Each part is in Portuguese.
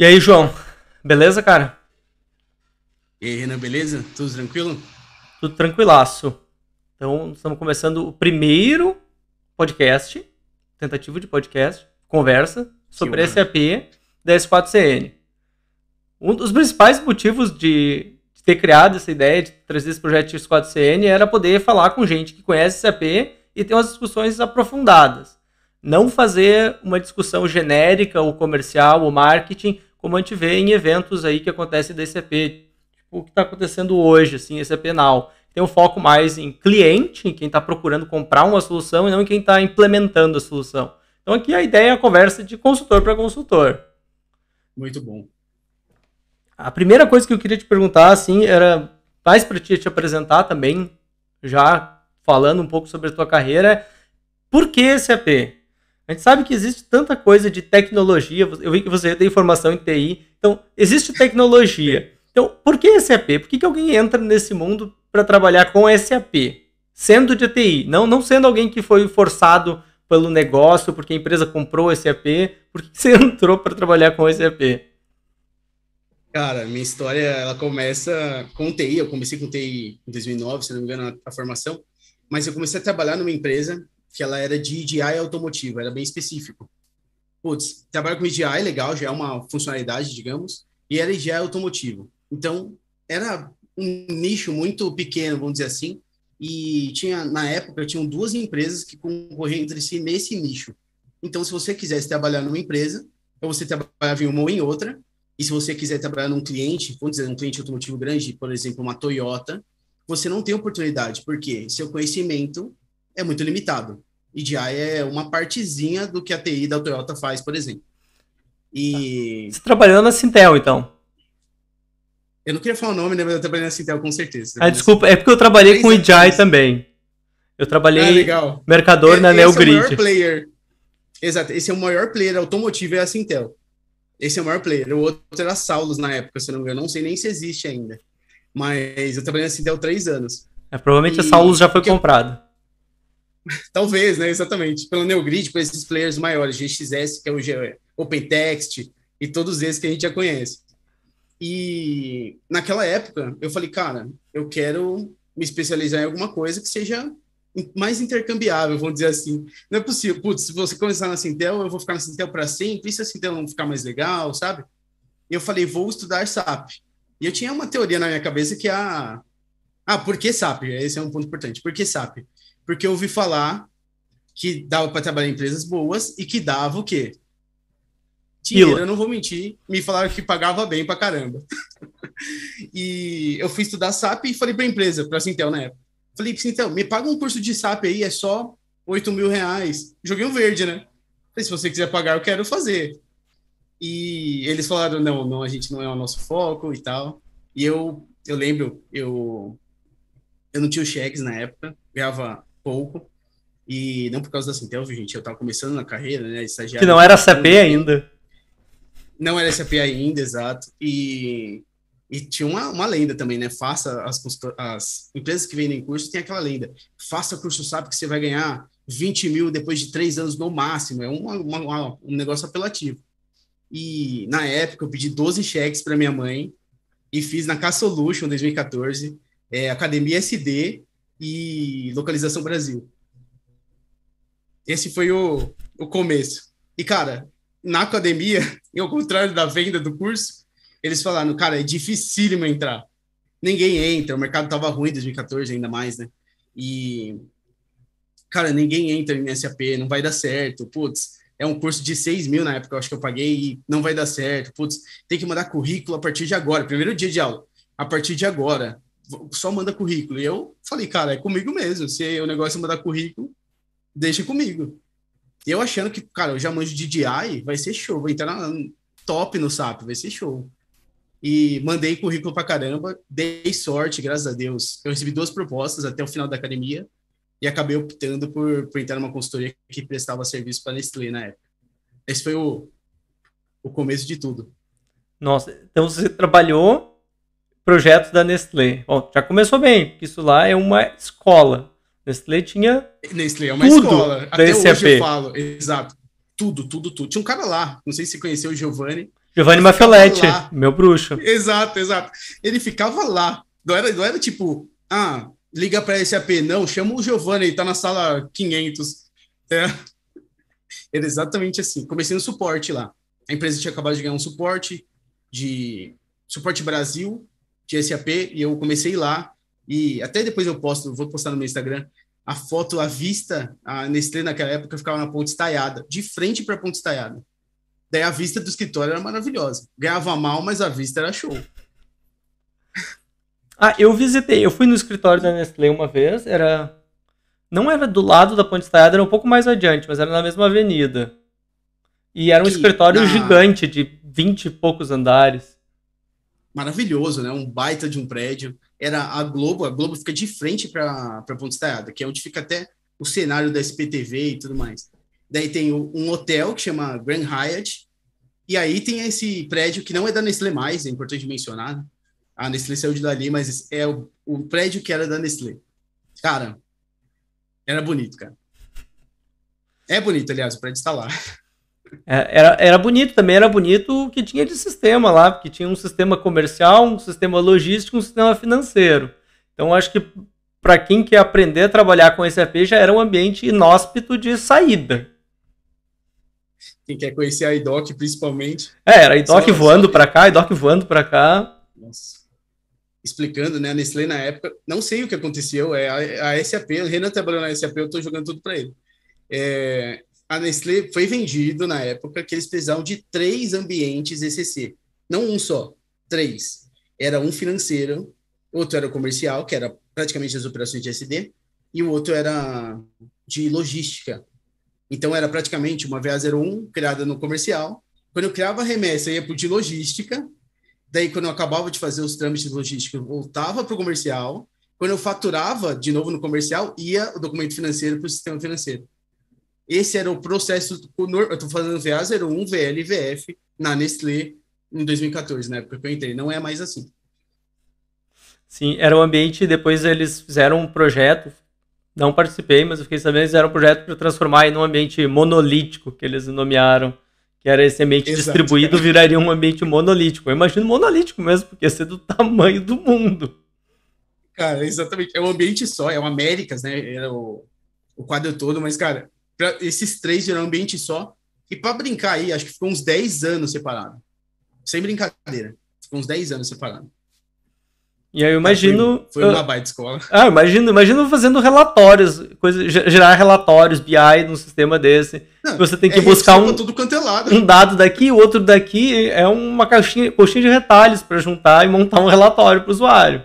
E aí, João? Beleza, cara? E aí, Renan, beleza? Tudo tranquilo? Tudo tranquilaço. Então, estamos começando o primeiro podcast, tentativa de podcast, conversa sobre SAP da S4CN. Um dos principais motivos de, de ter criado essa ideia de trazer esse projeto de S4CN era poder falar com gente que conhece SAP e ter umas discussões aprofundadas. Não fazer uma discussão genérica ou comercial ou marketing, como a gente vê em eventos aí que acontecem da SAP, tipo o que está acontecendo hoje, assim, SAP Now. Tem um foco mais em cliente, em quem está procurando comprar uma solução e não em quem está implementando a solução. Então aqui a ideia é a conversa de consultor para consultor. Muito bom. A primeira coisa que eu queria te perguntar, assim, era mais para te, te apresentar também, já falando um pouco sobre a tua carreira, por que SAP? A gente sabe que existe tanta coisa de tecnologia, eu vi que você tem formação em TI, então existe tecnologia. Então, por que SAP? Por que, que alguém entra nesse mundo para trabalhar com SAP? Sendo de TI, não, não sendo alguém que foi forçado pelo negócio, porque a empresa comprou SAP, por que você entrou para trabalhar com SAP? Cara, minha história ela começa com TI. Eu comecei com TI em 2009, se não me engano, a, a formação. Mas eu comecei a trabalhar numa empresa que ela era de EDI automotivo, era bem específico. Putz, trabalhar com EDI é legal, já é uma funcionalidade, digamos, e era EDI automotivo. Então, era um nicho muito pequeno, vamos dizer assim, e tinha, na época, tinham duas empresas que concorriam entre si nesse nicho. Então, se você quisesse trabalhar numa empresa, ou você trabalhava em uma ou em outra, e se você quiser trabalhar num cliente, vamos dizer, um cliente automotivo grande, por exemplo, uma Toyota, você não tem oportunidade, porque seu conhecimento é muito limitado. EDI é uma partezinha do que a TI da Toyota faz, por exemplo. E... Você trabalhou na Sintel, então? Eu não queria falar o nome, né, mas eu trabalhei na Sintel, com certeza. Ah, desculpa, é porque eu trabalhei com EDI tambro Eu trabalhei ah, legal. mercador é, na Neogrid. Esse é o maior player. Exato, esse é o maior player automotivo, é a Sintel. Esse é o maior player. O outro era a Saulus na época, se não me engano. Não sei nem se existe ainda. Mas eu trabalhei na Sintel três anos. É, provavelmente e... a Saulus já foi comprada. Talvez, né? Exatamente. Pelo Neogrid, por esses players maiores, GXS, que é o G... OpenText, e todos esses que a gente já conhece. E naquela época, eu falei, cara, eu quero me especializar em alguma coisa que seja mais intercambiável, vamos dizer assim. Não é possível, putz, se você começar na Sintel, eu vou ficar na Sintel para sempre, e se a Sintel não ficar mais legal, sabe? Eu falei, vou estudar SAP. E eu tinha uma teoria na minha cabeça que a... Ah, por que SAP? Esse é um ponto importante. Por que SAP? Porque eu ouvi falar que dava para trabalhar em empresas boas e que dava o quê? Dinheiro, eu não vou mentir. Me falaram que pagava bem pra caramba. e eu fui estudar SAP e falei pra empresa, pra Sintel na época Falei, então, me paga um curso de SAP aí, é só 8 mil reais. Joguei um verde, né? Falei, se você quiser pagar, eu quero fazer. E eles falaram, não, não, a gente não é o nosso foco e tal. E eu, eu lembro, eu, eu não tinha cheques na época, ganhava pouco. E não por causa da Sintel, gente, eu tava começando na carreira, né, estagiário. Que não era SAP ainda. Não era SAP ainda, exato. E e tinha uma, uma lenda também, né? Faça as, as empresas que vendem curso, tem aquela lenda. Faça curso SAP que você vai ganhar 20 mil depois de três anos no máximo. É uma, uma, um negócio apelativo. E na época eu pedi 12 cheques para minha mãe e fiz na K Solution 2014, é, Academia SD e Localização Brasil. Esse foi o, o começo. E, cara, na academia, ao contrário da venda do curso, eles falaram, cara, é dificílimo entrar. Ninguém entra, o mercado tava ruim em 2014 ainda mais, né? E, cara, ninguém entra em SAP, não vai dar certo. Putz, é um curso de 6 mil na época, eu acho que eu paguei, e não vai dar certo. Putz, tem que mandar currículo a partir de agora, primeiro dia de aula, a partir de agora, só manda currículo. E eu falei, cara, é comigo mesmo. Se o negócio é mandar currículo, deixa comigo. Eu achando que, cara, eu já manjo de vai ser show, vou entrar na, top no SAP, vai ser show e mandei currículo para caramba, dei sorte, graças a Deus. Eu recebi duas propostas até o final da academia e acabei optando por, por entrar numa consultoria que prestava serviço para Nestlé na época. Esse foi o, o começo de tudo. Nossa, então você trabalhou projetos da Nestlé. Bom, já começou bem, porque isso lá é uma escola. Nestlé tinha Nestlé é uma tudo escola. Até hoje eu falo, exato. Tudo, tudo, tudo. Tinha um cara lá, não sei se conheceu o Giovanni, Giovanni Mafioletti, meu bruxo. Exato, exato. Ele ficava lá. Não era, não era tipo, ah, liga para SAP. Não, chama o Giovanni, ele tá na sala 500. É. Era exatamente assim. Comecei no suporte lá. A empresa tinha acabado de ganhar um suporte de suporte Brasil, de SAP, e eu comecei lá. E até depois eu posto, vou postar no meu Instagram, a foto à vista, a Nestlé naquela época ficava na ponte estaiada, de frente para a ponte estaiada. Daí a vista do escritório era maravilhosa. Ganhava mal, mas a vista era show. Ah, eu visitei, eu fui no escritório da Nestlé uma vez, era não era do lado da ponte estaiada, era um pouco mais adiante, mas era na mesma avenida. E era um escritório na... gigante de vinte e poucos andares. Maravilhoso, né? Um baita de um prédio. Era a Globo, a Globo fica de frente para a Ponte Estaiada, que é onde fica até o cenário da SPTV e tudo mais. Daí tem um hotel que chama Grand Hyatt, e aí tem esse prédio que não é da Nestlé mais, é importante mencionar. A Nestlé saiu de dali, mas é o, o prédio que era da Nestlé. Cara, era bonito, cara. É bonito, aliás, o prédio está lá. É, era, era bonito também, era bonito o que tinha de sistema lá, porque tinha um sistema comercial, um sistema logístico, um sistema financeiro. Então, acho que para quem quer aprender a trabalhar com SAP já era um ambiente inóspito de saída. Quem quer conhecer a IDOC, principalmente. É, era a IDOC voando para cá, a IDOC voando para cá. Nossa. Explicando, né? A Nestlé na época, não sei o que aconteceu, é a, a SAP, o Renan trabalhou na SAP, eu estou jogando tudo para ele. É, a Nestlé foi vendido na época que eles precisavam de três ambientes ECC, não um só, três. Era um financeiro, outro era comercial, que era praticamente as operações de SD, e o outro era de logística. Então era praticamente uma VA01 criada no comercial. Quando eu criava a remessa, ia para o de logística. Daí, quando eu acabava de fazer os trâmites eu voltava para o comercial. Quando eu faturava de novo no comercial, ia o documento financeiro para o sistema financeiro. Esse era o processo. Eu estou falando VA01, VL e VF na Nestlé em 2014, na época que eu entrei. Não é mais assim. Sim, era um ambiente. Depois eles fizeram um projeto. Não participei, mas eu fiquei sabendo que eles fizeram um projeto para transformar em um ambiente monolítico, que eles nomearam. Que era esse ambiente Exato, distribuído, cara. viraria um ambiente monolítico. Eu imagino monolítico mesmo, porque ia ser do tamanho do mundo. Cara, exatamente. É um ambiente só, é o Américas, né? Era o, o quadro todo, mas, cara, para esses três virar um ambiente só. E para brincar aí, acho que ficou uns 10 anos separado. Sem brincadeira. Ficou uns 10 anos separado. E aí eu imagino. Foi, foi uma baita escola. Ah, imagino, imagino fazendo relatórios, coisa, gerar relatórios BI num sistema desse. Não, você tem que é buscar um, tudo cantelado. É um dado daqui, o outro daqui, é uma caixinha, coxinha de retalhos para juntar e montar um relatório para o usuário.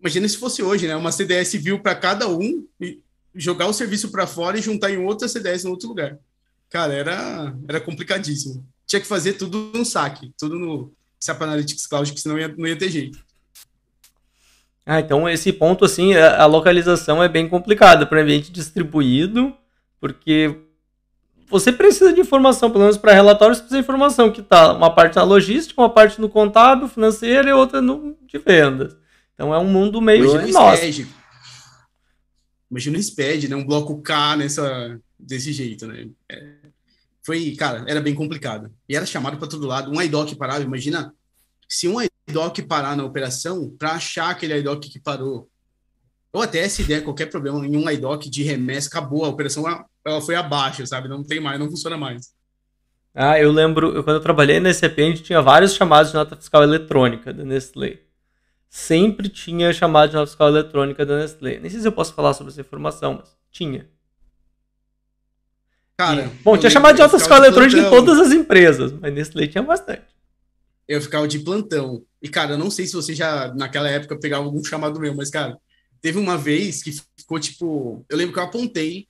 Imagina se fosse hoje, né? Uma CDS viu para cada um e jogar o serviço para fora e juntar em outra CDS em outro lugar. Cara, era, era complicadíssimo. Tinha que fazer tudo no saque, tudo no SAP Analytics Cloud, que senão ia, não ia ter jeito. Ah, então esse ponto, assim, a, a localização é bem complicada para o ambiente distribuído, porque você precisa de informação, pelo menos para relatórios, precisa de informação que está uma parte na logística, uma parte no contábil, financeiro e outra no de vendas. Então é um mundo meio nosso. Imagina um SPED, né? Um bloco K nessa, desse jeito, né? É, foi, cara, era bem complicado. E era chamado para todo lado. Um IDOC parava, imagina se um IDOC parar na operação, para achar aquele IDOC que parou, ou até se der qualquer problema em um IDOC de remessa, acabou a operação, ela foi abaixo, sabe? Não tem mais, não funciona mais. Ah, eu lembro, eu, quando eu trabalhei na SAP, a gente tinha vários chamados de nota fiscal eletrônica da Nestlé sempre tinha chamada de fiscal eletrônica da Nestlé. Nem sei se eu posso falar sobre essa informação, mas tinha. Cara, e, bom, tinha chamada de nota fiscal eletrônica em todas as empresas, mas Nestlé tinha bastante. Eu ficava de plantão. E, cara, eu não sei se você já, naquela época, pegava algum chamado meu, mas, cara, teve uma vez que ficou tipo. Eu lembro que eu apontei,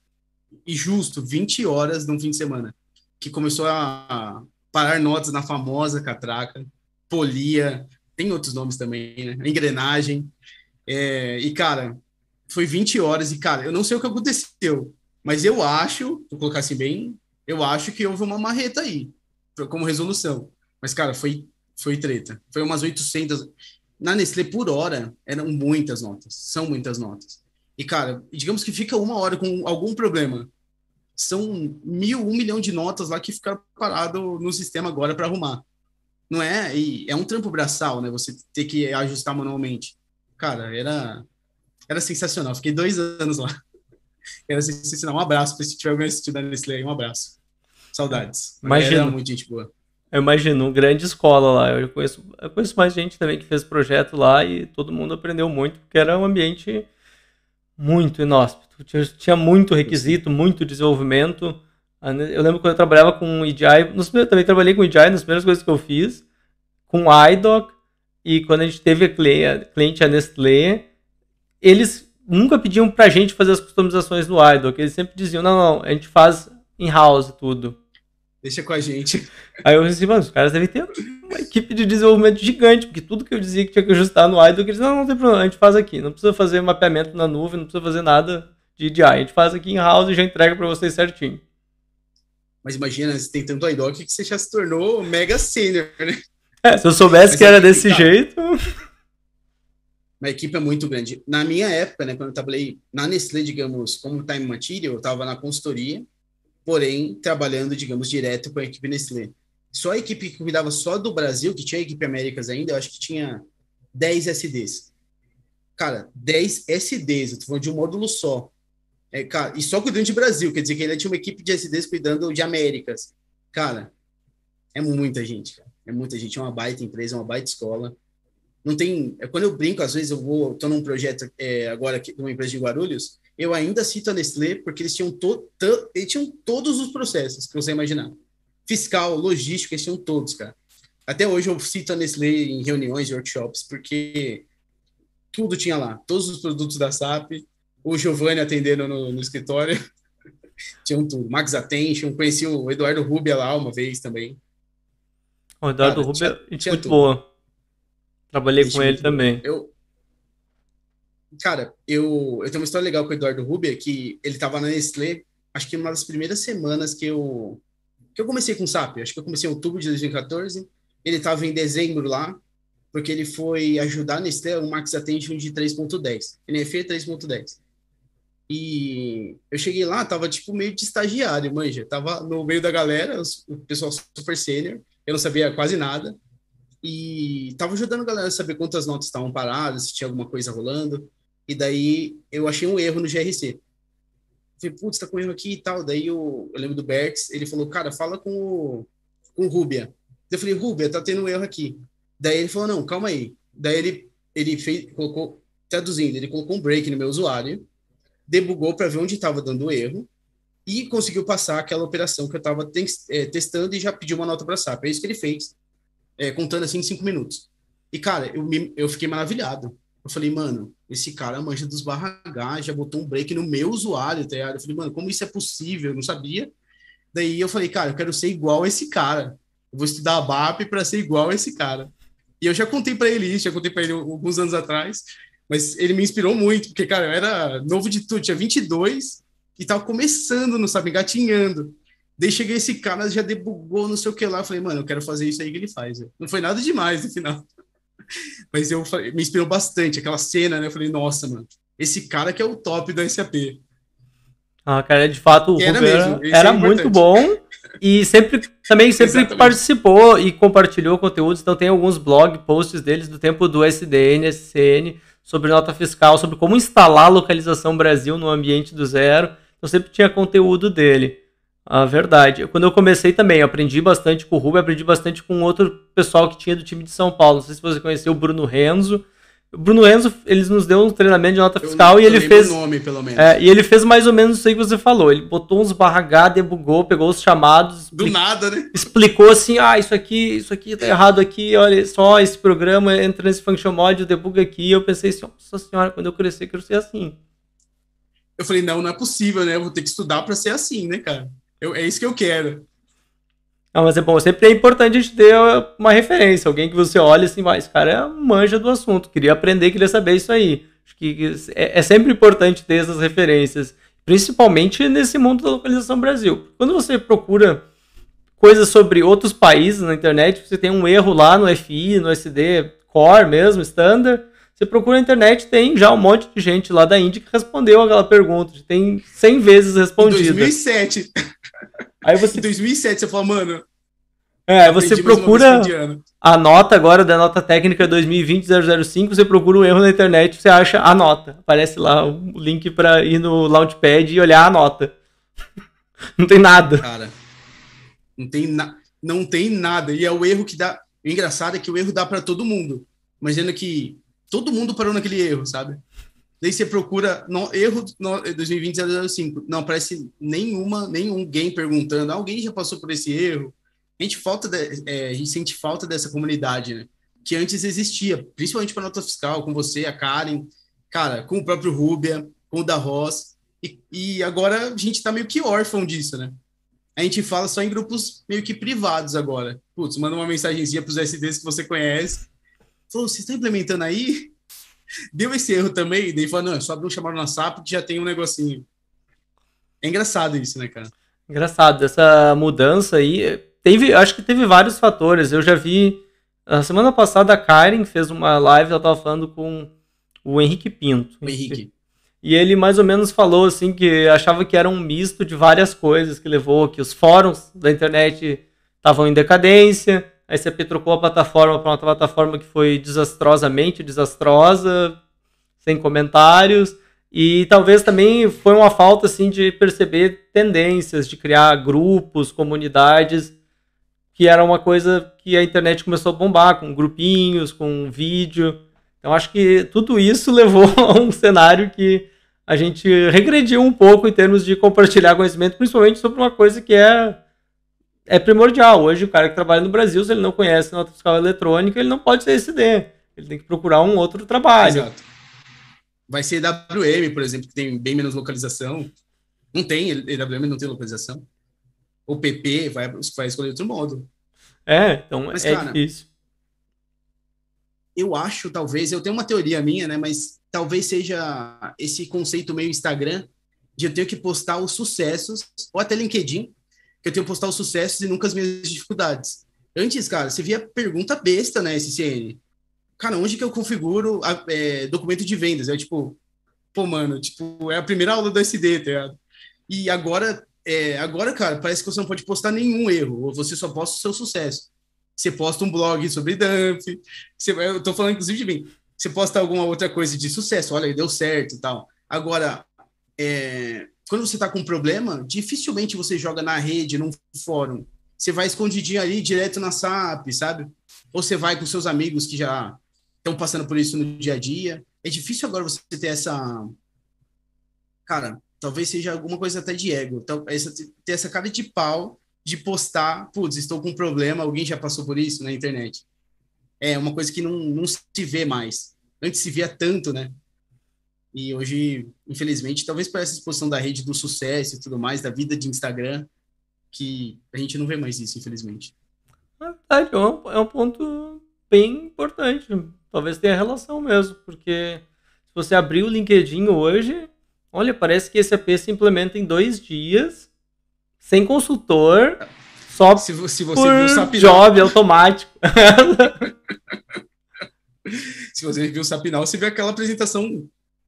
e justo, 20 horas num fim de semana, que começou a parar notas na famosa catraca, polia, tem outros nomes também, né? engrenagem. É, e, cara, foi 20 horas e, cara, eu não sei o que aconteceu, mas eu acho, vou colocar assim bem, eu acho que houve uma marreta aí, como resolução. Mas, cara, foi, foi treta. Foi umas 800. Na Nestlé, por hora, eram muitas notas. São muitas notas. E, cara, digamos que fica uma hora com algum problema. são mil, um milhão de notas lá que ficaram parado no sistema agora para arrumar. Não é? E é um trampo braçal, né? Você ter que ajustar manualmente. Cara, era, era sensacional. Fiquei dois anos lá. Era sensacional. Um abraço para se tiver alguém assistindo nesse aí. Um abraço. Saudades. Imagina. Era muito gente boa. Eu imagino, grande escola lá. Eu conheço, eu conheço mais gente também que fez projeto lá e todo mundo aprendeu muito, porque era um ambiente muito inóspito. Tinha, tinha muito requisito, muito desenvolvimento. Eu lembro quando eu trabalhava com EDI, nos, eu também trabalhei com EDI nas primeiras coisas que eu fiz, com o iDoc, e quando a gente teve a cliente, a Nestlé, eles nunca pediam pra gente fazer as customizações no iDoc, eles sempre diziam, não, não, a gente faz in-house tudo. Deixa com a gente. Aí eu disse, mano, os caras devem ter uma equipe de desenvolvimento gigante, porque tudo que eu dizia que tinha que ajustar no iDoc, eles, não, não tem problema, a gente faz aqui, não precisa fazer mapeamento na nuvem, não precisa fazer nada de EDI, a gente faz aqui in-house e já entrega para vocês certinho. Mas imagina, você tem tanto iDoc que você já se tornou mega sênior, né? É, se eu soubesse Mas que era desse tá. jeito. A equipe é muito grande. Na minha época, né, quando eu trabalhei na Nestlé, digamos, como time material, eu estava na consultoria, porém trabalhando, digamos, direto com a equipe Nestlé. Só a equipe que cuidava só do Brasil, que tinha a equipe Américas ainda, eu acho que tinha 10 SDs. Cara, 10 SDs, eu tô falando de um módulo só. É, cara, e só cuidando de Brasil, quer dizer que ainda tinha uma equipe de SDs cuidando de Américas. Cara, é muita gente, cara. É muita gente, é uma baita empresa, é uma baita escola. Não tem. É, quando eu brinco, às vezes eu vou, tô num projeto é, agora aqui, numa empresa de Guarulhos, eu ainda cito a Nestlé porque eles tinham, to, to, eles tinham todos os processos que você imaginar. Fiscal, logístico, eles tinham todos, cara. Até hoje eu cito a Nestlé em reuniões workshops, porque tudo tinha lá, todos os produtos da SAP, o Giovanni atendendo no, no escritório. Tinham tudo. Max Attention, conheci o Eduardo Rubia lá uma vez também. O Eduardo Cara, Rubia, tinha, tinha muito tudo. boa. Trabalhei com ele também. Eu, cara, eu, eu tenho uma história legal com o Eduardo Rubia, que ele tava na Nestlé, acho que uma das primeiras semanas que eu que eu comecei com o SAP, acho que eu comecei em outubro de 2014, ele tava em dezembro lá, porque ele foi ajudar a Nestlé um Max Attention de 3.10, NFE 3.10. E eu cheguei lá, tava tipo meio de estagiário, manja. Tava no meio da galera, o pessoal super sênior, eu não sabia quase nada. E tava ajudando a galera a saber quantas notas estavam paradas, se tinha alguma coisa rolando. E daí eu achei um erro no GRC. Falei, putz, tá com erro aqui e tal. Daí eu, eu lembro do Bertz, ele falou, cara, fala com o, com o Rubia. Eu falei, Rubia, tá tendo um erro aqui. Daí ele falou, não, calma aí. Daí ele, ele fez, colocou, traduzindo, ele colocou um break no meu usuário debugou para ver onde estava dando erro e conseguiu passar aquela operação que eu estava é, testando e já pediu uma nota para a SAP. É isso que ele fez, é, contando assim em cinco minutos. E, cara, eu, me, eu fiquei maravilhado. Eu falei, mano, esse cara manja dos barra H, já botou um break no meu usuário, tá ligado? Eu falei, mano, como isso é possível? Eu não sabia. Daí eu falei, cara, eu quero ser igual a esse cara. Eu vou estudar a BAP para ser igual a esse cara. E eu já contei para ele isso, já contei para ele alguns anos atrás. Mas ele me inspirou muito, porque, cara, eu era novo de tudo, tinha 22 e tava começando, não sabe, engatinhando. Daí cheguei esse cara, já debugou, não sei o que lá. Falei, mano, eu quero fazer isso aí que ele faz. Não foi nada demais no final. Mas eu me inspirou bastante, aquela cena, né? Eu falei, nossa, mano, esse cara que é o top do SAP. Ah, cara, de fato, o era, mesmo, era é muito bom e sempre também sempre participou e compartilhou conteúdos. Então tem alguns blog posts deles do tempo do SDN, SCN, sobre nota fiscal, sobre como instalar a localização Brasil no ambiente do zero. Então sempre tinha conteúdo dele. A verdade. Quando eu comecei também, eu aprendi bastante com o Rubio, aprendi bastante com outro pessoal que tinha do time de São Paulo. Não sei se você conheceu o Bruno Renzo. Bruno Renzo, eles nos deu um treinamento de nota fiscal eu, e ele fez. nome, pelo menos. É, e ele fez mais ou menos isso aí que você falou. Ele botou uns barra H, debugou, pegou os chamados. Do nada, né? Explicou assim: ah, isso aqui, isso aqui tá errado aqui, olha só, esse programa entra nesse function mod, debuga aqui. E eu pensei assim, nossa senhora, quando eu crescer, eu quero ser assim. Eu falei, não, não é possível, né? Eu vou ter que estudar para ser assim, né, cara? Eu, é isso que eu quero. Não, mas é bom, sempre é importante a gente ter uma referência, alguém que você olha assim, esse cara é manja do assunto, queria aprender, queria saber isso aí. Acho que é, é sempre importante ter essas referências, principalmente nesse mundo da localização Brasil. Quando você procura coisas sobre outros países na internet, você tem um erro lá no FI, no SD Core mesmo, standard, Você procura na internet, tem já um monte de gente lá da Índia que respondeu aquela pergunta. Tem 100 vezes respondida. Em 2007. Aí você... Em 2007 você falou, mano... É, você procura a nota agora da nota técnica 2020-005, você procura um erro na internet, você acha a nota. Aparece lá o link para ir no Launchpad e olhar a nota. Não tem nada. Cara, não tem, na... não tem nada. E é o erro que dá. O engraçado é que o erro dá para todo mundo. Imagina que todo mundo parou naquele erro, sabe? Daí você procura erro no, 2020-005. Não aparece nenhuma, nenhum game perguntando. Alguém já passou por esse erro? A gente, falta de, é, a gente sente falta dessa comunidade, né? Que antes existia, principalmente para nota fiscal, com você, a Karen, cara, com o próprio Rubia, com o da Ross. E, e agora a gente está meio que órfão disso, né? A gente fala só em grupos meio que privados agora. Putz, manda uma mensagenzinha para os SDs que você conhece Falou, vocês estão implementando aí? Deu esse erro também? Daí falou, não, é só abrir um chamado na SAP que já tem um negocinho. É engraçado isso, né, cara? Engraçado, essa mudança aí. Teve, acho que teve vários fatores. Eu já vi. A semana passada a Karen fez uma live, ela tava falando com o Henrique Pinto. O Henrique. E ele mais ou menos falou assim que achava que era um misto de várias coisas que levou, que os fóruns da internet estavam em decadência, a SAP trocou a plataforma para uma plataforma que foi desastrosamente desastrosa, sem comentários. E talvez também foi uma falta assim de perceber tendências, de criar grupos, comunidades, que era uma coisa que a internet começou a bombar, com grupinhos, com vídeo. Então acho que tudo isso levou a um cenário que a gente regrediu um pouco em termos de compartilhar conhecimento, principalmente sobre uma coisa que é é primordial. Hoje, o cara que trabalha no Brasil, se ele não conhece nota fiscal eletrônica, ele não pode ser SD. Ele tem que procurar um outro trabalho. Exato. Vai ser EWM, por exemplo, que tem bem menos localização. Não tem, EWM não tem localização. O PP vai, vai escolher outro modo. É, então mas, é cara, difícil. Eu acho, talvez, eu tenho uma teoria minha, né? Mas talvez seja esse conceito meio Instagram de eu ter que postar os sucessos, ou até LinkedIn, eu tenho postar os sucessos e nunca as minhas dificuldades. Antes, cara, você via pergunta besta na SCN. Cara, onde que eu configuro a, é, documento de vendas? É tipo, pô, mano, tipo, é a primeira aula do SD, tá ligado? E agora, é, agora, cara, parece que você não pode postar nenhum erro, você só posta o seu sucesso. Você posta um blog sobre dump, você, eu tô falando inclusive de mim, você posta alguma outra coisa de sucesso, olha, deu certo e tal. Agora, é, quando você está com um problema, dificilmente você joga na rede, num fórum. Você vai escondidinho ali, direto na SAP, sabe? Ou você vai com seus amigos que já estão passando por isso no dia a dia. É difícil agora você ter essa. Cara, talvez seja alguma coisa até de ego. Essa, ter essa cara de pau de postar, putz, estou com um problema, alguém já passou por isso na internet. É uma coisa que não, não se vê mais. Antes se via tanto, né? E hoje, infelizmente, talvez por essa exposição da rede do sucesso e tudo mais, da vida de Instagram, que a gente não vê mais isso, infelizmente. É, é um, é um ponto bem importante. Talvez tenha relação mesmo, porque se você abrir o LinkedIn hoje, olha, parece que esse AP se implementa em dois dias, sem consultor, só se, se você por viu job automático. se você viu o Sapinal, você viu aquela apresentação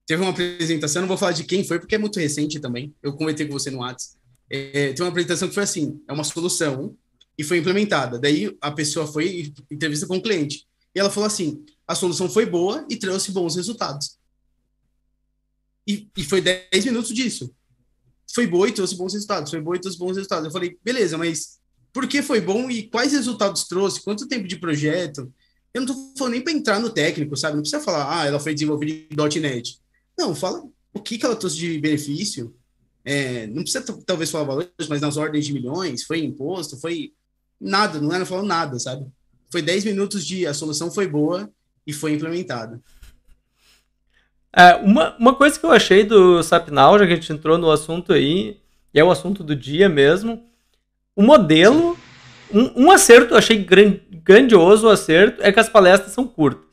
Teve uma apresentação, não vou falar de quem foi, porque é muito recente também. Eu comentei com você no WhatsApp. É, tem uma apresentação que foi assim: é uma solução e foi implementada. Daí a pessoa foi entrevista com o cliente. E ela falou assim: a solução foi boa e trouxe bons resultados. E, e foi 10 minutos disso. Foi boa e trouxe bons resultados. Foi boa e trouxe bons resultados. Eu falei: beleza, mas por que foi bom e quais resultados trouxe? Quanto tempo de projeto? Eu não tô falando nem para entrar no técnico, sabe? Não precisa falar, ah, ela foi desenvolvida em .NET. Não, fala o que, que ela trouxe de benefício. É, não precisa talvez falar valores, mas nas ordens de milhões, foi imposto, foi nada, não era falando nada, sabe? Foi 10 minutos de a solução foi boa e foi implementada. É, uma, uma coisa que eu achei do SAPNAL, já que a gente entrou no assunto aí, e é o assunto do dia mesmo, o modelo, um, um, acerto, eu achei grandioso o acerto, é que as palestras são curtas.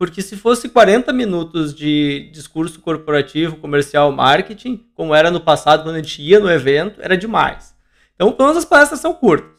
Porque se fosse 40 minutos de discurso corporativo, comercial, marketing, como era no passado quando a gente ia no evento, era demais. Então, todas as palestras são curtas.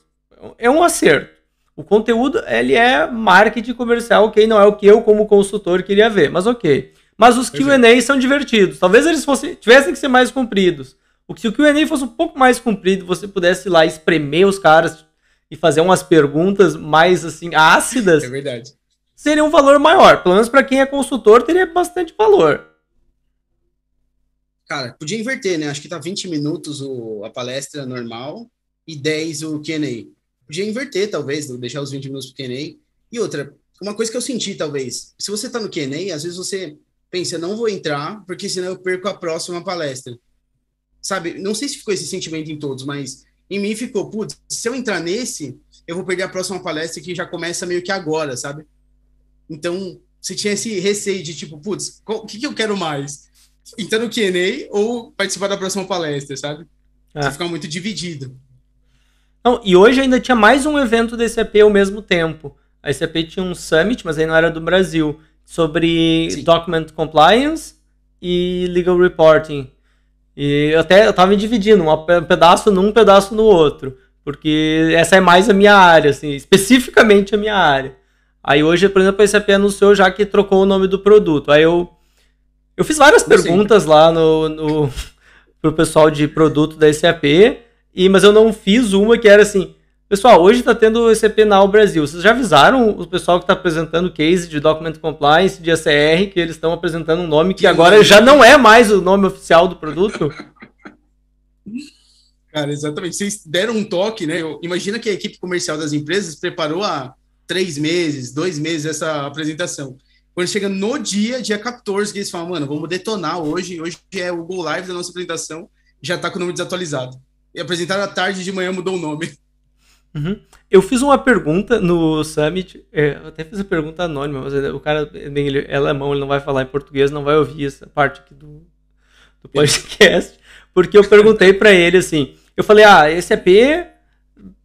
É um acerto. O conteúdo, ele é marketing comercial, ok? Não é o que eu, como consultor, queria ver, mas ok. Mas os Q&A são divertidos. Talvez eles fossem, tivessem que ser mais compridos. O que se o Q&A fosse um pouco mais comprido, você pudesse ir lá espremer os caras e fazer umas perguntas mais assim ácidas. É verdade. Seria um valor maior. Pelo menos para quem é consultor, teria bastante valor. Cara, podia inverter, né? Acho que tá 20 minutos o, a palestra normal e 10 o Q&A. Podia inverter, talvez, deixar os 20 minutos pro Q&A. E outra, uma coisa que eu senti, talvez, se você tá no Q&A, às vezes você pensa, não vou entrar, porque senão eu perco a próxima palestra. Sabe? Não sei se ficou esse sentimento em todos, mas em mim ficou, putz, se eu entrar nesse, eu vou perder a próxima palestra que já começa meio que agora, sabe? Então, você tinha esse receio de tipo, putz, o que, que eu quero mais? Entrar no Q&A ou participar da próxima palestra, sabe? É. Você fica muito dividido. Não, e hoje ainda tinha mais um evento da SAP ao mesmo tempo. A SAP tinha um summit, mas aí não era do Brasil sobre Sim. document compliance e legal reporting. E eu até eu tava me dividindo, um pedaço num, um pedaço no outro, porque essa é mais a minha área, assim, especificamente a minha área. Aí hoje, por exemplo, a SAP anunciou já que trocou o nome do produto. Aí eu eu fiz várias perguntas lá no, no pro pessoal de produto da SAP, e mas eu não fiz uma que era assim, Pessoal, hoje está tendo o ECP Now Brasil. Vocês já avisaram o pessoal que está apresentando case de Document Compliance, de ACR, que eles estão apresentando um nome que agora já não é mais o nome oficial do produto? Cara, exatamente. Vocês deram um toque, né? Imagina que a equipe comercial das empresas preparou há três meses, dois meses essa apresentação. Quando chega no dia, dia 14, que eles falam, mano, vamos detonar hoje. Hoje é o Go Live da nossa apresentação, já está com o nome desatualizado. E apresentaram à tarde de manhã mudou o nome. Uhum. Eu fiz uma pergunta no Summit, é, até fiz a pergunta anônima, mas o cara bem, ele é alemão, ele não vai falar em português, não vai ouvir essa parte aqui do, do podcast, porque eu perguntei para ele assim, eu falei, ah, esse EP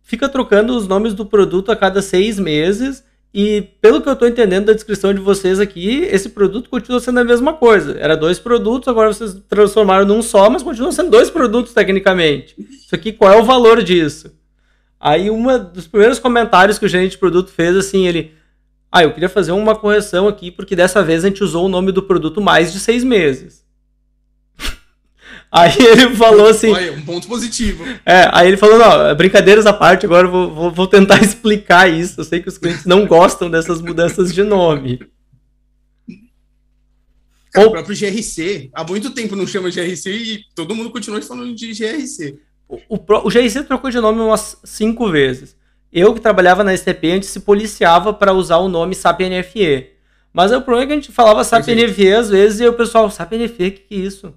fica trocando os nomes do produto a cada seis meses e pelo que eu estou entendendo da descrição de vocês aqui, esse produto continua sendo a mesma coisa. Era dois produtos, agora vocês transformaram num só, mas continua sendo dois produtos tecnicamente. Isso aqui, qual é o valor disso? Aí um dos primeiros comentários que o gerente de produto fez, assim, ele... Ah, eu queria fazer uma correção aqui, porque dessa vez a gente usou o nome do produto mais de seis meses. Aí ele falou assim. Olha, um ponto positivo. É, aí ele falou: não, brincadeiras à parte, agora eu vou, vou, vou, tentar explicar isso. Eu sei que os clientes não gostam dessas mudanças de nome. Cara. O próprio GRC, há muito tempo não chama GRC e todo mundo continua falando de GRC. O, o, o GRC trocou de nome umas cinco vezes. Eu que trabalhava na STP, antes se policiava para usar o nome SAP NFE. Mas o problema é que a gente falava SAP NFE às vezes e o pessoal, SAP NFE, o que, que é isso?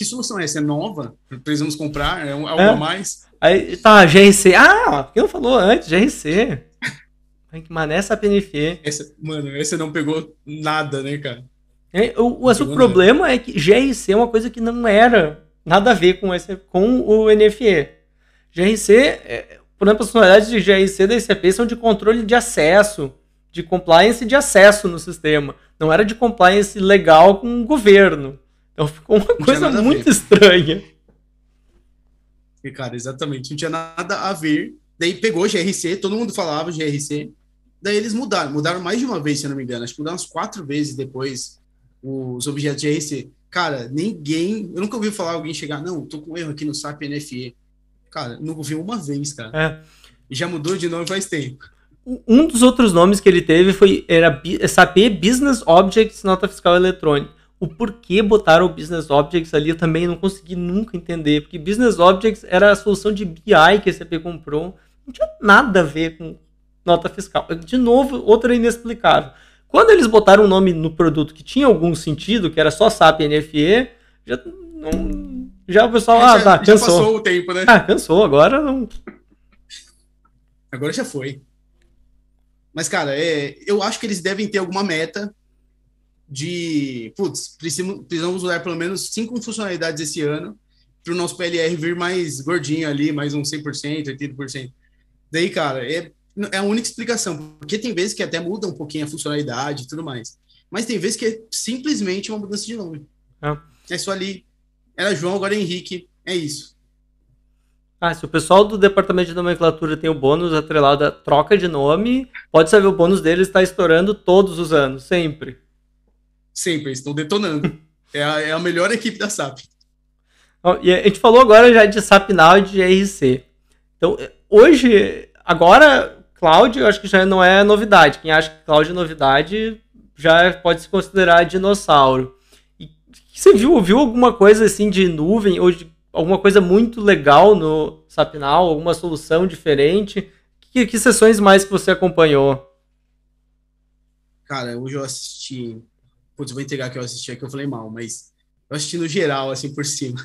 Que solução é essa? É nova? Precisamos comprar? É, algo é. a mais? Aí tá, GRC. Ah, por que não falou antes? GRC. que mané SAP NFE. Essa, mano, esse não pegou nada, né, cara? É, o, o, o problema nada. é que GRC é uma coisa que não era nada a ver com, esse, com o NFE. GRC, é, por exemplo, as funcionalidades de GRC da SAP são de controle de acesso, de compliance de acesso no sistema. Não era de compliance legal com o governo. Então ficou uma coisa muito estranha. E, cara, exatamente. Não tinha nada a ver. Daí pegou GRC, todo mundo falava GRC. Daí eles mudaram. Mudaram mais de uma vez, se eu não me engano. Acho que mudaram umas quatro vezes depois os objetos de GRC. Cara, ninguém. Eu nunca ouvi falar alguém chegar, não, tô com erro aqui no SAP NFE. Cara, nunca ouvi uma vez, cara. É. E já mudou de nome faz tempo. Um dos outros nomes que ele teve foi era SAP Business Objects Nota Fiscal Eletrônica. O porquê botaram o Business Objects ali eu também não consegui nunca entender, porque Business Objects era a solução de BI que a SAP comprou, não tinha nada a ver com nota fiscal. De novo, outra inexplicável. Quando eles botaram um nome no produto que tinha algum sentido, que era só SAP NFE, já não. Já o pessoal, ah, já, tá, cansou. Já passou o tempo, né? Ah, cansou, agora não. Agora já foi. Mas, cara, é, eu acho que eles devem ter alguma meta de. Putz, precisamos, precisamos usar pelo menos cinco funcionalidades esse ano para o nosso PLR vir mais gordinho ali, mais um 100%, 80%. Daí, cara, é, é a única explicação, porque tem vezes que até muda um pouquinho a funcionalidade e tudo mais. Mas tem vezes que é simplesmente uma mudança de nome. É, é só ali. Era João, agora é Henrique. É isso. Ah, se o pessoal do departamento de nomenclatura tem o bônus atrelado à troca de nome, pode saber o bônus deles está estourando todos os anos, sempre. Sempre, estão detonando. é, a, é a melhor equipe da SAP. E a gente falou agora já de SAP Now e de GRC. Então, hoje, agora, cloud, eu acho que já não é novidade. Quem acha que cloud é novidade já pode se considerar dinossauro. E você viu, viu alguma coisa assim de nuvem ou de alguma coisa muito legal no SAP Now, alguma solução diferente? Que, que sessões mais que você acompanhou? Cara, hoje eu assisti. Putz, vou entregar que eu assisti aqui, eu falei mal, mas eu assisti no geral, assim, por cima.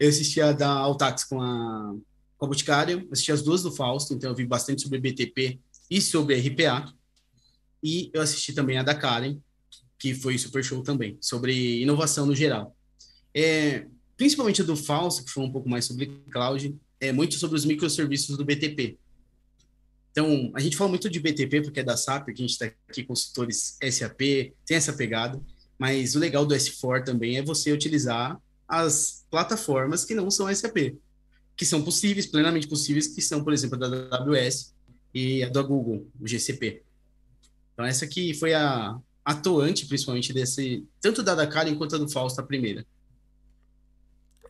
Eu assisti a da Altax com a, com a Boticário, assisti as duas do Fausto, então eu vi bastante sobre BTP e sobre RPA. E eu assisti também a da Karen, que foi super show também, sobre inovação no geral. É, principalmente a do Fausto, que foi um pouco mais sobre cloud, é muito sobre os microserviços do BTP. Então, a gente fala muito de BTP porque é da SAP, que a gente está aqui consultores SAP, tem essa pegada, mas o legal do S4 também é você utilizar as plataformas que não são SAP, que são possíveis, plenamente possíveis, que são, por exemplo, a da AWS e a da Google, o GCP. Então, essa aqui foi a atuante, principalmente, desse, tanto da Dakar quanto a do Fausto, a primeira.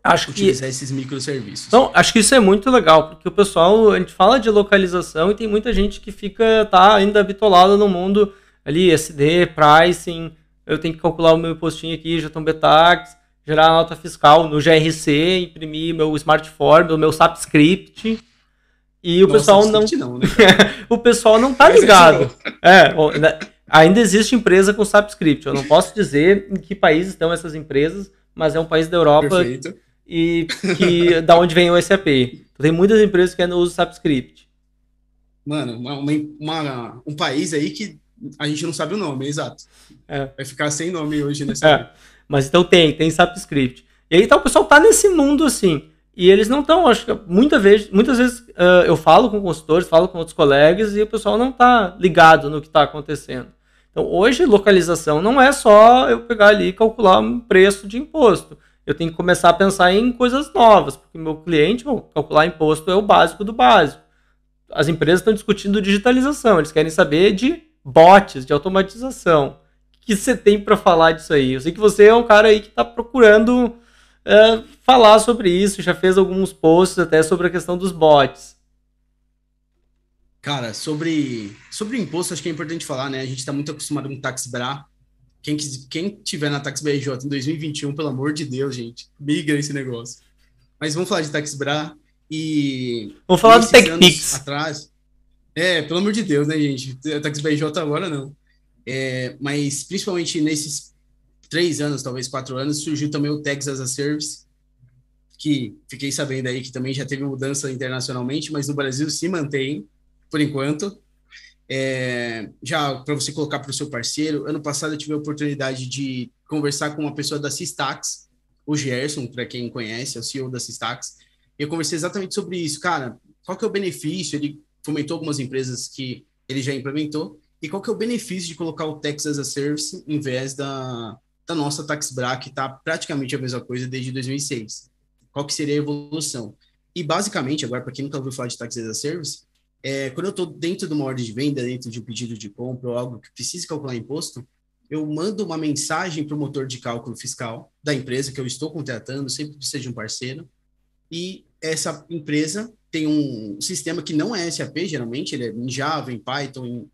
Acho utilizar que... esses microserviços. Então, acho que isso é muito legal, porque o pessoal, a gente fala de localização e tem muita gente que fica, tá ainda bitolado no mundo ali, SD, pricing, eu tenho que calcular o meu impostinho aqui, já estão betax, gerar nota fiscal no GRC, imprimir meu smartphone, o meu SAP e o Nossa, pessoal não. não né, o pessoal não tá ligado. É, né, ainda existe empresa com SAPscript. Eu não posso dizer em que país estão essas empresas, mas é um país da Europa Perfeito. E que da onde vem o SAP. Então, tem muitas empresas que ainda usam SAPscript. Mano, uma, uma, um país aí que a gente não sabe o nome, exato. É. Vai ficar sem nome hoje nessa. É. Mas então tem, tem SAPscript. E aí então o pessoal tá nesse mundo assim. E eles não estão, acho que muita vez, muitas vezes uh, eu falo com consultores, falo com outros colegas e o pessoal não está ligado no que está acontecendo. Então, hoje, localização não é só eu pegar ali e calcular um preço de imposto. Eu tenho que começar a pensar em coisas novas, porque meu cliente, bom, calcular imposto é o básico do básico. As empresas estão discutindo digitalização, eles querem saber de bots, de automatização. O que você tem para falar disso aí? Eu sei que você é um cara aí que está procurando uh, falar sobre isso, já fez alguns posts até sobre a questão dos bots. Cara, sobre, sobre imposto, acho que é importante falar, né? A gente está muito acostumado com Tax Bra. Quem, quem tiver na Tax BRJ em 2021, pelo amor de Deus, gente, migra esse negócio. Mas vamos falar de Tax Bra e. Vamos falar do TechPix. Atrás. É, pelo amor de Deus, né, gente? Tax BRJ agora não. É, mas principalmente nesses três anos, talvez quatro anos, surgiu também o Tags as a Service, que fiquei sabendo aí que também já teve mudança internacionalmente, mas no Brasil se mantém, por enquanto. É, já para você colocar para o seu parceiro, ano passado eu tive a oportunidade de conversar com uma pessoa da Sistax, o Gerson, para quem conhece, é o CEO da Sistax, eu conversei exatamente sobre isso. Cara, qual que é o benefício? Ele comentou algumas empresas que ele já implementou, e qual que é o benefício de colocar o Tax as a Service em vez da, da nossa TaxBra, que está praticamente a mesma coisa desde 2006. Qual que seria a evolução? E basicamente, agora, para quem nunca ouviu falar de Tax as a Service, é, quando eu estou dentro de uma ordem de venda, dentro de um pedido de compra ou algo que precise calcular imposto, eu mando uma mensagem para o motor de cálculo fiscal da empresa que eu estou contratando, sempre precisa de um parceiro, e essa empresa tem um sistema que não é SAP, geralmente, ele é em Java, em Python, em,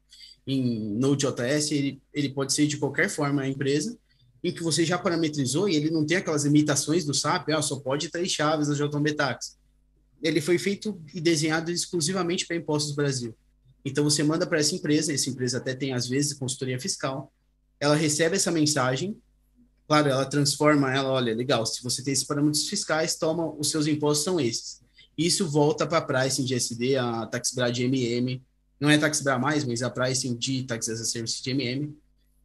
em Node.js, ele, ele pode ser de qualquer forma a empresa, em que você já parametrizou e ele não tem aquelas limitações do SAP, ah, só pode três chaves da JB Tax. Ele foi feito e desenhado exclusivamente para Impostos Brasil. Então você manda para essa empresa, essa empresa até tem às vezes consultoria fiscal, ela recebe essa mensagem, claro, ela transforma ela, olha, legal, se você tem esses parâmetros fiscais, toma, os seus impostos são esses. Isso volta para a pricing de SD, a TaxBra de MM, não é TaxBra mais, mas a pricing de Tax as a Service de MM,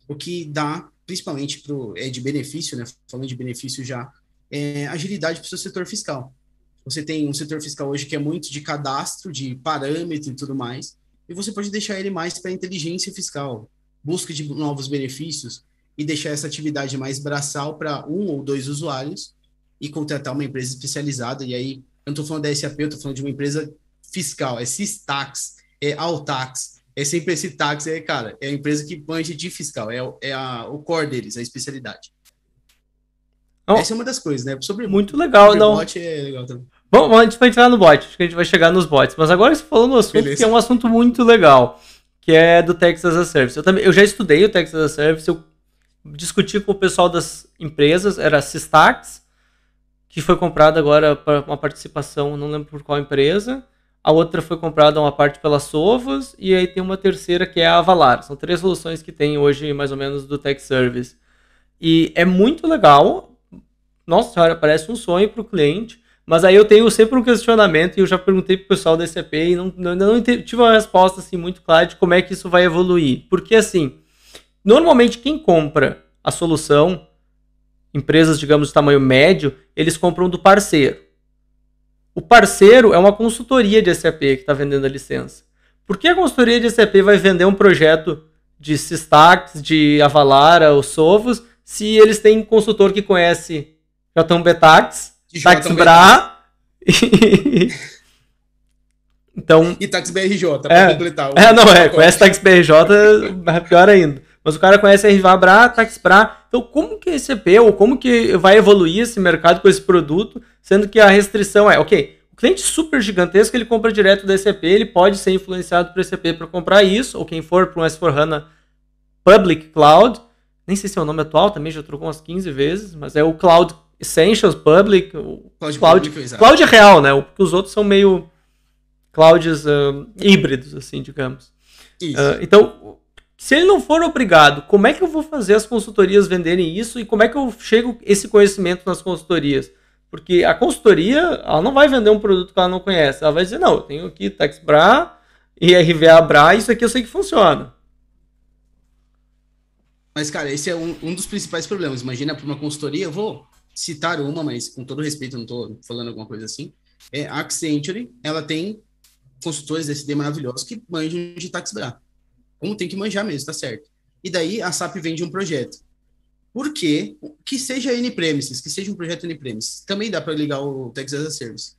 o que dá principalmente pro, é de benefício, né? Falando de benefício já, é agilidade para o seu setor fiscal. Você tem um setor fiscal hoje que é muito de cadastro, de parâmetro e tudo mais, e você pode deixar ele mais para inteligência fiscal, busca de novos benefícios e deixar essa atividade mais braçal para um ou dois usuários e contratar uma empresa especializada. E aí eu não estou falando da SAP, eu estou falando de uma empresa fiscal, é Sistax, é Altax, é sempre esse tax, é, cara, é a empresa que manja de fiscal, é, é a, o core deles, a especialidade. Oh, Essa é uma das coisas, né? Sobre, muito legal, sobre não. é legal também. Bom, a gente vai entrar no bot, acho que a gente vai chegar nos bots, mas agora você falou no assunto Beleza. que é um assunto muito legal, que é do Texas as a Service. Eu, também, eu já estudei o Texas as a Service, eu discuti com o pessoal das empresas, era a Sistax, que foi comprada agora para uma participação, não lembro por qual empresa, a outra foi comprada uma parte pela Sovas, e aí tem uma terceira que é a Avalar. São três soluções que tem hoje, mais ou menos, do Tech Service. E é muito legal. Nossa senhora, parece um sonho para o cliente. Mas aí eu tenho sempre um questionamento, e eu já perguntei para o pessoal da SAP e não, não, não tive uma resposta assim, muito clara de como é que isso vai evoluir. Porque assim, normalmente quem compra a solução, empresas, digamos, de tamanho médio, eles compram do parceiro. O parceiro é uma consultoria de SAP que está vendendo a licença. Por que a consultoria de SAP vai vender um projeto de Systax, de Avalara ou Sovos, se eles têm consultor que conhece Jotão Betax, TaxBra e... então... E TaxBRJ, para é, completar. É, não, é, conhece TaxBRJ, é pior ainda. Mas o cara conhece RVA TaxBra. Então, como que esse EP, ou como que vai evoluir esse mercado com esse produto, sendo que a restrição é, ok, o cliente super gigantesco, ele compra direto da SAP, ele pode ser influenciado por SAP para comprar isso, ou quem for para um S4HANA Public Cloud, nem sei se é o nome atual, também já trocou umas 15 vezes, mas é o Cloud Essentials Public, o Cloud, Cloud, Public, Cloud real, né? Porque os outros são meio clouds uh, híbridos, assim, digamos. Uh, então, se ele não for obrigado, como é que eu vou fazer as consultorias venderem isso e como é que eu chego esse conhecimento nas consultorias? Porque a consultoria, ela não vai vender um produto que ela não conhece. Ela vai dizer, não, eu tenho aqui TexBra e RVA Bra, isso aqui eu sei que funciona. Mas, cara, esse é um, um dos principais problemas. Imagina para uma consultoria, eu vou citar uma, mas com todo respeito, não estou falando alguma coisa assim. É, a Accenture, ela tem consultores SD maravilhosos que manjam de TaxBra. Como tem que manjar mesmo, tá certo. E daí a SAP vende um projeto. Por quê? Que seja N-Premises, que seja um projeto N-Premises. Também dá para ligar o Texas as a Service.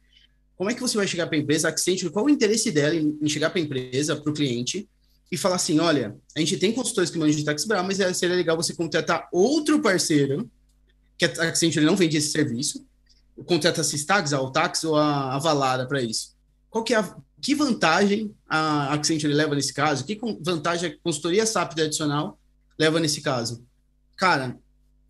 Como é que você vai chegar para a empresa, Accenture, qual o interesse dela em, chegar para a empresa, para o cliente, e falar assim, olha, a gente tem consultores que manjam de Tax Bra, mas seria legal você contratar outro parceiro, que a Accenture não vende esse serviço, contrata a Sistax, a Altax ou a Avalara para isso. Qual que é a, que vantagem a Accenture leva nesse caso? Que vantagem a consultoria SAP adicional leva nesse caso? Cara,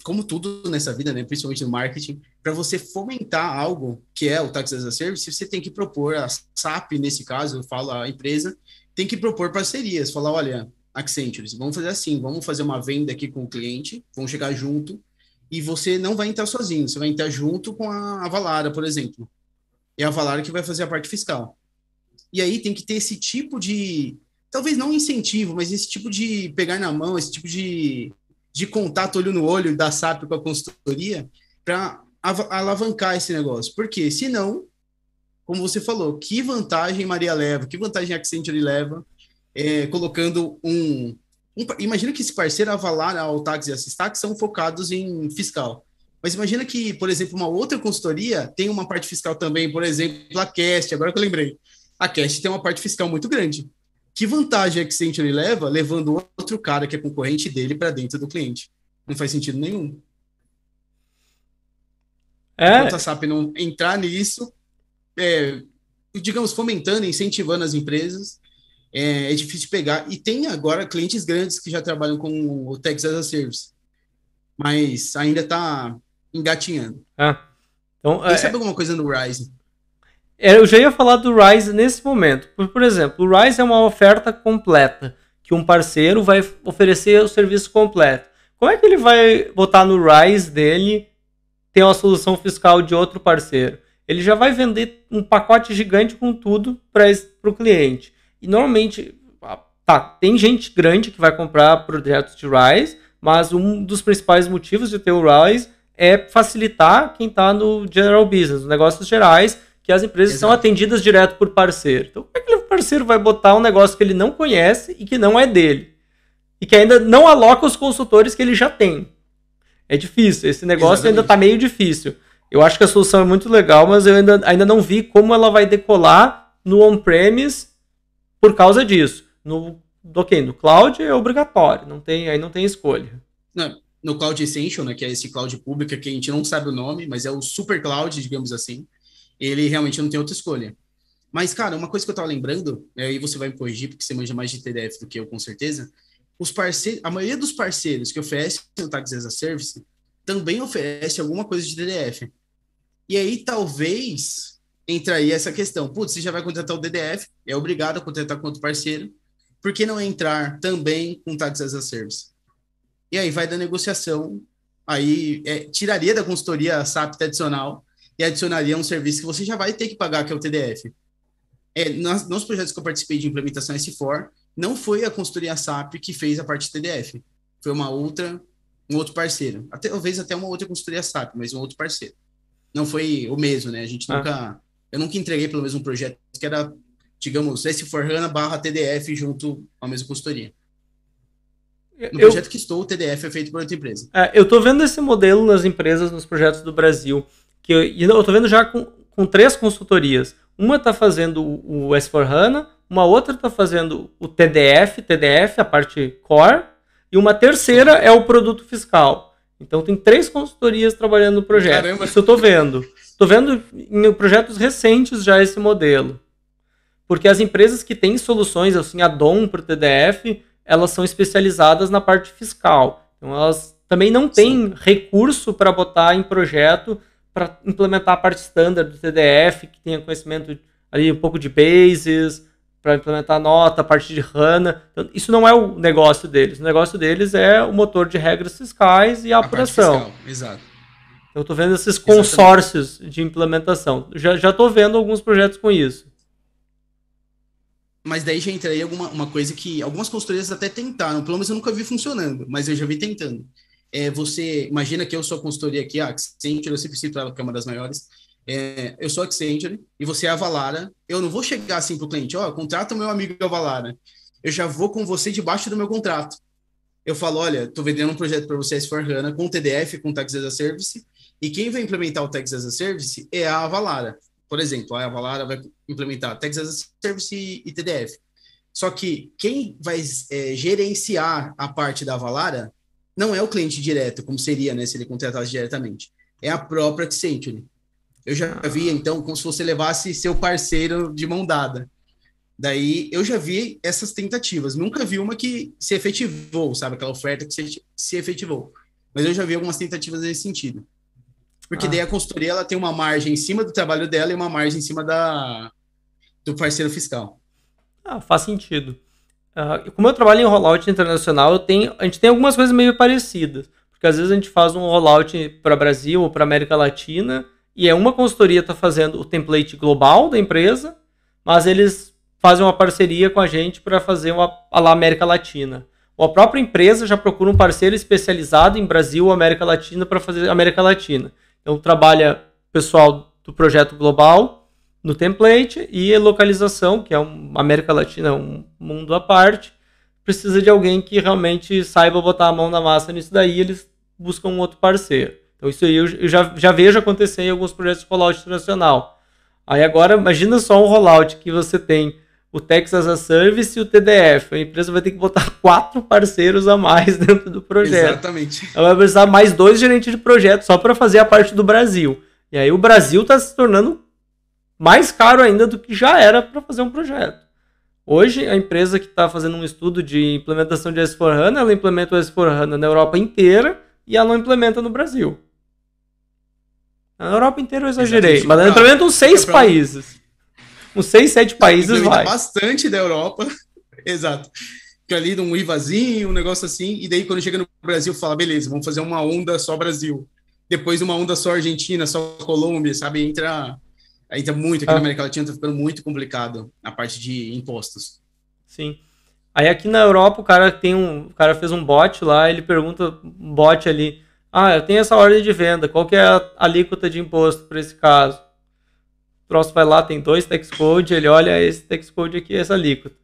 como tudo nessa vida, né, principalmente no marketing, para você fomentar algo que é o Tax as a Service, você tem que propor a SAP, nesse caso, eu falo a empresa, tem que propor parcerias, falar, olha, Accenture, vamos fazer assim, vamos fazer uma venda aqui com o cliente, vamos chegar junto, e você não vai entrar sozinho, você vai entrar junto com a Valara, por exemplo. É a Valara que vai fazer a parte fiscal. E aí tem que ter esse tipo de, talvez não incentivo, mas esse tipo de pegar na mão, esse tipo de, de contato olho no olho da SAP com a consultoria para alavancar esse negócio. Porque senão, como você falou, que vantagem Maria leva, que vantagem a Accenture leva, é, colocando um, um, Imagina que esse parceiro, a Valar, a Altax e a Sistax são focados em fiscal. Mas imagina que, por exemplo, uma outra consultoria tem uma parte fiscal também, por exemplo, a Cast, agora que eu lembrei a Cash tem uma parte fiscal muito grande. Que vantagem a Accenture leva levando outro cara que é concorrente dele para dentro do cliente? Não faz sentido nenhum. É. Enquanto a SAP não entrar nisso, é, digamos, fomentando, incentivando as empresas, é, é, difícil pegar. E tem agora clientes grandes que já trabalham com o Texas as a Service, mas ainda está engatinhando. Ah. Então, Quem é... sabe alguma coisa no Rise? É, eu já ia falar do Rise nesse momento. Por, por exemplo, o Rise é uma oferta completa, que um parceiro vai oferecer o serviço completo. Como é que ele vai botar no Rise dele ter uma solução fiscal de outro parceiro? Ele já vai vender um pacote gigante com tudo para o cliente. E normalmente, tá, tem gente grande que vai comprar projetos de Rise, mas um dos principais motivos de ter o Rise é facilitar quem está no general business, nos negócios gerais, que as empresas Exato. são atendidas direto por parceiro. Então, como é que o parceiro vai botar um negócio que ele não conhece e que não é dele? E que ainda não aloca os consultores que ele já tem. É difícil, esse negócio Exatamente. ainda está meio difícil. Eu acho que a solução é muito legal, mas eu ainda, ainda não vi como ela vai decolar no on-premise por causa disso. No, ok, no cloud é obrigatório, não tem, aí não tem escolha. Não, no Cloud Essential, né, que é esse cloud público que a gente não sabe o nome, mas é o super cloud, digamos assim, ele realmente não tem outra escolha. Mas, cara, uma coisa que eu tava lembrando, aí você vai me corrigir, porque você manja mais de TDF do que eu, com certeza, os parceiros, a maioria dos parceiros que oferecem o Tags as a Service também oferece alguma coisa de DDF. E aí, talvez, entra aí essa questão. Putz, você já vai contratar o DDF, é obrigado a contratar com outro parceiro, por que não entrar também com Tags as a Service? E aí vai da negociação, aí é, tiraria da consultoria SAP tradicional e adicionaria um serviço que você já vai ter que pagar, que é o TDF. É, nos, nos projetos que eu participei de implementação S4, não foi a consultoria SAP que fez a parte TDF, foi uma outra, um outro parceiro. Até, talvez até uma outra consultoria SAP, mas um outro parceiro. Não foi o mesmo, né? A gente ah. nunca. Eu nunca entreguei pelo mesmo projeto que era, digamos, S4 HANA barra TDF junto à mesma consultoria. No eu, projeto que estou, o TDF é feito por outra empresa. É, eu estou vendo esse modelo nas empresas, nos projetos do Brasil. Que eu, estou vendo já com, com três consultorias. Uma está fazendo o S4HANA, uma outra está fazendo o TDF, TDF, a parte core, e uma terceira é o produto fiscal. Então tem três consultorias trabalhando no projeto. Caramba. Isso eu estou vendo. Estou vendo em projetos recentes já esse modelo. Porque as empresas que têm soluções assim, add-on para o TDF, elas são especializadas na parte fiscal. Então elas também não têm Sim. recurso para botar em projeto para implementar a parte standard do TDF, que tenha conhecimento ali um pouco de bases, para implementar nota, a parte de HANA. Então, isso não é o negócio deles. O negócio deles é o motor de regras fiscais e a, a apuração. Exato. Eu estou vendo esses consórcios Exatamente. de implementação. Já estou vendo alguns projetos com isso. Mas daí já entrei alguma uma coisa que algumas consultorias até tentaram, pelo menos eu nunca vi funcionando, mas eu já vi tentando. É, você imagina que eu sou a consultoria aqui, a Accenture, eu sempre cito ela que é uma das maiores. É, eu sou a Accenture e você é a Valara. Eu não vou chegar assim para o cliente, ó, oh, contrata o meu amigo a Valara. Eu já vou com você debaixo do meu contrato. Eu falo, olha, estou vendendo um projeto para você S4 HANA com TDF, com Tax as a Service, e quem vai implementar o Tax as a Service é a Valara. Por exemplo, a Avalara vai implementar Tags as a Service e TDF. Só que quem vai é, gerenciar a parte da Avalara não é o cliente direto, como seria né, se ele contratasse diretamente. É a própria Accenture. Eu já vi, então, como se você levasse seu parceiro de mão dada. Daí eu já vi essas tentativas. Nunca vi uma que se efetivou, sabe? Aquela oferta que se efetivou. Mas eu já vi algumas tentativas nesse sentido. Porque ah. daí a consultoria ela tem uma margem em cima do trabalho dela e uma margem em cima da, do parceiro fiscal. Ah, faz sentido. Uh, como eu trabalho em rollout internacional, eu tenho, a gente tem algumas coisas meio parecidas. Porque às vezes a gente faz um rollout para Brasil ou para América Latina e é uma consultoria está fazendo o template global da empresa, mas eles fazem uma parceria com a gente para fazer uma a lá América Latina. Ou a própria empresa já procura um parceiro especializado em Brasil ou América Latina para fazer América Latina. Então trabalha pessoal do projeto global no template e localização, que é uma América Latina, um mundo à parte, precisa de alguém que realmente saiba botar a mão na massa nisso daí, eles buscam um outro parceiro. Então isso aí eu já, já vejo acontecer em alguns projetos de rollout internacional. Aí agora imagina só um rollout que você tem o Texas as a Service e o TDF. A empresa vai ter que botar quatro parceiros a mais dentro do projeto. Exatamente. Ela vai precisar mais dois gerentes de projeto só para fazer a parte do Brasil. E aí o Brasil está se tornando mais caro ainda do que já era para fazer um projeto. Hoje, a empresa que está fazendo um estudo de implementação de S4HANA, ela implementa o S4HANA na Europa inteira e ela não implementa no Brasil. Na Europa inteira eu exagerei, Exatamente. mas ela implementa uns seis países uns seis, sete países vai. bastante da Europa. Exato. Que ali um IVAzinho, um negócio assim, e daí quando chega no Brasil, fala, beleza, vamos fazer uma onda só Brasil. Depois uma onda só Argentina, só Colômbia, sabe? Entra, entra muito, aqui ah. na América Latina tá ficando muito complicado a parte de impostos. Sim. Aí aqui na Europa o cara tem um, o cara fez um bot lá, ele pergunta um bot ali, ah, eu tenho essa ordem de venda, qual que é a alíquota de imposto para esse caso? Troço vai lá, tem dois tax code, ele olha esse tax code aqui, essa alíquota.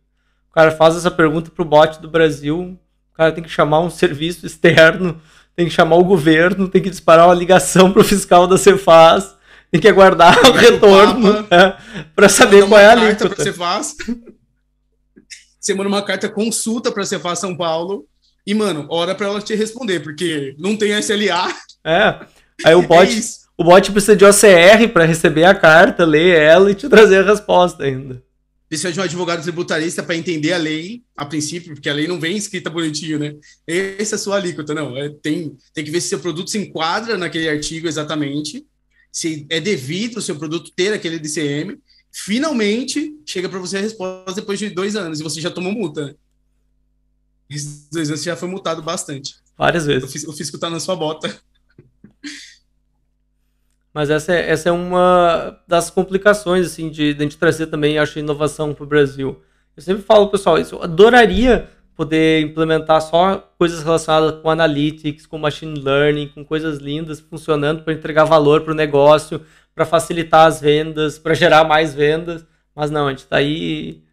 O cara faz essa pergunta pro bot do Brasil, o cara tem que chamar um serviço externo, tem que chamar o governo, tem que disparar uma ligação para o fiscal da Cefaz, tem que aguardar o retorno é, para saber qual é a alíquota. Você faz. Você manda uma carta consulta para a Cefaz São Paulo e, mano, hora para ela te responder, porque não tem SLA. É. Aí o bot, é o bot precisa de OCR para receber a carta, ler ela e te trazer a resposta ainda precisa de um advogado tributarista para entender a lei, a princípio, porque a lei não vem escrita bonitinho, né? Essa é a sua alíquota, não. É, tem, tem que ver se seu produto se enquadra naquele artigo exatamente, se é devido o seu produto ter aquele DCM. Finalmente, chega para você a resposta depois de dois anos, e você já tomou multa, né? Esses dois anos você já foi multado bastante. Várias vezes. O fisco está na sua bota. Mas essa é, essa é uma das complicações, assim, de, de a gente trazer também, acho, inovação para o Brasil. Eu sempre falo, pessoal, isso, eu adoraria poder implementar só coisas relacionadas com analytics, com machine learning, com coisas lindas funcionando para entregar valor para o negócio, para facilitar as vendas, para gerar mais vendas. Mas não, a gente está aí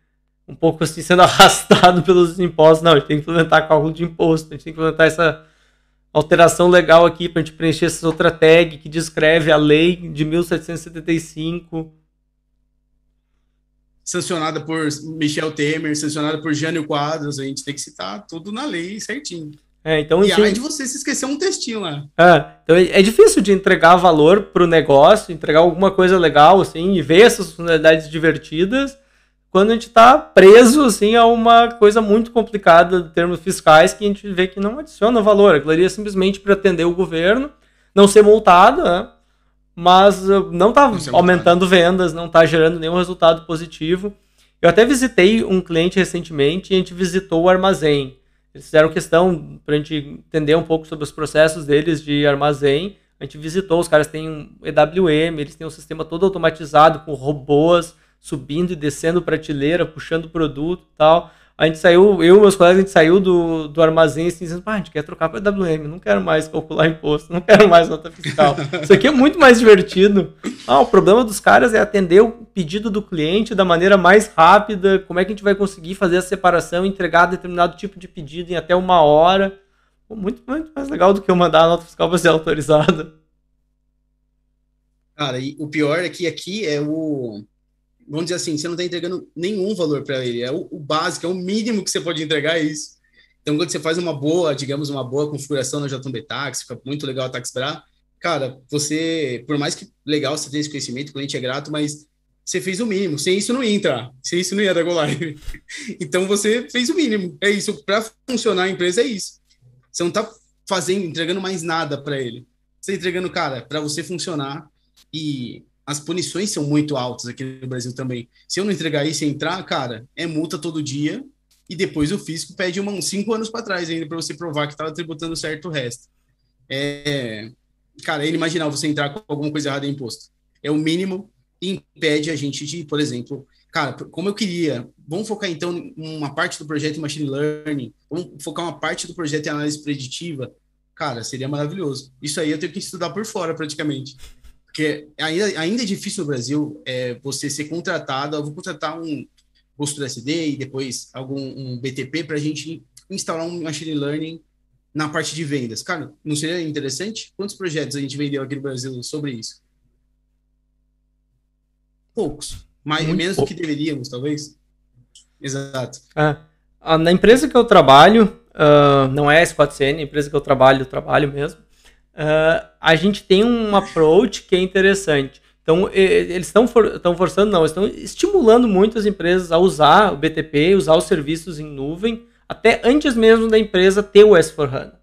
um pouco assim sendo arrastado pelos impostos. Não, a gente tem que implementar cálculo de imposto, a gente tem que implementar essa alteração legal aqui para a gente preencher essa outra tag que descreve a lei de 1775. Sancionada por Michel Temer, sancionada por Jânio Quadros, a gente tem que citar tudo na lei certinho. É, então, e aí de você se esquecer um textinho lá. É, então é, é difícil de entregar valor para o negócio, entregar alguma coisa legal, assim, e ver essas funcionalidades divertidas, quando a gente está preso assim, a uma coisa muito complicada em termos fiscais que a gente vê que não adiciona valor. Aquilo ali é simplesmente para atender o governo, não ser multado, né? mas uh, não está aumentando vendas, não está gerando nenhum resultado positivo. Eu até visitei um cliente recentemente e a gente visitou o armazém. Eles fizeram questão para a gente entender um pouco sobre os processos deles de armazém. A gente visitou, os caras têm um EWM, eles têm um sistema todo automatizado com robôs, subindo e descendo prateleira, puxando produto e tal. A gente saiu, eu e meus colegas, a gente saiu do, do armazém assim, dizendo, ah, a gente quer trocar para WM, não quero mais calcular imposto, não quero mais nota fiscal. Isso aqui é muito mais divertido. Ah, o problema dos caras é atender o pedido do cliente da maneira mais rápida, como é que a gente vai conseguir fazer a separação, entregar determinado tipo de pedido em até uma hora. Muito, muito mais legal do que eu mandar a nota fiscal para ser autorizada. Cara, e o pior é que aqui é o vamos dizer assim, você não está entregando nenhum valor para ele. É o, o, básico, é o mínimo que você pode entregar é isso. Então, quando você faz uma boa, digamos, uma boa configuração no JB Tax, fica muito legal a TaxBra, cara, você, por mais que legal você tenha esse conhecimento, o cliente é grato, mas você fez o mínimo. Sem isso não ia entrar. Sem isso não ia dar Go Live. então, você fez o mínimo. É isso. Para funcionar a empresa, é isso. Você não está fazendo, entregando mais nada para ele. Você está entregando, cara, para você funcionar e as punições são muito altas aqui no Brasil também. Se eu não entregar isso e entrar, cara, é multa todo dia e depois o fisco pede uma, cinco anos para trás ainda para você provar que estava tributando certo o resto. É, cara, é inimaginável você entrar com alguma coisa errada em imposto. É o mínimo e impede a gente de, por exemplo, cara, como eu queria, vamos focar então uma parte do projeto em machine learning, vamos focar uma parte do projeto em análise preditiva. Cara, seria maravilhoso. Isso aí eu tenho que estudar por fora praticamente. Porque ainda, ainda é difícil no Brasil é, você ser contratado, eu vou contratar um posto SD e depois algum um BTP para a gente instalar um machine learning na parte de vendas. Cara, não seria interessante? Quantos projetos a gente vendeu aqui no Brasil sobre isso? Poucos. Mais, menos pouco. do que deveríamos, talvez. Exato. É. Na empresa que eu trabalho, uh, não é a S4CN, a empresa que eu trabalho, eu trabalho mesmo uh, a gente tem um approach que é interessante. Então, eles estão for, forçando, não, estão estimulando muito as empresas a usar o BTP, usar os serviços em nuvem, até antes mesmo da empresa ter o S4HANA.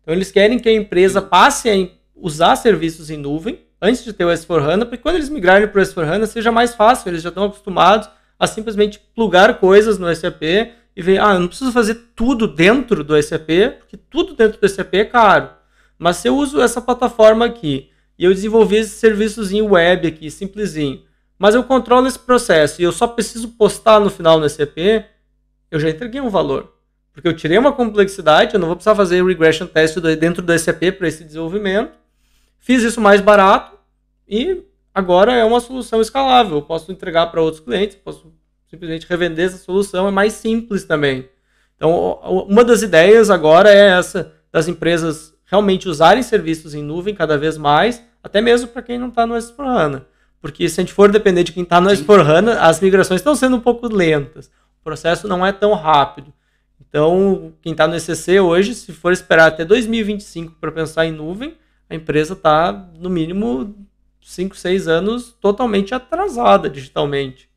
Então, eles querem que a empresa passe a usar serviços em nuvem antes de ter o S4HANA, porque quando eles migrarem para o S4HANA seja mais fácil, eles já estão acostumados a simplesmente plugar coisas no SAP e ver, ah, eu não preciso fazer tudo dentro do SAP, porque tudo dentro do SAP é caro. Mas se eu uso essa plataforma aqui e eu desenvolvi esse serviços em web aqui, simplesinho, mas eu controlo esse processo e eu só preciso postar no final no SCP, eu já entreguei um valor. Porque eu tirei uma complexidade, eu não vou precisar fazer regression test dentro do SAP para esse desenvolvimento. Fiz isso mais barato e agora é uma solução escalável. Eu posso entregar para outros clientes, posso simplesmente revender essa solução, é mais simples também. Então, uma das ideias agora é essa das empresas realmente usarem serviços em nuvem cada vez mais, até mesmo para quem não está no S4HANA. Porque se a gente for depender de quem está no S4HANA, as migrações estão sendo um pouco lentas. O processo não é tão rápido. Então, quem está no ECC hoje, se for esperar até 2025 para pensar em nuvem, a empresa está, no mínimo, 5, 6 anos totalmente atrasada digitalmente.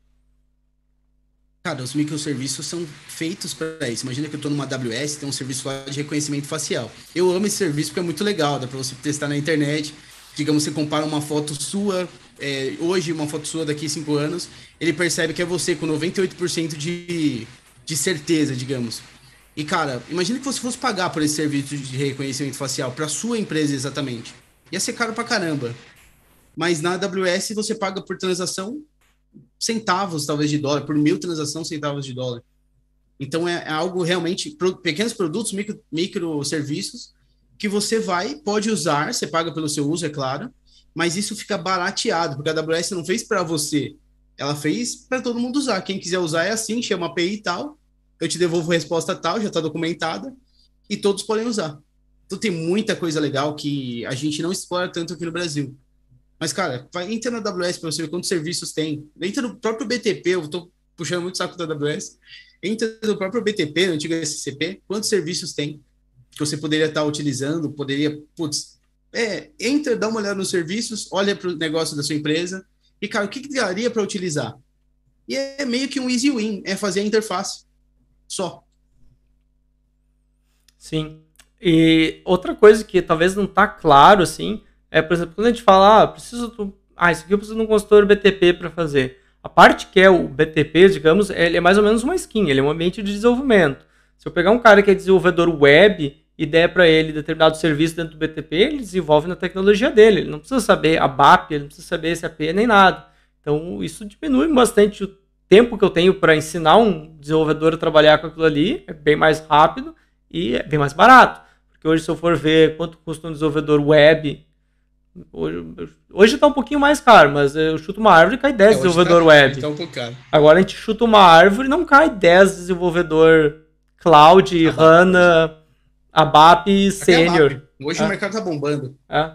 Cara, os microserviços são feitos para isso. Imagina que eu estou numa AWS, tem um serviço lá de reconhecimento facial. Eu amo esse serviço porque é muito legal, dá para você testar na internet. Digamos, você compara uma foto sua é, hoje, uma foto sua daqui a 5 anos, ele percebe que é você com 98% de, de certeza, digamos. E, cara, imagina que você fosse pagar por esse serviço de reconhecimento facial para sua empresa exatamente. Ia ser caro pra caramba. Mas na AWS você paga por transação centavos, talvez, de dólar, por mil transações, centavos de dólar. Então é, é algo realmente, pro, pequenos produtos, micro, micro serviços, que você vai, pode usar, você paga pelo seu uso, é claro, mas isso fica barateado, porque a AWS não fez para você, ela fez para todo mundo usar. Quem quiser usar é assim, chama API e tal, eu te devolvo resposta tal, já está documentada, e todos podem usar. Então tem muita coisa legal que a gente não explora tanto aqui no Brasil. Mas, cara, vai, entra na AWS para você ver quantos serviços tem. Entra no próprio BTP, eu estou puxando muito saco da AWS. Entra no próprio BTP, no antigo SCP, quantos serviços tem que você poderia estar utilizando, poderia, putz, é, entra, dá uma olhada nos serviços, olha para o negócio da sua empresa e, cara, o que, que daria para utilizar? E é meio que um easy win, é fazer a interface só. Sim. E outra coisa que talvez não está claro, assim, é, por exemplo, quando a gente fala, ah, preciso. Ah, isso aqui eu preciso de um consultor BTP para fazer. A parte que é o BTP, digamos, ele é mais ou menos uma skin, ele é um ambiente de desenvolvimento. Se eu pegar um cara que é desenvolvedor web e der para ele determinado serviço dentro do BTP, ele desenvolve na tecnologia dele. Ele não precisa saber a BAP, ele não precisa saber SAP nem nada. Então, isso diminui bastante o tempo que eu tenho para ensinar um desenvolvedor a trabalhar com aquilo ali. É bem mais rápido e é bem mais barato. Porque hoje, se eu for ver quanto custa um desenvolvedor web Hoje, está um pouquinho mais caro, mas eu chuto uma árvore e cai 10 é, desenvolvedor tá, web. Tá um Agora a gente chuta uma árvore e não cai 10 desenvolvedor cloud, ABAP. HANA, ABAP sênior. Hoje o ah. mercado tá bombando. É.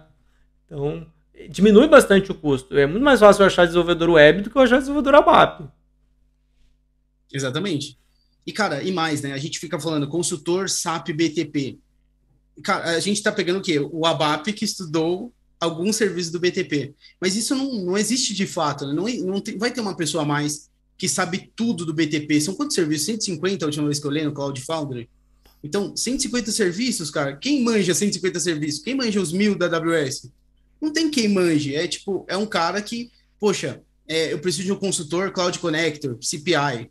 Então, diminui bastante o custo. É muito mais fácil achar desenvolvedor web do que achar desenvolvedor ABAP. Exatamente. E, cara, e mais, né? A gente fica falando consultor SAP BTP. Cara, a gente tá pegando o quê? O ABAP que estudou algum serviço do BTP. Mas isso não, não existe de fato, né? não, não tem, vai ter uma pessoa a mais que sabe tudo do BTP. São quantos serviços? 150 a última vez que eu li no Cloud Foundry. Então, 150 serviços, cara. Quem manja 150 serviços? Quem manja os mil da AWS? Não tem quem manje. É tipo, é um cara que, poxa, é, eu preciso de um consultor Cloud Connector, CPI.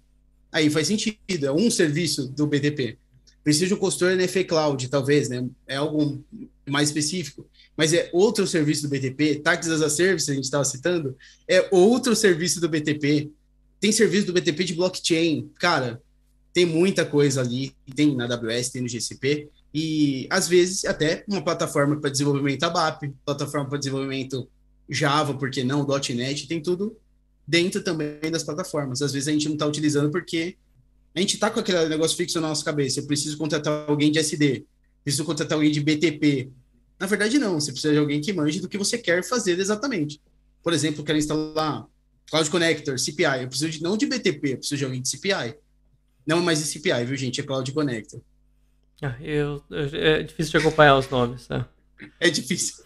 Aí faz sentido, é um serviço do BTP. Preciso de um consultor NF Cloud, talvez, né? É algo mais específico mas é outro serviço do BTP, Taxas as a Service, a gente estava citando, é outro serviço do BTP. Tem serviço do BTP de blockchain. Cara, tem muita coisa ali, tem na AWS, tem no GCP, e às vezes até uma plataforma para desenvolvimento ABAP, plataforma para desenvolvimento Java, porque não, .NET, tem tudo dentro também das plataformas. Às vezes a gente não está utilizando porque a gente está com aquele negócio fixo na nossa cabeça. Eu preciso contratar alguém de SD, preciso contratar alguém de BTP, na verdade, não. Você precisa de alguém que manje do que você quer fazer exatamente. Por exemplo, eu quero instalar Cloud Connector, CPI. Eu preciso de, não de BTP, eu preciso de alguém de CPI. Não é mais de CPI, viu, gente? É Cloud Connector. Ah, eu, eu, é difícil de acompanhar os nomes, tá? É difícil.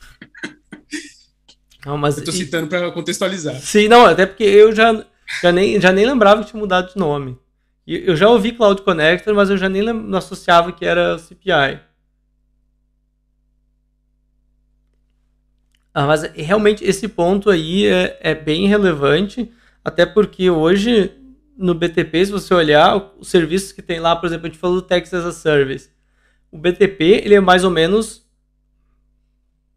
Não, mas, eu tô citando para contextualizar. Sim, não, até porque eu já, já, nem, já nem lembrava que tinha mudado de nome. Eu já ouvi Cloud Connector, mas eu já nem associava que era CPI. Ah, mas realmente esse ponto aí é, é, bem relevante, até porque hoje no BTP, se você olhar os serviços que tem lá, por exemplo, a gente falou do Texas as a Service. O BTP, ele é mais ou menos.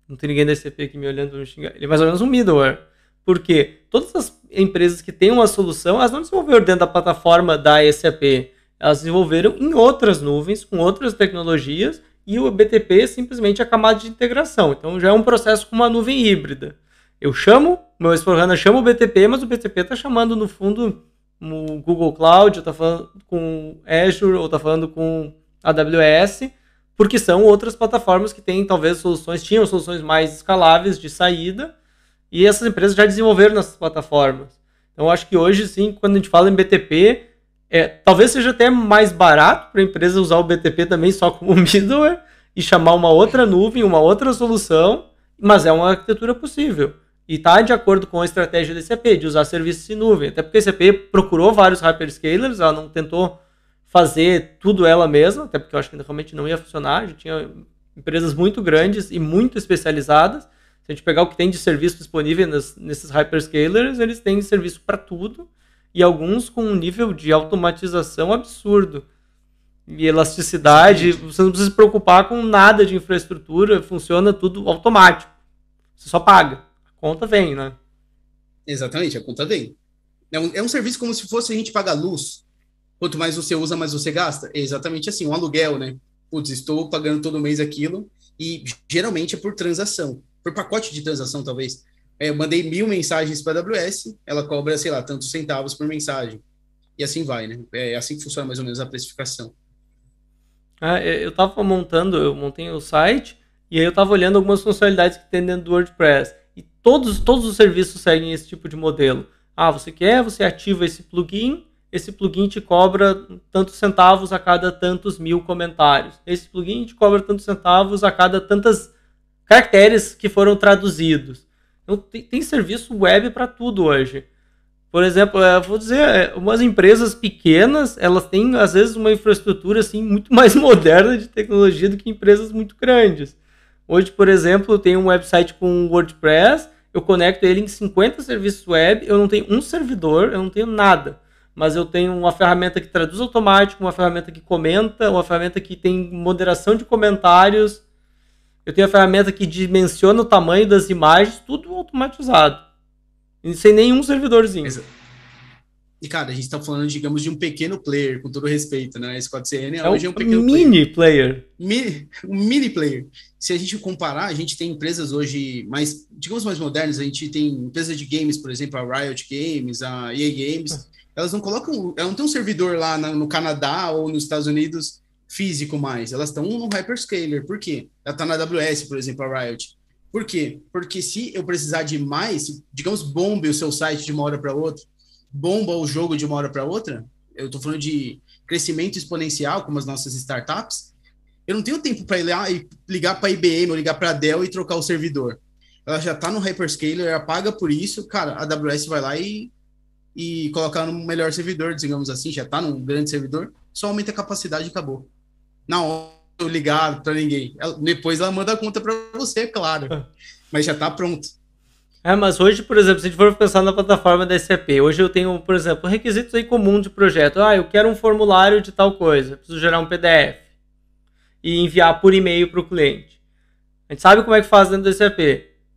Não tem ninguém da SCP aqui me olhando para me xingar. Ele é mais ou menos um middleware. Porque todas as empresas que têm uma solução, elas não desenvolveram dentro da plataforma da SAP. Elas desenvolveram em outras nuvens, com outras tecnologias, e o BTP é simplesmente a camada de integração. Então já é um processo com uma nuvem híbrida. Eu chamo, meu s chama o BTP, mas o BTP está chamando no fundo o Google Cloud, ou está falando com Azure, ou está falando com AWS, porque são outras plataformas que têm talvez soluções, tinham soluções mais escaláveis de saída, e essas empresas já desenvolveram nessas plataformas. Então, acho que hoje, sim, quando a gente fala em BTP, é, talvez seja até mais barato para a empresa usar o BTP também só como middleware e chamar uma outra nuvem, uma outra solução, mas é uma arquitetura possível. E está de acordo com a estratégia da SAP, de usar serviços em nuvem. Até porque a SAP procurou vários hyperscalers, ela não tentou fazer tudo ela mesma, até porque eu acho que realmente não ia funcionar. Já tinha empresas muito grandes e muito especializadas. Se a gente pegar o que tem de serviço disponível nesses hyperscalers, eles têm serviço para tudo e alguns com um nível de automatização absurdo. E elasticidade, você não precisa se preocupar com nada de infraestrutura, funciona tudo automático. Você só paga conta vem, né? Exatamente, a conta vem. É um, é um serviço como se fosse a gente pagar luz. Quanto mais você usa, mais você gasta. É exatamente assim, um aluguel, né? Putz, estou pagando todo mês aquilo e geralmente é por transação, por pacote de transação, talvez. É, eu mandei mil mensagens para a AWS, ela cobra, sei lá, tantos centavos por mensagem. E assim vai, né? É assim que funciona mais ou menos a precificação. Ah, eu estava montando, eu montei o site e aí eu estava olhando algumas funcionalidades que tem dentro do WordPress. E todos, todos os serviços seguem esse tipo de modelo. Ah, você quer, você ativa esse plugin, esse plugin te cobra tantos centavos a cada tantos mil comentários. Esse plugin te cobra tantos centavos a cada tantas caracteres que foram traduzidos. Então, tem, tem serviço web para tudo hoje. Por exemplo, eu vou dizer, é, umas empresas pequenas, elas têm às vezes uma infraestrutura assim muito mais moderna de tecnologia do que empresas muito grandes. Hoje, por exemplo, eu tenho um website com WordPress, eu conecto ele em 50 serviços web, eu não tenho um servidor, eu não tenho nada. Mas eu tenho uma ferramenta que traduz automático, uma ferramenta que comenta, uma ferramenta que tem moderação de comentários. Eu tenho a ferramenta que dimensiona o tamanho das imagens, tudo automatizado. Sem nenhum servidorzinho. Exato. E, cara, a gente está falando, digamos, de um pequeno player, com todo respeito, né? Esse 4CN é hoje é um pequeno mini player. Mini, um mini player. Se a gente comparar, a gente tem empresas hoje mais, digamos, mais modernas. A gente tem empresas de games, por exemplo, a Riot Games, a EA Games. Elas não colocam, elas não tem um servidor lá no Canadá ou nos Estados Unidos físico mais. Elas estão no hyperscaler. Por quê? Ela está na AWS, por exemplo, a Riot. Por quê? Porque se eu precisar de mais, digamos, bombe o seu site de uma hora para outra, bomba o jogo de uma hora para outra, eu estou falando de crescimento exponencial, como as nossas startups, eu não tenho tempo para ir lá e ligar para a IBM ou ligar para a Dell e trocar o servidor. Ela já está no hyperscaler, ela paga por isso, cara, a AWS vai lá e, e colocar no melhor servidor, digamos assim, já está num grande servidor, só aumenta a capacidade e acabou. Na hora ligar para ninguém. Depois ela manda a conta para você, claro. É. Mas já está pronto. É, mas hoje, por exemplo, se a gente for pensar na plataforma da SAP, hoje eu tenho, por exemplo, requisitos aí comuns de projeto. Ah, eu quero um formulário de tal coisa, preciso gerar um PDF e enviar por e-mail para o cliente. A gente sabe como é que faz dentro da SAP,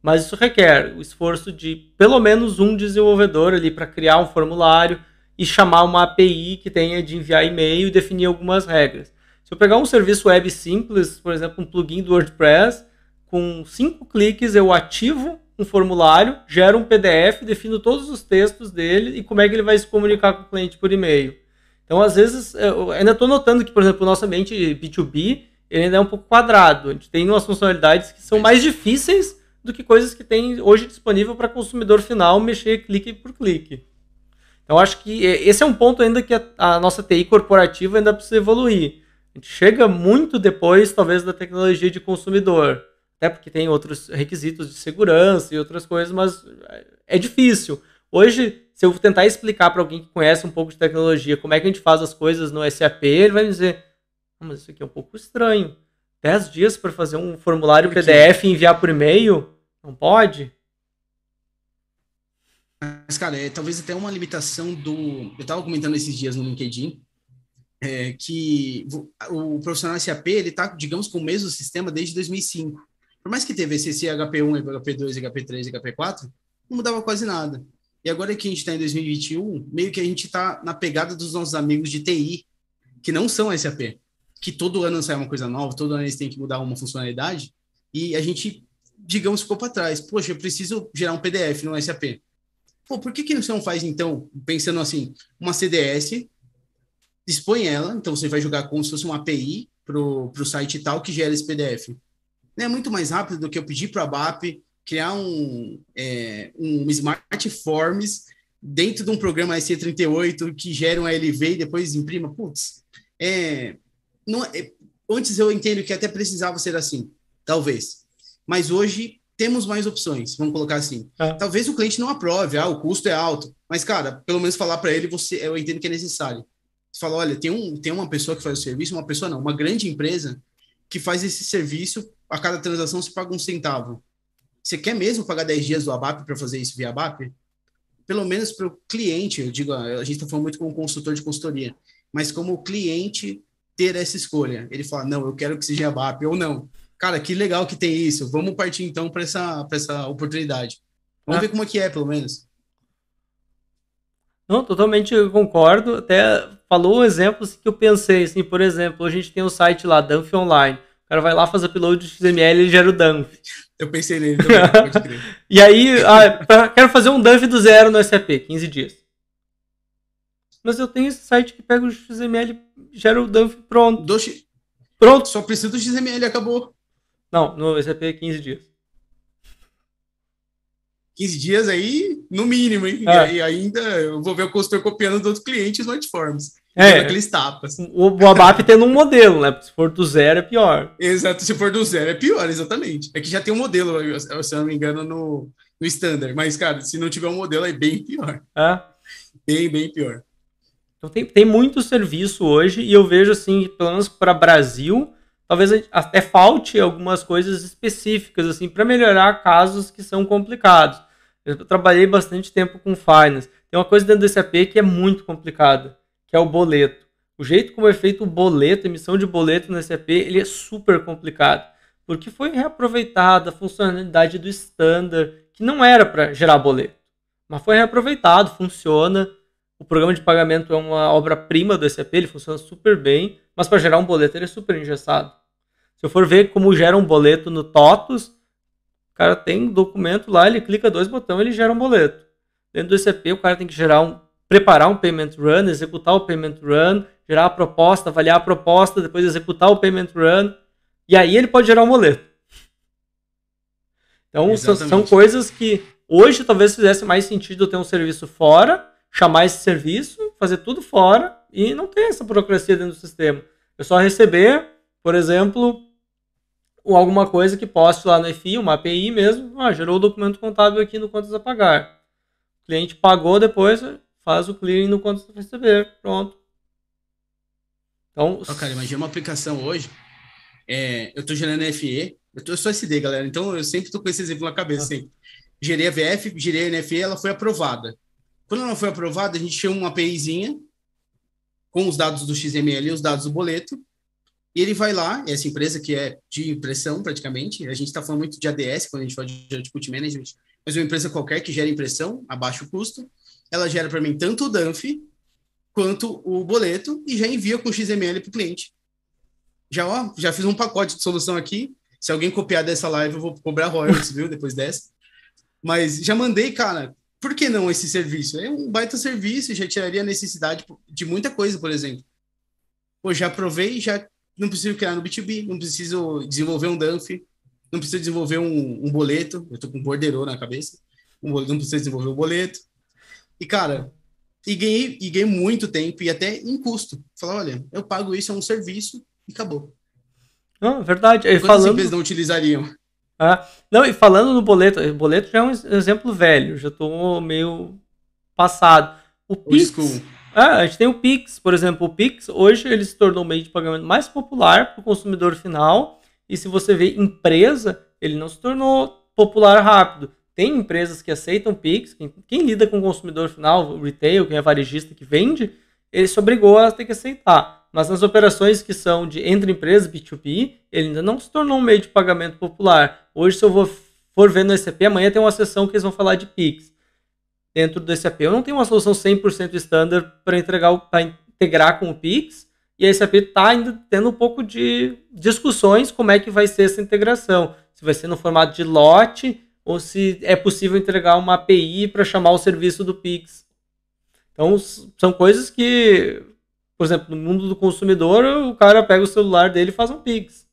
mas isso requer o esforço de pelo menos um desenvolvedor ali para criar um formulário e chamar uma API que tenha de enviar e-mail e definir algumas regras. Se eu pegar um serviço web simples, por exemplo, um plugin do WordPress, com cinco cliques eu ativo um formulário, gero um PDF, defino todos os textos dele e como é que ele vai se comunicar com o cliente por e-mail. Então, às vezes, eu ainda estou notando que, por exemplo, o nosso ambiente B2B ele ainda é um pouco quadrado. A gente tem umas funcionalidades que são mais difíceis do que coisas que tem hoje disponível para consumidor final mexer clique por clique. Então, acho que esse é um ponto ainda que a, a nossa TI corporativa ainda precisa evoluir. A gente chega muito depois, talvez, da tecnologia de consumidor até porque tem outros requisitos de segurança e outras coisas, mas é difícil. Hoje, se eu tentar explicar para alguém que conhece um pouco de tecnologia como é que a gente faz as coisas no SAP, ele vai me dizer: ah, mas isso aqui é um pouco estranho. 10 dias para fazer um formulário PDF e enviar por e-mail? Não pode? Mas, cara, é, talvez até uma limitação do. Eu estava comentando esses dias no LinkedIn é, que o profissional SAP ele está, digamos, com o mesmo sistema desde 2005. Por mais que teve esse HP1, HP2, HP3 e HP4, não mudava quase nada. E agora que a gente está em 2021, meio que a gente está na pegada dos nossos amigos de TI, que não são SAP, que todo ano sai uma coisa nova, todo ano eles têm que mudar uma funcionalidade, e a gente, digamos, ficou para trás. Poxa, eu preciso gerar um PDF no SAP. pô, por que, que você não faz, então, pensando assim, uma CDS, dispõe ela, então você vai jogar como se fosse uma API para o site tal que gera esse PDF. É muito mais rápido do que eu pedir para a BAP criar um, é, um Smart Forms dentro de um programa SC38 que gera um ALV e depois imprima. Putz, é, não, é, antes eu entendo que até precisava ser assim, talvez. Mas hoje temos mais opções, vamos colocar assim. É. Talvez o cliente não aprove, ah, o custo é alto, mas cara, pelo menos falar para ele, você, eu entendo que é necessário. Você fala, olha, tem, um, tem uma pessoa que faz o serviço, uma pessoa não, uma grande empresa que faz esse serviço, a cada transação se paga um centavo. Você quer mesmo pagar 10 dias do ABAP para fazer isso via ABAP? Pelo menos para o cliente, eu digo, a gente está falando muito como consultor de consultoria, mas como o cliente ter essa escolha. Ele fala, não, eu quero que seja ABAP ou não. Cara, que legal que tem isso. Vamos partir então para essa, essa oportunidade. Vamos ah. ver como é que é, pelo menos. Não, totalmente concordo. Até falou exemplos que eu pensei, assim, por exemplo, a gente tem o um site lá, Dump Online. O cara vai lá, faz upload de XML e gera o dump. Eu pensei nele também, pode crer. e aí, ah, quero fazer um dump do zero no SAP, 15 dias. Mas eu tenho esse site que pega o XML e gera o dump pronto. Do. Pronto. Só precisa do XML, acabou. Não, no SAP 15 dias. 15 dias aí, no mínimo, hein? É. E ainda eu vou ver o consultor copiando do outro cliente os Notforms. É. Aqueles tapas. O, o ABAP tendo um modelo, né? Se for do zero é pior. Exato, se for do zero é pior, exatamente. É que já tem um modelo, se eu não me engano, no, no standard. Mas, cara, se não tiver um modelo, é bem pior. É. Bem, bem pior. Então tem, tem muito serviço hoje e eu vejo assim, pelo menos para Brasil, talvez até falte algumas coisas específicas assim para melhorar casos que são complicados. Eu trabalhei bastante tempo com finance. Tem uma coisa dentro do SAP que é muito complicada, que é o boleto. O jeito como é feito o boleto, emissão de boleto no SAP, ele é super complicado, porque foi reaproveitada a funcionalidade do standard, que não era para gerar boleto, mas foi reaproveitado, funciona. O programa de pagamento é uma obra-prima do SAP, ele funciona super bem, mas para gerar um boleto ele é super engessado. Se eu for ver como gera um boleto no TOTUS, o cara tem documento lá, ele clica dois botões, ele gera um boleto. Dentro do SAP, o cara tem que gerar um, preparar um payment run, executar o payment run, gerar a proposta, avaliar a proposta, depois executar o payment run, e aí ele pode gerar um boleto. Então, são, são, coisas que hoje talvez fizesse mais sentido ter um serviço fora, chamar esse serviço, fazer tudo fora e não ter essa burocracia dentro do sistema. É só receber, por exemplo, alguma coisa que poste lá no FI, uma API mesmo, ah, gerou o documento contábil aqui no contas a pagar. O cliente pagou depois, faz o clearing no contas a receber, pronto. Então, oh, cara, imagina uma aplicação hoje, é, eu estou gerando FE, eu, tô, eu sou SD, galera, então eu sempre estou com esse exemplo na cabeça, assim. Gerei a VF, gerei a NFE, ela foi aprovada. Quando ela foi aprovada, a gente tinha uma APIzinha com os dados do XML e os dados do boleto, e ele vai lá, essa empresa que é de impressão praticamente, a gente está falando muito de ADS quando a gente fala de Output Management, mas uma empresa qualquer que gera impressão a baixo custo, ela gera para mim tanto o DANF quanto o boleto e já envia com XML para o cliente. Já, ó, já fiz um pacote de solução aqui. Se alguém copiar dessa live, eu vou cobrar royalties, viu? Depois dessa. Mas já mandei, cara. Por que não esse serviço? É um baita serviço, já tiraria a necessidade de muita coisa, por exemplo. Pô, já provei, já não preciso criar no B2B, não preciso desenvolver um DANF, não preciso desenvolver um, um boleto, eu tô com um borderô na cabeça, um boleto, não preciso desenvolver um boleto. E, cara, e ganhei, e ganhei muito tempo e até em custo. Falar, olha, eu pago isso, é um serviço e acabou. Não, verdade. E falando... empresas não utilizariam? Ah, não, e falando no boleto, o boleto já é um exemplo velho, já estou meio passado. O Pix, ah, a gente tem o Pix, por exemplo. O Pix, hoje, ele se tornou o meio de pagamento mais popular para o consumidor final. E se você vê empresa, ele não se tornou popular rápido. Tem empresas que aceitam Pix. Quem, quem lida com o consumidor final, o retail, quem é varejista que vende, ele se obrigou a ter que aceitar. Mas nas operações que são de entre empresas, B2B, ele ainda não se tornou um meio de pagamento popular. Hoje, se eu vou, for ver no SAP, amanhã tem uma sessão que eles vão falar de Pix dentro do SAP. Eu não tenho uma solução 100% standard para entregar para integrar com o Pix, e a SAP está ainda tendo um pouco de discussões como é que vai ser essa integração. Se vai ser no formato de lote ou se é possível entregar uma API para chamar o serviço do Pix. Então, são coisas que, por exemplo, no mundo do consumidor, o cara pega o celular dele e faz um Pix.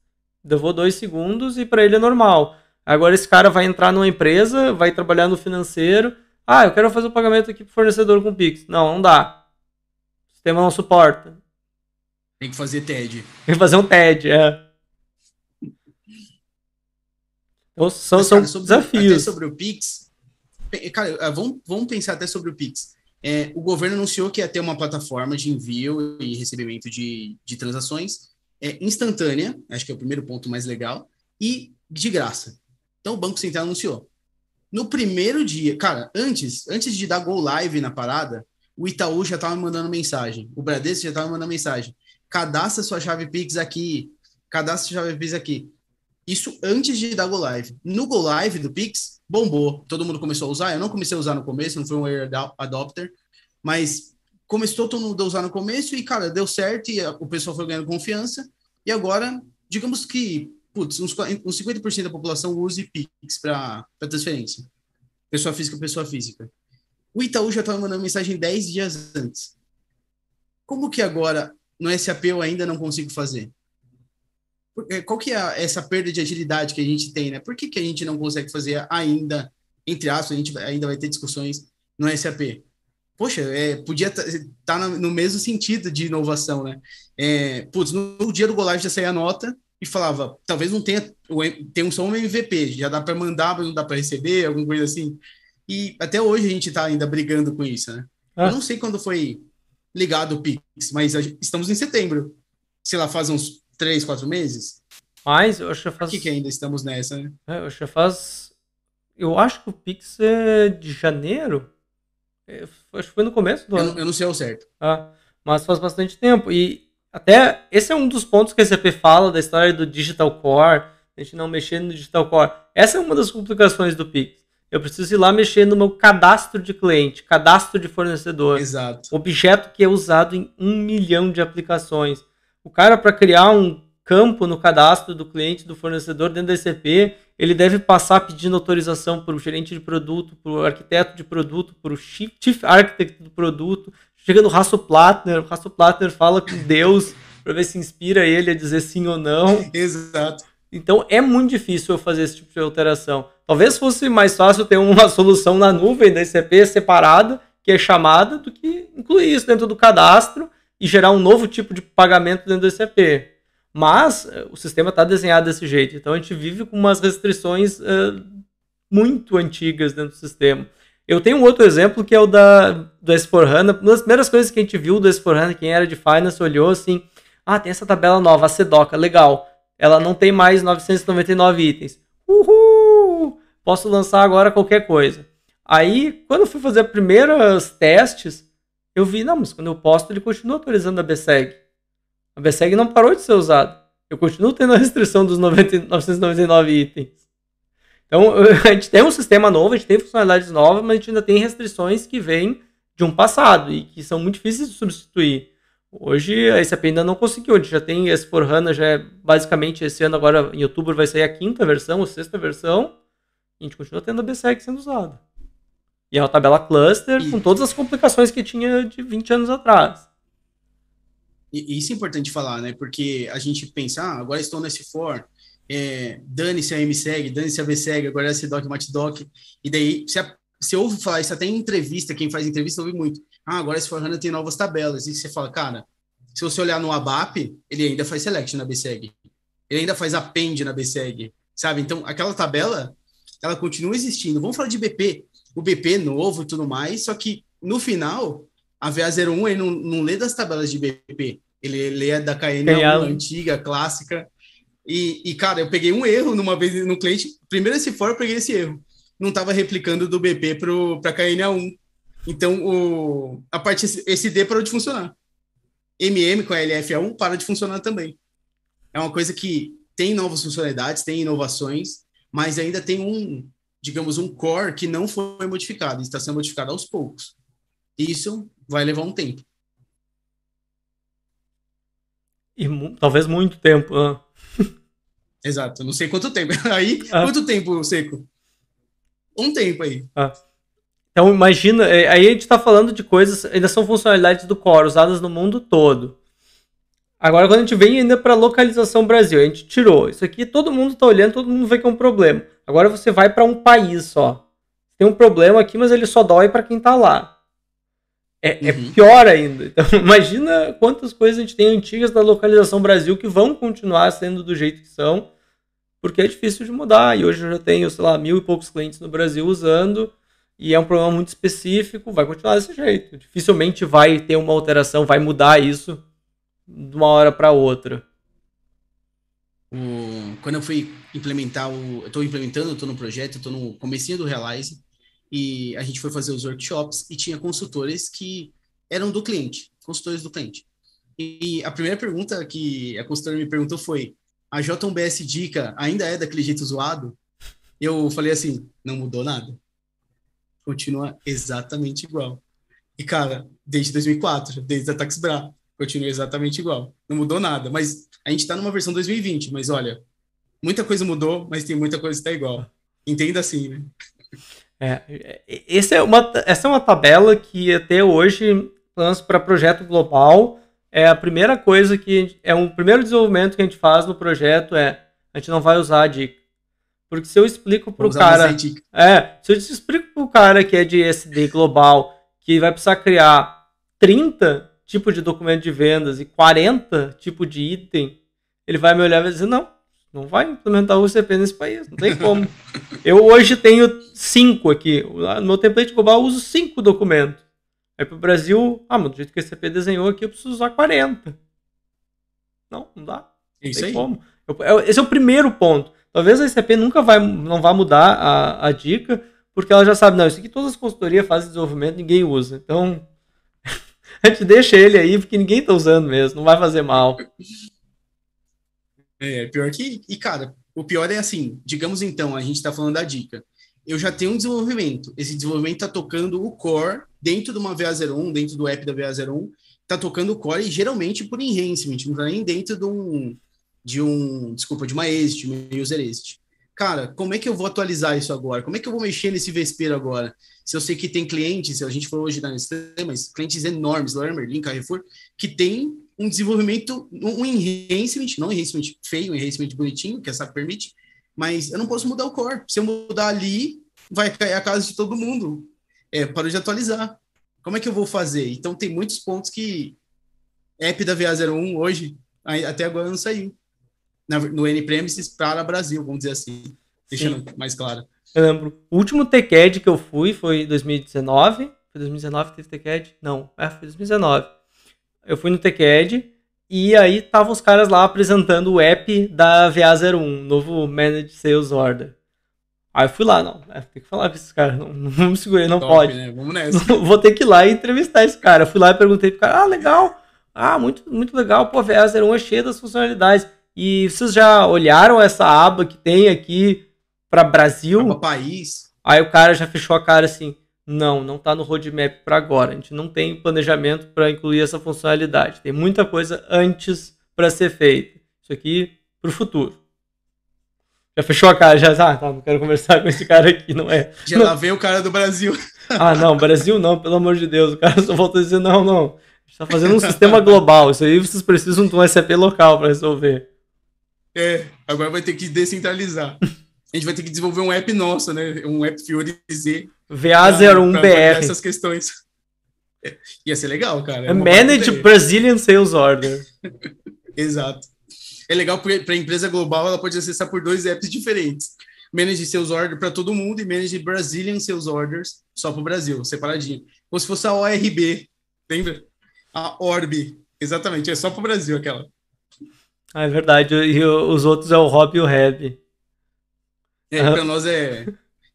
Levou dois segundos e para ele é normal. Agora esse cara vai entrar numa empresa, vai trabalhar no financeiro. Ah, eu quero fazer o pagamento aqui pro fornecedor com Pix. Não, não dá. O sistema não suporta. Tem que fazer TED. Tem que fazer um TED, é. Então, são, Mas, cara, são sobre, desafios. Até sobre o Pix, cara, ah, vamos, vamos pensar até sobre o Pix. É, o governo anunciou que ia ter uma plataforma de envio e recebimento de, de transações é, instantânea, acho que é o primeiro ponto mais legal, e de graça. Então o Banco Central anunciou. No primeiro dia, cara, antes, antes de dar go live na parada, o Itaú já estava mandando mensagem, o Bradesco já estava mandando mensagem. Cadastra sua chave Pix aqui, cadastra sua chave Pix aqui. Isso antes de dar go live. No go live do Pix, bombou. Todo mundo começou a usar. Eu não comecei a usar no começo, não fui um early adopter, mas começou todo mundo a usar no começo e, cara, deu certo e o pessoal foi ganhando confiança. E agora, digamos que, putz, uns, uns 50% da população use Pix para transferência. Pessoa física, pessoa física. O Itaú já estava mandando mensagem 10 dias antes. Como que agora no SAP eu ainda não consigo fazer? qual que é essa perda de agilidade que a gente tem, né? Por que, que a gente não consegue fazer ainda, entre aspas, a gente ainda vai ter discussões no SAP? Poxa, é, podia estar tá no mesmo sentido de inovação, né? É, putz, no dia do Go já saía a nota e falava, talvez não tenha, tem só um MVP, já dá para mandar, mas não dá para receber, alguma coisa assim. E até hoje a gente está ainda brigando com isso, né? Ah. Eu não sei quando foi ligado o Pix, mas estamos em setembro. Sei lá, faz uns três, quatro meses? Mais, eu acho que faz. Por que, que ainda estamos nessa, né? É, eu acho que faz. Eu acho que o Pix é de janeiro. É, acho que foi no começo do eu ano. Não, eu não sei ao certo. Ah, mas faz bastante tempo. E até esse é um dos pontos que a SAP fala da história do Digital Core, a gente não mexer no Digital Core. Essa é uma das complicações do Pix. Eu preciso ir lá mexer no meu cadastro de cliente, cadastro de fornecedor. Exato. Objeto que é usado em um milhão de aplicações. O cara, para criar um campo no cadastro do cliente, do fornecedor dentro da SCP, ele deve passar pedindo autorização para o gerente de produto, para o arquiteto de produto, para o chief architect do produto. Chega no Rasso Plattner, o Rasso Plattner fala com Deus para ver se inspira ele a dizer sim ou não. Exato. Então é muito difícil eu fazer esse tipo de alteração. Talvez fosse mais fácil ter uma solução na nuvem da SCP separada, que é chamada, do que incluir isso dentro do cadastro e gerar um novo tipo de pagamento dentro do SAP. Mas eh, o sistema está desenhado desse jeito, então a gente vive com umas restrições uh, muito antigas dentro do sistema. Eu tenho um outro exemplo que é o da, do S4HANA. Uma das primeiras coisas que a gente viu do S4HANA, quem era de Finance olhou assim, ah, tem essa tabela nova, a Sedoca, legal. Ela não tem mais 999 itens. Uhul! Posso lançar agora qualquer coisa. Aí, quando eu fui fazer os primeiros testes, eu vi, não, mas quando eu posto, ele continua atualizando a BSEG. A BSEG não parou de ser usada. Eu continuo tendo a restrição dos 90, 999 itens. Então, a gente tem um sistema novo, a gente tem funcionalidades novas, mas a gente ainda tem restrições que vêm de um passado e que são muito difíceis de substituir. Hoje a SAP ainda não conseguiu, a gente já tem S4HANA, já é basicamente esse ano agora em outubro vai sair a quinta versão, ou sexta versão, a gente continua tendo a BSEG sendo usada. E é uma tabela cluster e... com todas as complicações que tinha de 20 anos atrás. E isso é importante falar, né? Porque a gente pensa, ah, agora estou nesse for, é, dane-se a MSEG, dane-se a VSEG, agora é CDOC, MATDOC, e daí você, você ouve falar isso até em entrevista, quem faz entrevista ouve muito, ah, agora esse for tem novas tabelas, e você fala, cara, se você olhar no ABAP, ele ainda faz select na BSEG, ele ainda faz append na BSEG, sabe? Então, aquela tabela, ela continua existindo. Vamos falar de BP, o BP novo e tudo mais, só que no final, a VA01 ele não, não lê das tabelas de BP, ele lê da KN1 antiga, clássica. E, e, cara, eu peguei um erro numa vez no cliente. Primeiro, se for, eu peguei esse erro. Não estava replicando do BP para KNA1. Então, o, a parte SD parou de funcionar. MM com a LFA1 para de funcionar também. É uma coisa que tem novas funcionalidades, tem inovações, mas ainda tem um, digamos, um core que não foi modificado, está sendo modificado aos poucos. Isso vai levar um tempo. E talvez muito tempo. Exato, não sei quanto tempo. Aí, ah. quanto tempo, Seco? um tempo aí. Ah. Então imagina, é, aí a gente está falando de coisas, ainda são funcionalidades do Core usadas no mundo todo. Agora quando a gente vem ainda para localização Brasil, a gente tirou. Isso aqui todo mundo está olhando, todo mundo vê que é um problema. Agora você vai para um país só. Tem um problema aqui, mas ele só dói para quem está lá. É, é Uhum. é, pior ainda. Então, imagina quantas coisas a gente tem antigas da localização Brasil que vão continuar sendo do jeito que são, porque é difícil de mudar. E hoje eu já tenho, sei lá, mil e poucos clientes no Brasil usando, e é um problema muito específico, vai continuar desse jeito. Dificilmente vai ter uma alteração, vai mudar isso de uma hora para outra. O, quando eu fui implementar o. Eu estou implementando, estou no projeto, estou no comecinho do Realize, e a gente foi fazer os workshops e tinha consultores que eram do cliente, consultores do cliente. E a primeira pergunta que a consultora me perguntou foi: a JBS Dica ainda é daquele jeito zoado? Eu falei assim: não mudou nada. Continua exatamente igual. E, cara, desde 2004, desde a TaxBra, continua exatamente igual. Não mudou nada. Mas a gente está numa versão 2020, mas olha, muita coisa mudou, mas tem muita coisa que está igual. Entenda assim, né? É, esse é uma, essa é uma tabela que até hoje, para projeto global, é a primeira coisa que é um primeiro desenvolvimento que a gente faz no projeto é a gente não vai usar a dica. Porque se eu explico para o cara, é, se eu explico para o cara que é de SD global que vai precisar criar 30 tipos de documento de vendas e 40 tipos de item, ele vai me olhar e vai dizer não, não vai implementar o UCP nesse país, não tem como. eu hoje tenho cinco aqui. No meu template global eu uso cinco documentos. Aí pro Brasil, ah, mas do jeito que o SCP desenhou aqui, eu preciso usar 40. Não, não dá. É isso tem aí. como. Eu, esse é o primeiro ponto. Talvez a SCP nunca vai, não vá mudar a, a dica, porque ela já sabe, não, isso aqui todas as consultorias fazem desenvolvimento, ninguém usa. Então, a gente deixa ele aí, porque ninguém tá usando mesmo, não vai fazer mal. É, pior que. E, cara, o pior é assim: digamos então, a gente está falando da dica. Eu já tenho um desenvolvimento. Esse desenvolvimento está tocando o core dentro de uma VA01, dentro do app da VA01, está tocando o core e geralmente por enhancement, não está nem dentro de um, de um, desculpa, de uma exit, uma user exit. Cara, como é que eu vou atualizar isso agora? Como é que eu vou mexer nesse vespeiro agora? Se eu sei que tem clientes, se a gente for hoje dar Nestlé, mas clientes enormes, Leroy Merlin, Carrefour, que tem um desenvolvimento, um enhancement, não enhancement feio, um enhancement bonitinho, que a SAP permite, mas eu não posso mudar o core. Se eu mudar ali, vai cair a casa de todo mundo. É, parou de atualizar. Como é que eu vou fazer? Então, tem muitos pontos que app da VA01 hoje, até agora não saiu. No N-Premises para Brasil, vamos dizer assim. Deixando Sim. mais claro. Eu lembro. O último TCAD que eu fui foi em 2019. Foi 2019 que teve TCAD? Não, é, foi 2019. Eu fui no TCAD e aí estavam os caras lá apresentando o app da VA01, novo Managed Sales Order. Aí eu fui lá, não, é, tem que falar com esses caras, não, não me segurei, não Top, pode. Né? Vamos nessa. Vou ter que ir lá e entrevistar esse cara. Eu fui lá e perguntei pro cara, ah, legal, ah, muito, muito legal, pô, a VA01 é cheia das funcionalidades. E vocês já olharam essa aba que tem aqui para Brasil? Aba país. Aí o cara já fechou a cara assim, não, não está no roadmap para agora. A gente não tem planejamento para incluir essa funcionalidade. Tem muita coisa antes para ser feita. Isso aqui para o futuro. Já fechou a cara, já, ah, tá, não quero conversar com esse cara aqui, não é. Já não. lá veio o cara do Brasil. Ah, não, Brasil não, pelo amor de Deus. O cara só voltou a dizer, não, não. A gente está fazendo um sistema global. Isso aí vocês precisam de um SAP local para resolver. É, agora vai ter que descentralizar. A gente vai ter que desenvolver um app nosso, né? Um app Fiori Z. VA01BR. Essas questões. É, ia ser legal, cara. É Manage Brazilian Sales Order. Exato. É legal para a empresa global, ela pode acessar por dois apps diferentes. Manage Sales Order para todo mundo e Manage Brazilian Sales Orders só para o Brasil, separadinho. Como se fosse a ORB, lembra? A ORB. Exatamente, é só para o Brasil aquela. Ah, é verdade. E os outros é o Rob e o Reb. É, uhum. para nós é.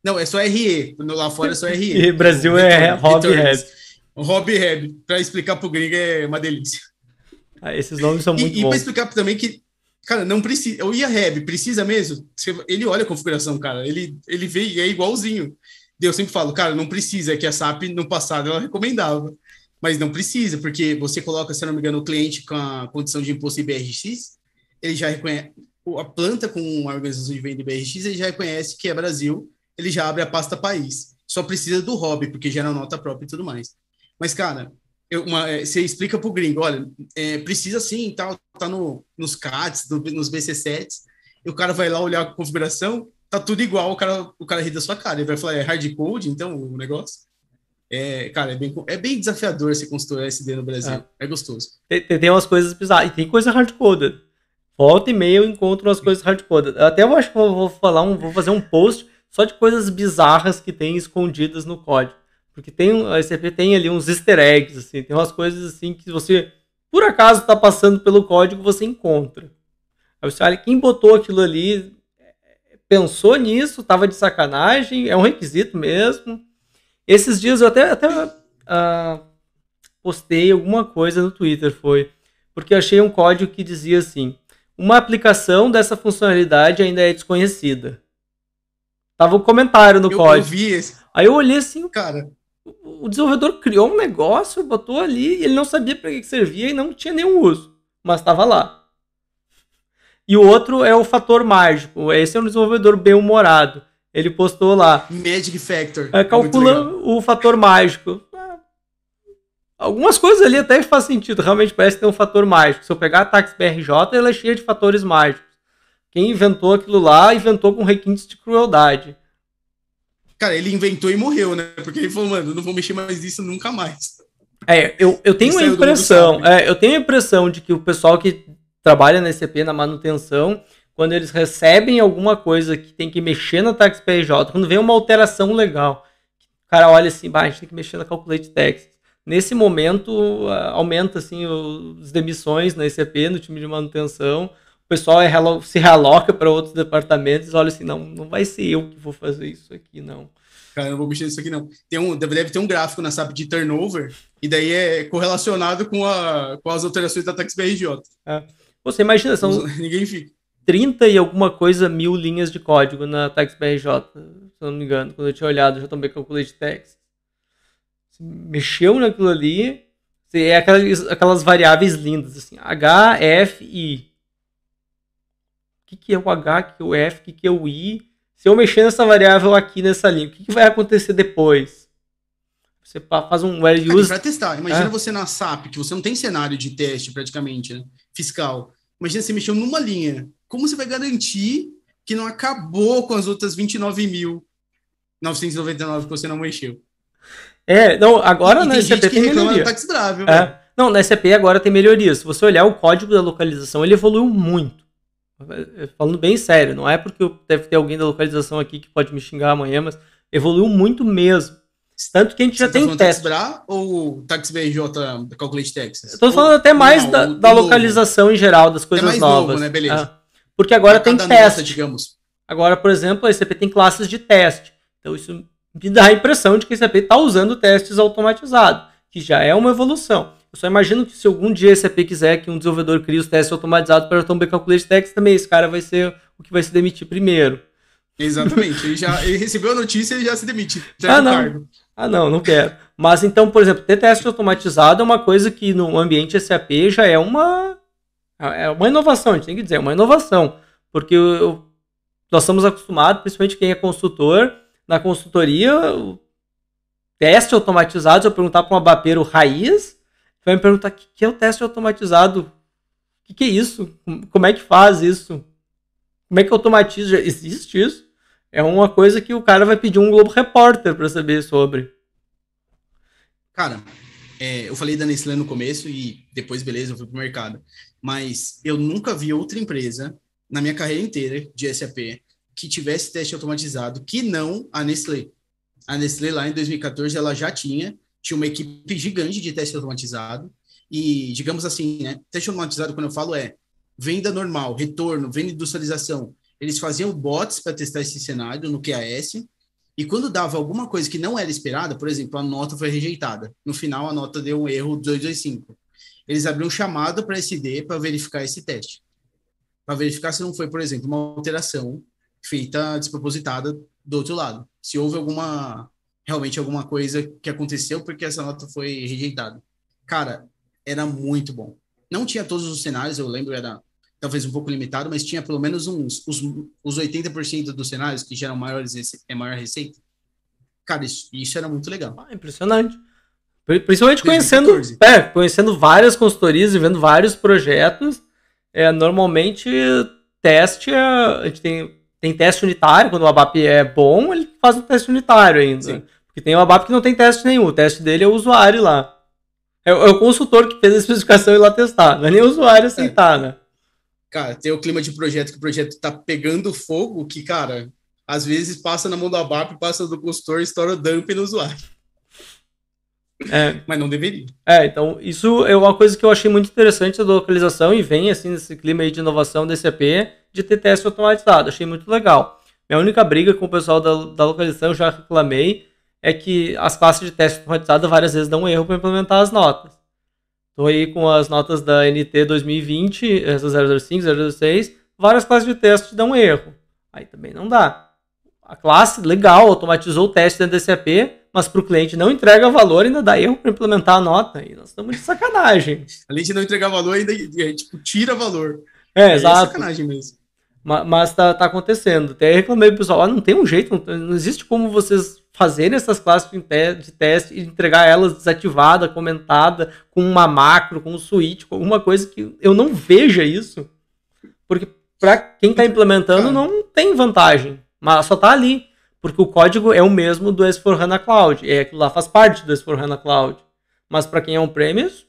Não, é só RE. Lá fora é só RE. E Brasil é Rob e Reb. Rob e Reb. Para explicar para o gringo é uma delícia. Ah, esses nomes são muito e, bons. E para explicar também que, cara, não precisa. Eu ia Reb, precisa mesmo? Ele olha a configuração, cara. Ele, ele vê e é igualzinho. Eu sempre falo, cara, não precisa. É que a SAP no passado ela recomendava. Mas não precisa, porque você coloca, se não me engano, o cliente com a condição de imposto IBRX, ele já reconhece a planta com a organização de venda BRX, ele já reconhece que é Brasil ele já abre a pasta país. Só precisa do hobby, porque gera nota própria e tudo mais. Mas, cara, eu, uma, é, você explica pro gringo, olha, é, precisa sim, tal, tá no, nos CATs, no, nos BC7s, e o cara vai lá olhar a configuração, tá tudo igual, o cara, o cara ri da sua cara, ele vai falar, é hardcode, então, o negócio? É, cara, é bem, é bem desafiador se construir SD no Brasil, é, é gostoso. Tem, tem, umas coisas bizarras, e tem coisa hardcoded. Volta e meia eu encontro umas coisas hardcoded. Até eu acho que vou, vou falar um, vou fazer um post só de coisas bizarras que tem escondidas no código. Porque tem, a SCP tem ali uns easter eggs, assim, tem umas coisas assim que você, por acaso, está passando pelo código, você encontra. Aí você olha, quem botou aquilo ali pensou nisso, tava de sacanagem, é um requisito mesmo. Esses dias eu até, até uh, postei alguma coisa no Twitter, foi, porque achei um código que dizia assim, uma aplicação dessa funcionalidade ainda é desconhecida. Tava um comentário no eu, código. Eu vi esse. Aí eu olhei assim, cara, o desenvolvedor criou um negócio, botou ali, e ele não sabia para que servia e não tinha nenhum uso, mas estava lá. E o outro é o fator mágico. Esse é um desenvolvedor bem-humorado. Ele postou lá. Magic Factor. É, calcula o fator mágico. Algumas coisas ali até faz sentido. Realmente parece ter um fator mágico. Se eu pegar a Tax BRJ, ela é cheia de fatores mágicos. Quem inventou aquilo lá, inventou com requintes de crueldade. Cara, ele inventou e morreu, né? Porque ele falou, mano, não vou mexer mais nisso nunca mais. É, eu, eu tenho a impressão, é, eu tenho a impressão de que o pessoal que trabalha na SCP, na manutenção, quando eles recebem alguma coisa que tem que mexer na tax PJ, quando vem uma alteração legal, o cara olha assim, bah, a gente tem que mexer na calculate tax. Nesse momento, aumenta assim as demissões na SCP, no time de manutenção, o pessoal é se realoca para outros departamentos, olha assim, não, não vai ser eu que vou fazer isso aqui, não. Cara, não vou mexer nisso aqui, não. Tem um, deve ter um gráfico na SAP de turnover, e daí é correlacionado com, a, com as alterações da Tax BRJ. É. Você imagina, são Ninguém fica. 30 e alguma coisa mil linhas de código na Tax BRJ, se não me engano, quando eu tinha olhado, já também calculei de text. Mexeu naquilo ali, é aquelas, aquelas variáveis lindas, assim, H, F, I que, que é o H, o que é o F, o que, que é o I. Se eu mexer nessa variável aqui nessa linha, o que, que vai acontecer depois? Você faz um where use. Para testar, imagina é. você na SAP, que você não tem cenário de teste praticamente, né? fiscal. Imagina você mexeu numa linha. Como você vai garantir que não acabou com as outras 29.999 que você não mexeu? É, não, agora e na SCP tem melhoria. é. Não, na SCP agora tem melhoria. Se você olhar o código da localização, ele evoluiu muito. Falando bem sério, não é porque deve ter alguém da localização aqui que pode me xingar amanhã, mas evoluiu muito mesmo. Tanto que a gente Você já tá tem teste. Tax ou Tax BRJ Calculate Texas? Estou falando até mais não, da, da localização em geral, das coisas é mais novas. Novo, né? Beleza. É. Porque agora tem teste. Nota, digamos. Agora, por exemplo, a SCP tem classes de teste. Então isso me dá a impressão de que a SCP está usando testes automatizados, que já é uma evolução. Eu só imagino que se algum dia a SAP quiser que um desenvolvedor crie os testes automatizados para o Tomb Calculate Text, também esse cara vai ser o que vai se demitir primeiro. Exatamente. Ele já ele recebeu a notícia e já se demite. Já ah, não. Cargo. Ah, não, não quero. Mas então, por exemplo, ter teste automatizado é uma coisa que no ambiente SAP já é uma é uma inovação, a gente tem que dizer, é uma inovação. Porque eu, nós estamos acostumados, principalmente quem é consultor, na consultoria, teste automatizado, se eu perguntar para um abapeiro raiz, vai me perguntar o que, que é o teste automatizado. O que, que é isso? Como é que faz isso? Como é que automatiza? Existe isso? É uma coisa que o cara vai pedir um Globo Repórter para saber sobre. Cara, é, eu falei da Nestlé no começo e depois, beleza, eu fui pro mercado. Mas eu nunca vi outra empresa na minha carreira inteira de SAP que tivesse teste automatizado que não a Nestlé. A Nestlé lá em 2014 ela já tinha tinha uma equipe gigante de teste automatizado. E, digamos assim, né, teste automatizado, quando eu falo, é venda normal, retorno, venda industrialização. Eles faziam bots para testar esse cenário no QAS. E quando dava alguma coisa que não era esperada, por exemplo, a nota foi rejeitada. No final, a nota deu um erro 225. Eles abriam chamada para SD para verificar esse teste. Para verificar se não foi, por exemplo, uma alteração feita despropositada do outro lado. Se houve alguma realmente alguma coisa que aconteceu porque essa nota foi rejeitada. Cara, era muito bom. Não tinha todos os cenários, eu lembro, era talvez um pouco limitado, mas tinha pelo menos uns os, os 80% dos cenários que geram maiores é maior receita. Cara, isso, isso era muito legal. Ah, impressionante. Principalmente conhecendo, é, conhecendo várias consultorias e vendo vários projetos. É, normalmente, teste, a gente tem, tem teste unitário, quando o ABAP é bom, ele faz o teste unitário ainda. Sim. Porque tem o ABAP que não tem teste nenhum, o teste dele é o usuário lá. É, é o consultor que fez a especificação e lá testar, não é nem o usuário aceitar, é. né? Cara, tem o clima de projeto que o projeto tá pegando fogo, que, cara, às vezes passa na mão do ABAP, passa do consultor e estoura o dump no usuário. É. Mas não deveria. É, então isso é uma coisa que eu achei muito interessante da localização e vem assim nesse clima aí de inovação desse AP de ter teste automatizado. Achei muito legal. Minha única briga com o pessoal da, da localização, eu já reclamei, é que as classes de teste automatizado várias vezes dão um erro para implementar as notas. Estou aí com as notas da NT 2020, essa 005, 006, várias classes de teste dão um erro. Aí também não dá. A classe, legal, automatizou o teste dentro desse AP, mas para o cliente não entrega valor, ainda dá erro para implementar a nota. E nós estamos de sacanagem. Além de não entregar valor, ainda tipo, tira valor. É, é exato. É sacanagem mesmo. Mas, tá, tá acontecendo. Até reclamei pro pessoal, ah, não tem um jeito, não, não existe como vocês fazerem essas classes de, teste e entregar elas desativada, comentada, com uma macro, com um switch, com alguma coisa que eu não veja isso. Porque para quem está implementando não tem vantagem, mas só está ali porque o código é o mesmo do S4HANA Cloud, e aquilo lá faz parte do S4HANA Cloud. Mas para quem é um premise,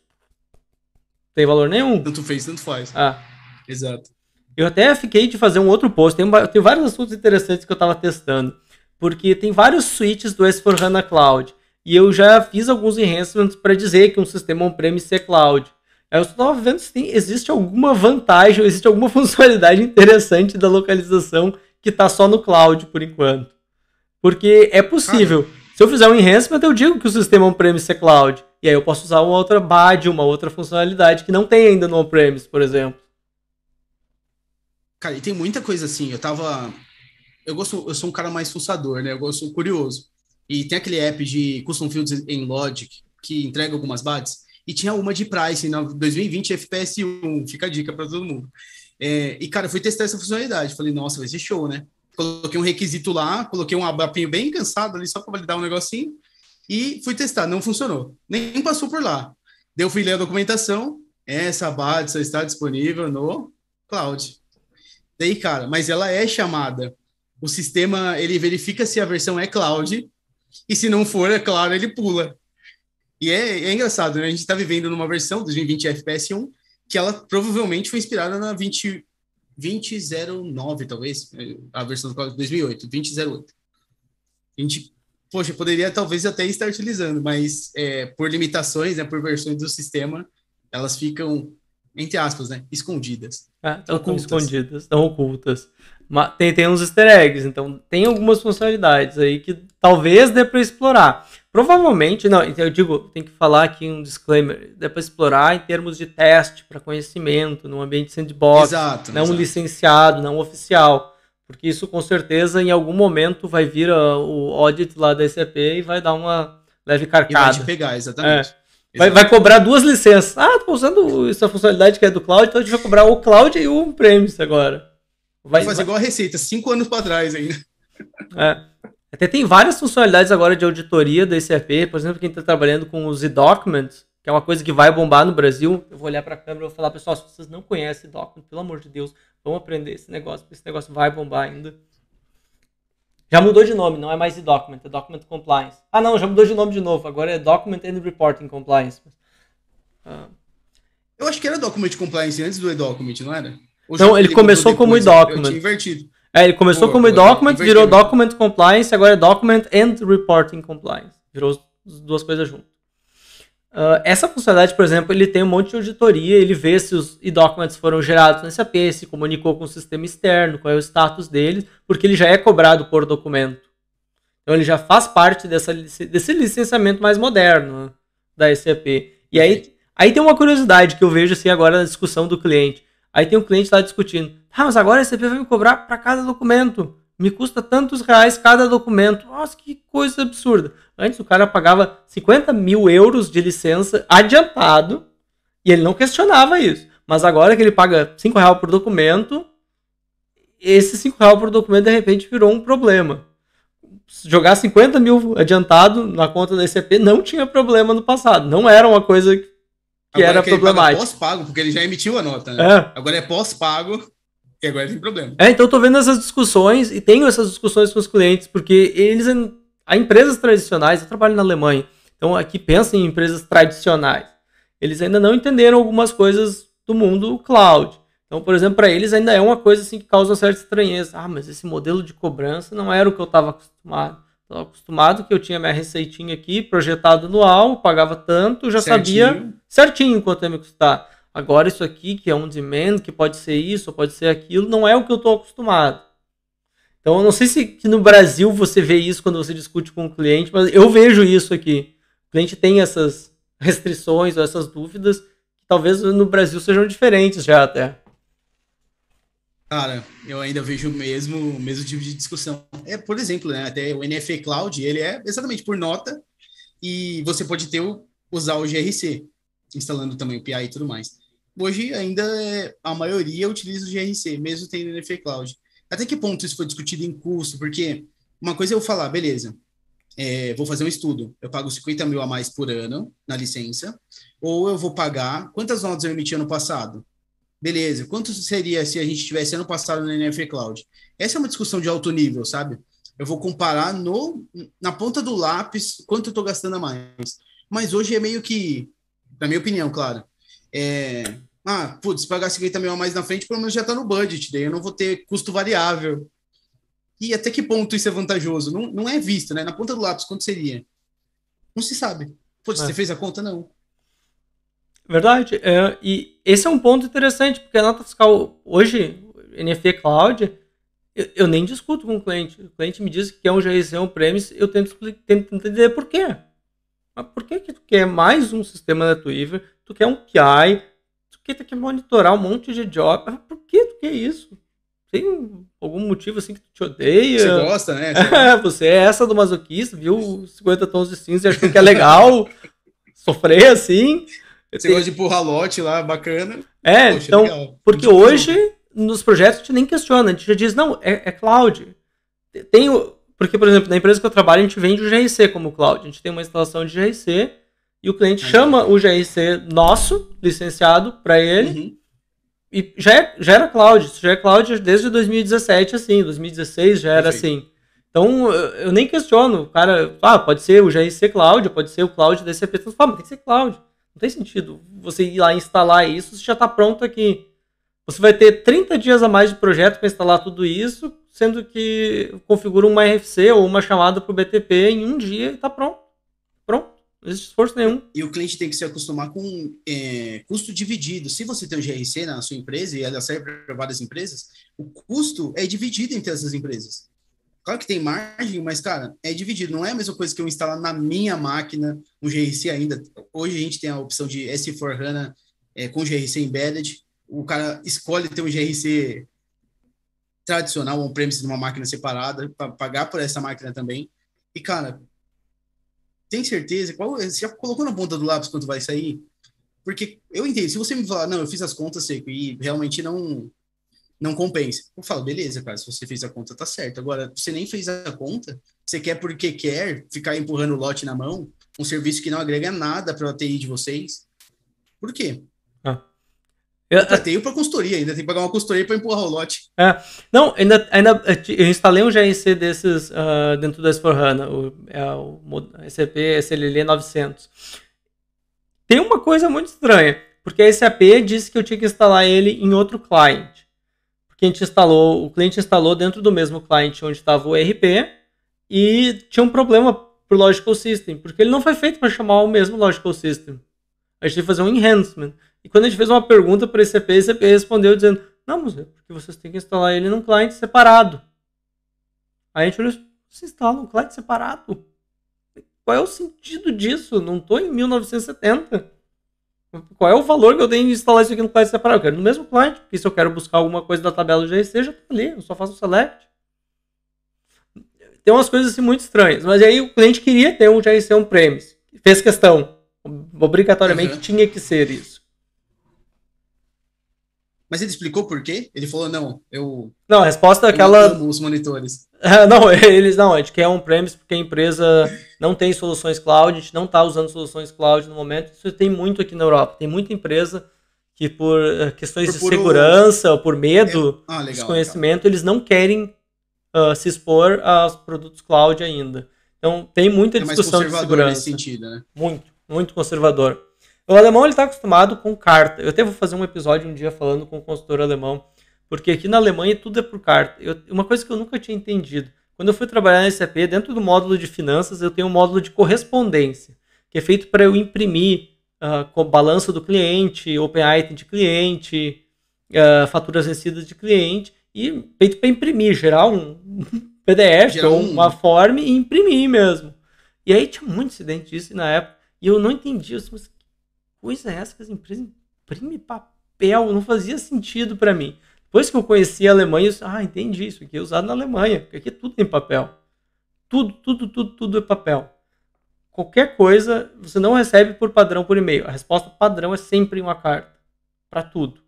tem valor nenhum. Tanto fez, tanto faz. Ah. Exato. Eu até fiquei de fazer um outro post, tem, tem vários assuntos interessantes que eu estava testando, porque tem vários switches do S4HANA Cloud, e eu já fiz alguns enhancements para dizer que um sistema on-premise é cloud. Eu estava vendo se tem, existe alguma vantagem, ou existe alguma funcionalidade interessante da localização que está só no cloud por enquanto. Porque é possível. Cara. Se eu fizer um enhancement, eu digo que o sistema on-premise é cloud. E aí eu posso usar uma outra BAD, uma outra funcionalidade que não tem ainda no on-premise, por exemplo. Cara, e tem muita coisa assim. Eu tava. Eu gosto, eu sou um cara mais fuçador, né? Eu gosto curioso. E tem aquele app de Custom Fields em Logic que entrega algumas BADs. E tinha uma de pricing na 2020 FPS 1. Fica a dica para todo mundo. É, e, cara, eu fui testar essa funcionalidade. Falei, nossa, vai ser show, né? coloquei um requisito lá, coloquei um abapinho bem cansado ali só para validar um negocinho e fui testar, não funcionou. Nem passou por lá. Daí eu fui ler a documentação, essa BAD só está disponível no cloud. Daí, cara, mas ela é chamada. O sistema, ele verifica se a versão é cloud e se não for, é claro, ele pula. E é, é engraçado, né? A gente está vivendo numa versão 2020 FPS 1 que ela provavelmente foi inspirada na 20, 2009, talvez, a versão do código 2008, 2008. A gente, poxa, poderia talvez até estar utilizando, mas é, por limitações, né, por versões do sistema, elas ficam, entre aspas, né, escondidas. Ah, estão escondidas, estão ocultas. Mas tem, tem uns easter eggs, então tem algumas funcionalidades aí que talvez dê para explorar. Provavelmente, não, então eu digo, tem que falar aqui um disclaimer, dá para explorar em termos de teste para conhecimento, num ambiente sandbox, exato, não exato. licenciado, não oficial, porque isso com certeza em algum momento vai vir a, o audit lá da SAP e vai dar uma leve carcada. E vai te pegar, exatamente. É. Vai, vai, cobrar duas licenças. Ah, tô usando essa funcionalidade que é do cloud, então a gente vai cobrar o cloud e o on-premise agora. Vai, vai fazer igual a Receita, cinco anos para trás ainda. É. Até tem várias funcionalidades agora de auditoria do SAP, por exemplo, quem está trabalhando com os e-documents, que é uma coisa que vai bombar no Brasil. Eu vou olhar para a câmera e vou falar, pessoal, se vocês não conhecem e-document, pelo amor de Deus, vão aprender esse negócio, porque esse negócio vai bombar ainda. Já mudou de nome, não é mais e-document, é Document Compliance. Ah, não, já mudou de nome de novo, agora é Document and Reporting Compliance. Ah. Eu acho que era Document Compliance antes do e-document, não era? não, ele, começou como e-document. Invertido. É, ele começou como document, virou document compliance, agora é document and reporting compliance. Virou as duas coisas juntas. Uh, essa funcionalidade, por exemplo, ele tem um monte de auditoria, ele vê se os e-documents foram gerados no SAP, se comunicou com o sistema externo, qual é o status deles, porque ele já é cobrado por documento. Então ele já faz parte dessa, desse licenciamento mais moderno né, da SAP. E aí, aí tem uma curiosidade que eu vejo assim agora na discussão do cliente. Aí tem um cliente lá discutindo. Ah, mas agora a SAP vai me cobrar para cada documento. Me custa tantos reais cada documento. Nossa, que coisa absurda. Antes o cara pagava 50 mil euros de licença adiantado e ele não questionava isso. Mas agora que ele paga 5 reais por documento, esse 5 reais por documento de repente virou um problema. Jogar 50 mil adiantado na conta da ECP não tinha problema no passado. Não era uma coisa que agora era que problemática. pós-pago, porque ele já emitiu a nota, né? É. Agora é pós-pago agora tem problema. É, então eu tô vendo essas discussões e tenho essas discussões com os clientes, porque eles. Há empresas tradicionais, eu trabalho na Alemanha, então aqui pensa em empresas tradicionais. Eles ainda não entenderam algumas coisas do mundo cloud. Então, por exemplo, para eles ainda é uma coisa assim que causa uma certa estranheza. Ah, mas esse modelo de cobrança não era o que eu estava acostumado. Estava acostumado que eu tinha minha receitinha aqui, projetado anual, pagava tanto, já certinho. sabia certinho quanto ia me custar. Agora, isso aqui, que é um demand, que pode ser isso, pode ser aquilo, não é o que eu estou acostumado. Então, eu não sei se no Brasil você vê isso quando você discute com o cliente, mas eu vejo isso aqui. O cliente tem essas restrições ou essas dúvidas que talvez no Brasil sejam diferentes já até. Cara, eu ainda vejo o mesmo, mesmo tipo de discussão. É, por exemplo, né, até o NFA Cloud, ele é exatamente por nota e você pode ter o, usar o GRC, instalando também o PI e tudo mais. Hoje ainda é, a maioria utiliza o GRC, mesmo tendo NFA Cloud. Até que ponto isso foi discutido em custo? Porque uma coisa é eu falar, beleza, é, vou fazer um estudo, eu pago 50 mil a mais por ano na licença, ou eu vou pagar, quantas notas eu emiti ano passado? Beleza, quanto seria se a gente tivesse ano passado no NF Cloud? Essa é uma discussão de alto nível, sabe? Eu vou comparar no, na ponta do lápis quanto eu estou gastando a mais. Mas hoje é meio que, na minha opinião, claro, é, ah, putz, pagar 50 mil a mais na frente, pelo menos já está no budget, daí eu não vou ter custo variável. E até que ponto isso é vantajoso? Não, não é visto, né? Na ponta do lápis, quanto seria? Não se sabe. Putz, é. você fez a conta? Não. Verdade. É, e esse é um ponto interessante, porque a nota fiscal hoje, NFT Cloud, eu, eu, nem discuto com o cliente. O cliente me diz que quer um GRC, um premise, eu tento, tento entender por quê. Mas por que, que tu quer mais um sistema da Twitter? Tu quer um PI? Tu quer, tu quer monitorar um monte de job? Mas por que tu quer isso? Tem algum motivo assim que tu te odeia? Você gosta, né? Você, você é essa do masoquista, viu 50 tons de cinza e achou que é legal sofrer assim. Você gosta de empurrar lote lá, bacana. É, Poxa, então, legal. porque hoje, nos projetos, a gente nem questiona, a gente já diz, não, é, é cloud. Tem porque, por exemplo, na empresa que eu trabalho, a gente vende o GRC como cloud. A gente tem uma instalação de GRC e o cliente chama o GRC nosso, licenciado, para ele. Uhum. E já, é, já era cloud. Isso já é cloud desde 2017, assim. 2016 já era Perfeito. assim. Então, eu nem questiono. O cara, ah, pode ser o GRC Cloud, pode ser o Cloud da SAP Transform, tem que ser Cloud. Não tem sentido você ir lá instalar isso, já está pronto aqui. Você vai ter 30 dias a mais de projeto para instalar tudo isso, sendo que configura uma RFC ou uma chamada para o BTP em um dia e está pronto. Não existe esforço nenhum. E o cliente tem que se acostumar com é, custo dividido. Se você tem um GRC na sua empresa e ela serve para várias empresas, o custo é dividido entre essas empresas. Claro que tem margem, mas, cara, é dividido. Não é a mesma coisa que eu instalar na minha máquina um GRC ainda. Hoje a gente tem a opção de S4 HANA é, com GRC embedded. O cara escolhe ter um GRC tradicional, on-premise numa máquina separada, para pagar por essa máquina também. E, cara, tem certeza? Qual, você já colocou na ponta do lápis quanto vai sair? Porque eu entendo, se você me falar, não, eu fiz as contas seco e realmente não não compensa. Eu falo, beleza, cara, se você fez a conta, tá certo. Agora, você nem fez a conta, você quer porque quer ficar empurrando o lote na mão, um serviço que não agrega nada para a TI de vocês. Por quê? Eu, eu tenho para consultoria, ainda tem que pagar uma consultoria para empurrar o lote. É. Não, ainda, ainda eu instalei um GRC desses uh, dentro do S4HANA, o, é o SAP SLL 900. Tem uma coisa muito estranha, porque a SAP disse que eu tinha que instalar ele em outro client porque a gente instalou, o cliente instalou dentro do mesmo cliente onde estava o ERP e tinha um problema pro Logical System, porque ele não foi feito para chamar o mesmo Logical System. A gente teve que fazer um enhancement. E quando a gente fez uma pergunta para esse ECP, esse ECP respondeu dizendo: Não, mas é porque vocês têm que instalar ele num cliente separado. Aí a gente olhou: Você instala um cliente separado? Qual é o sentido disso? Não estou em 1970. Qual é o valor que eu tenho de instalar isso aqui no cliente separado? Eu quero no mesmo cliente, porque se eu quero buscar alguma coisa da tabela do GRC, já tá ali, eu só faço o select. Tem umas coisas assim muito estranhas, mas aí o cliente queria ter um GRC on-premise, fez questão, obrigatoriamente uhum. tinha que ser isso. Mas ele explicou por quê? Ele falou, não, eu. Não, a resposta é aquela. os monitores. não, eles não, a gente quer on-premise porque a empresa não tem soluções cloud, a gente não está usando soluções cloud no momento. Isso tem muito aqui na Europa. Tem muita empresa que, por eh, questões por, de por segurança, ou por medo, é... ah, legal, desconhecimento, legal. eles não querem uh, se expor aos produtos cloud ainda. Então, tem muita discussão é mais de segurança. Nesse sentido, né? Muito, muito conservador. O alemão ele está acostumado com carta. Eu até vou fazer um episódio um dia falando com o consultor alemão, porque aqui na Alemanha tudo é por carta. Eu, uma coisa que eu nunca tinha entendido. Quando eu fui trabalhar na SAP, dentro do módulo de finanças, eu tenho um módulo de correspondência, que é feito para eu imprimir uh, com balanço do cliente, open item de cliente, uh, faturas vencidas de cliente, e feito para imprimir, gerar um PDF gerar ou uma form e imprimir mesmo. E aí tinha muito incidente disso na época, e eu não entendi, assim, mas coisa é essa que as empresas imprimem papel? Não fazia sentido para mim. Depois que eu conheci a Alemanha, eu disse, ah, entendi isso aqui é usado na Alemanha, porque aqui tudo tem papel. Tudo, tudo, tudo, tudo é papel. Qualquer coisa você não recebe por padrão por e-mail. A resposta padrão é sempre uma carta. Para tudo.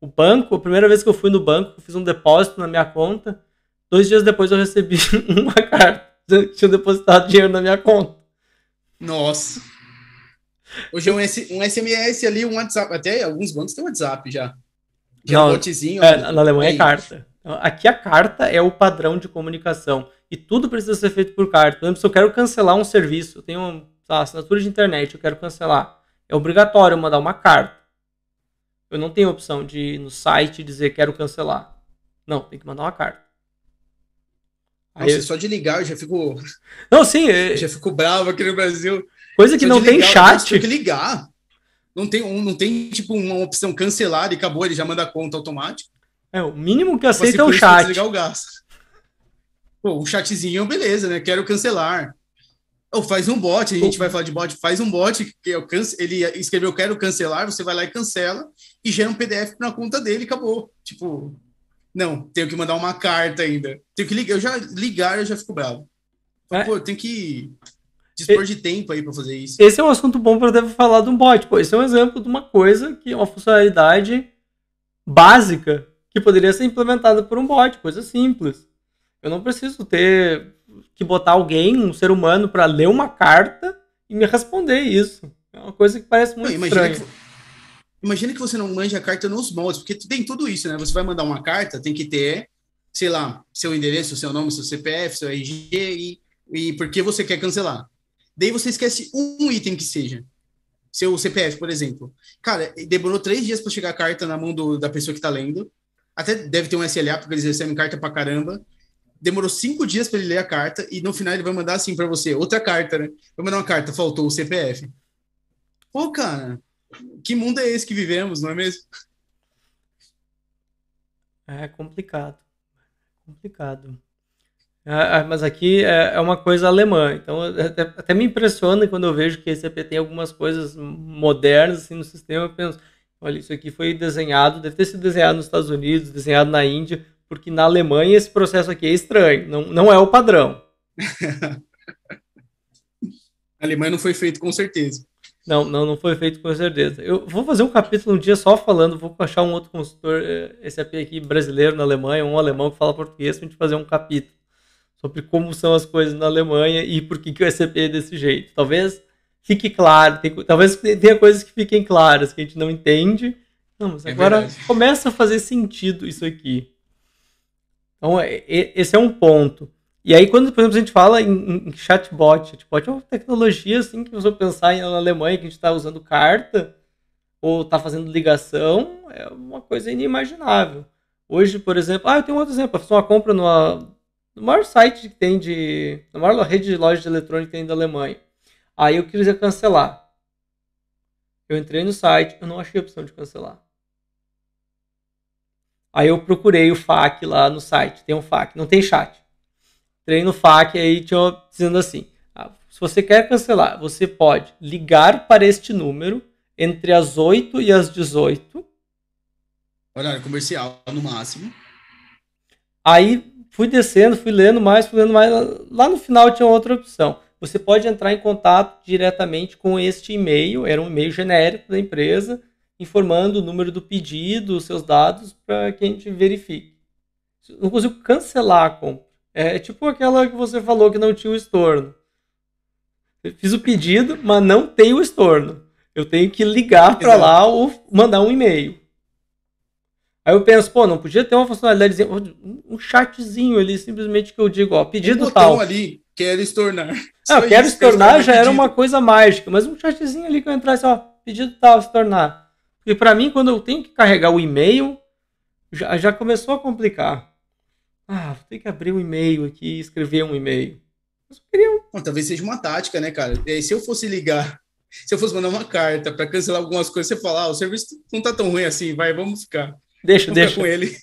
O banco, a primeira vez que eu fui no banco, eu fiz um depósito na minha conta. Dois dias depois eu recebi uma carta. Tinha depositado dinheiro na minha conta. Nossa. Hoje é um, um SMS ali, um WhatsApp. Até alguns bancos têm WhatsApp já. Já Não, botezinho. É, na Alemanha é carta. Aqui a carta é o padrão de comunicação. E tudo precisa ser feito por carta. Por exemplo, se eu quero cancelar um serviço, eu tenho uma assinatura de internet, eu quero cancelar. É obrigatório mandar uma carta. Eu não tenho opção de ir no site e dizer quero cancelar. Não, tem que mandar uma carta. Nossa, eu... só de ligar eu já fico. Não, sim. É... Eu já fico bravo aqui no Brasil. Coisa que não tem ligar, chat. Tem que ligar. Não tem, um, não tem tipo uma opção cancelar e acabou, ele já manda a conta automático. É, o mínimo que aceita é o chat. Desligar o gás. Pô, o chatzinho, beleza, né? Quero cancelar. Ou faz um bot, a gente vai falar de bot, faz um bot que eu cance... ele escreveu quero cancelar, você vai lá e cancela e gera um PDF na conta dele acabou. Tipo, não, tenho que mandar uma carta ainda. Tenho que ligar, eu já ligar, eu já fico bravo. É. Pô, tem que dispor de tempo aí para fazer isso. Esse é um assunto bom para deve falar de um bot. Pô, esse é um exemplo de uma coisa que é uma funcionalidade básica que poderia ser implementada por um bot, coisa simples. Eu não preciso ter que botar alguém, um ser humano, para ler uma carta e me responder isso. É uma coisa que parece muito não, imagina estranha. Que, imagina que você não manja a carta nos moldes, porque tem tudo isso, né? Você vai mandar uma carta, tem que ter, sei lá, seu endereço, seu nome, seu CPF, seu RG e, e por que você quer cancelar. Daí você esquece um item que seja. Seu CPF, por exemplo. Cara, demorou três dias para chegar a carta na mão do, da pessoa que está lendo. Até deve ter um SLA, porque eles recebem carta pra caramba. Demorou cinco dias para ele ler a carta e no final ele vai mandar assim para você, outra carta, né? Vai mandar uma carta, faltou o CPF. Pô, cara, que mundo é esse que vivemos, não é mesmo? É complicado. Complicado. Ah, ah, mas aqui é, é, uma coisa alemã, então até, até, me impressiona quando eu vejo que esse EP tem algumas coisas modernas assim, no sistema. Eu penso, olha, isso aqui foi desenhado, deve ter sido desenhado nos Estados Unidos, desenhado na Índia, porque na Alemanha esse processo aqui é estranho, não, não é o padrão. a Alemanha não foi feito com certeza. Não, não, não foi feito com certeza. Eu vou fazer um capítulo um dia só falando, vou achar um outro consultor, SAP aqui brasileiro na Alemanha, um alemão que fala português, pra gente fazer um capítulo sobre como são as coisas na Alemanha e por que, que o SCP é desse jeito. Talvez fique claro, tem, talvez tenha coisas que fiquem claras que a gente não entende. Não, mas é agora verdade. começa a fazer sentido isso aqui. Então, é, é, esse é um ponto. E aí, quando, por exemplo, a gente fala em, em chatbot, chatbot é uma tecnologia assim que você pensar em, na Alemanha que a gente está usando carta ou está fazendo ligação, é uma coisa inimaginável. Hoje, por exemplo, ah, eu tenho um outro exemplo, eu fiz uma compra numa, no maior site que tem de. Na maior rede de lojas de eletrônica que tem da Alemanha. Aí eu queria cancelar. Eu entrei no site, eu não achei a opção de cancelar. Aí eu procurei o FAQ lá no site. Tem um FAQ, não tem chat. Entrei no FAQ aí tinha dizendo assim: ah, se você quer cancelar, você pode ligar para este número entre as 8 e as 18. Horário comercial no máximo. Aí Fui descendo, fui lendo mais, fui lendo mais. Lá no final tinha outra opção. Você pode entrar em contato diretamente com este e-mail, era um e-mail genérico da empresa, informando o número do pedido, os seus dados, para que a gente verifique. Não consigo cancelar a compra. É tipo aquela que você falou que não tinha o estorno. Eu fiz o pedido, mas não tem o estorno. Eu tenho que ligar para lá ou mandar um e-mail. Aí eu penso, pô, não podia ter uma funcionalidade, um chatzinho ali, simplesmente que eu digo, ó, pedido um tal. ali, quero estornar. Ah, eu quero estornar já era uma coisa mágica, mas um chatzinho ali que eu entrasse, ó, pedido tal, estornar. E para mim, quando eu tenho que carregar o e-mail, já, já começou a complicar. Ah, vou ter que abrir um e-mail aqui e escrever um e-mail. Queria... Bom, talvez seja uma tática, né, cara? Se eu fosse ligar, se eu fosse mandar uma carta para cancelar algumas coisas, você falar, ah, o serviço não tá tão ruim assim, vai, vamos ficar. Deixa, deixa. com ele.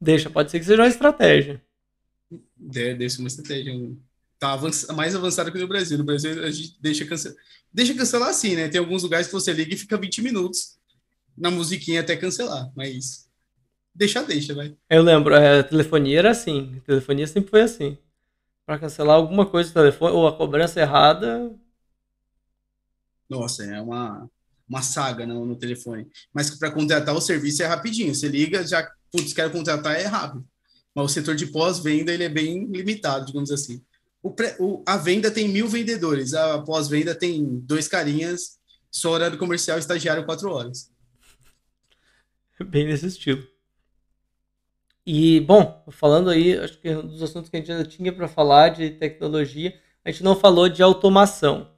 Deixa, pode ser que seja uma estratégia. Deixa uma estratégia. Tá mais avançado que no Brasil. No Brasil a gente deixa cancelar. Deixa cancelar assim, né? Tem alguns lugares que você liga e fica 20 minutos na musiquinha até cancelar, mas deixa, deixa, vai. Eu lembro, é, a telefonia era assim. A telefonia sempre foi assim. Para cancelar alguma coisa do telefone, ou a cobrança errada. Nossa, é uma uma saga no, no telefone. Mas para contratar o serviço é rapidinho. Você liga, já, putz, quero contratar, é rápido. Mas o setor de pós-venda ele é bem limitado, digamos assim. O pré, o, a venda tem mil vendedores, a pós-venda tem dois carinhas, só horário comercial, estagiário quatro horas. Bem nesse estilo. E, bom, falando aí, acho que um dos assuntos que a gente ainda tinha para falar de tecnologia, a gente não falou de automação.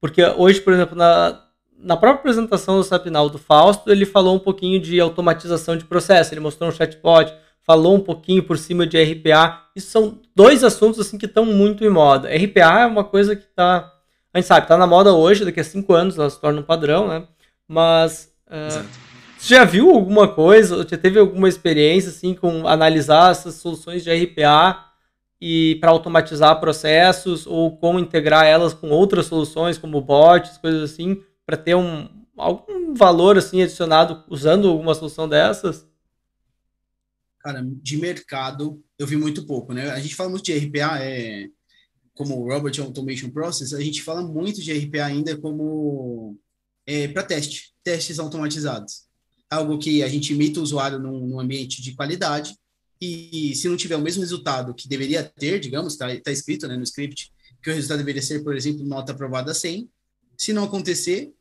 Porque hoje, por exemplo, na, na própria apresentação do Sapinal do Fausto, ele falou um pouquinho de automatização de processo, ele mostrou um chatbot, falou um pouquinho por cima de RPA. Isso são dois assuntos assim que estão muito em moda. RPA é uma coisa que está, a gente sabe, está na moda hoje, daqui a cinco anos ela se torna um padrão, né? Mas uh, você já viu alguma coisa, ou já teve alguma experiência assim com analisar essas soluções de RPA e para automatizar processos ou como integrar elas com outras soluções como bots, coisas assim? Para ter um, algum valor assim adicionado usando alguma solução dessas? Cara, de mercado eu vi muito pouco, né? A gente fala muito de RPA, é, como Robot Automation Process, a gente fala muito de RPA ainda como é, para teste, testes automatizados. Algo que a gente imita o usuário num, num ambiente de qualidade e, e, se não tiver o mesmo resultado que deveria ter, digamos, está tá escrito né, no script, que o resultado deveria ser, por exemplo, nota aprovada 100, se não acontecer,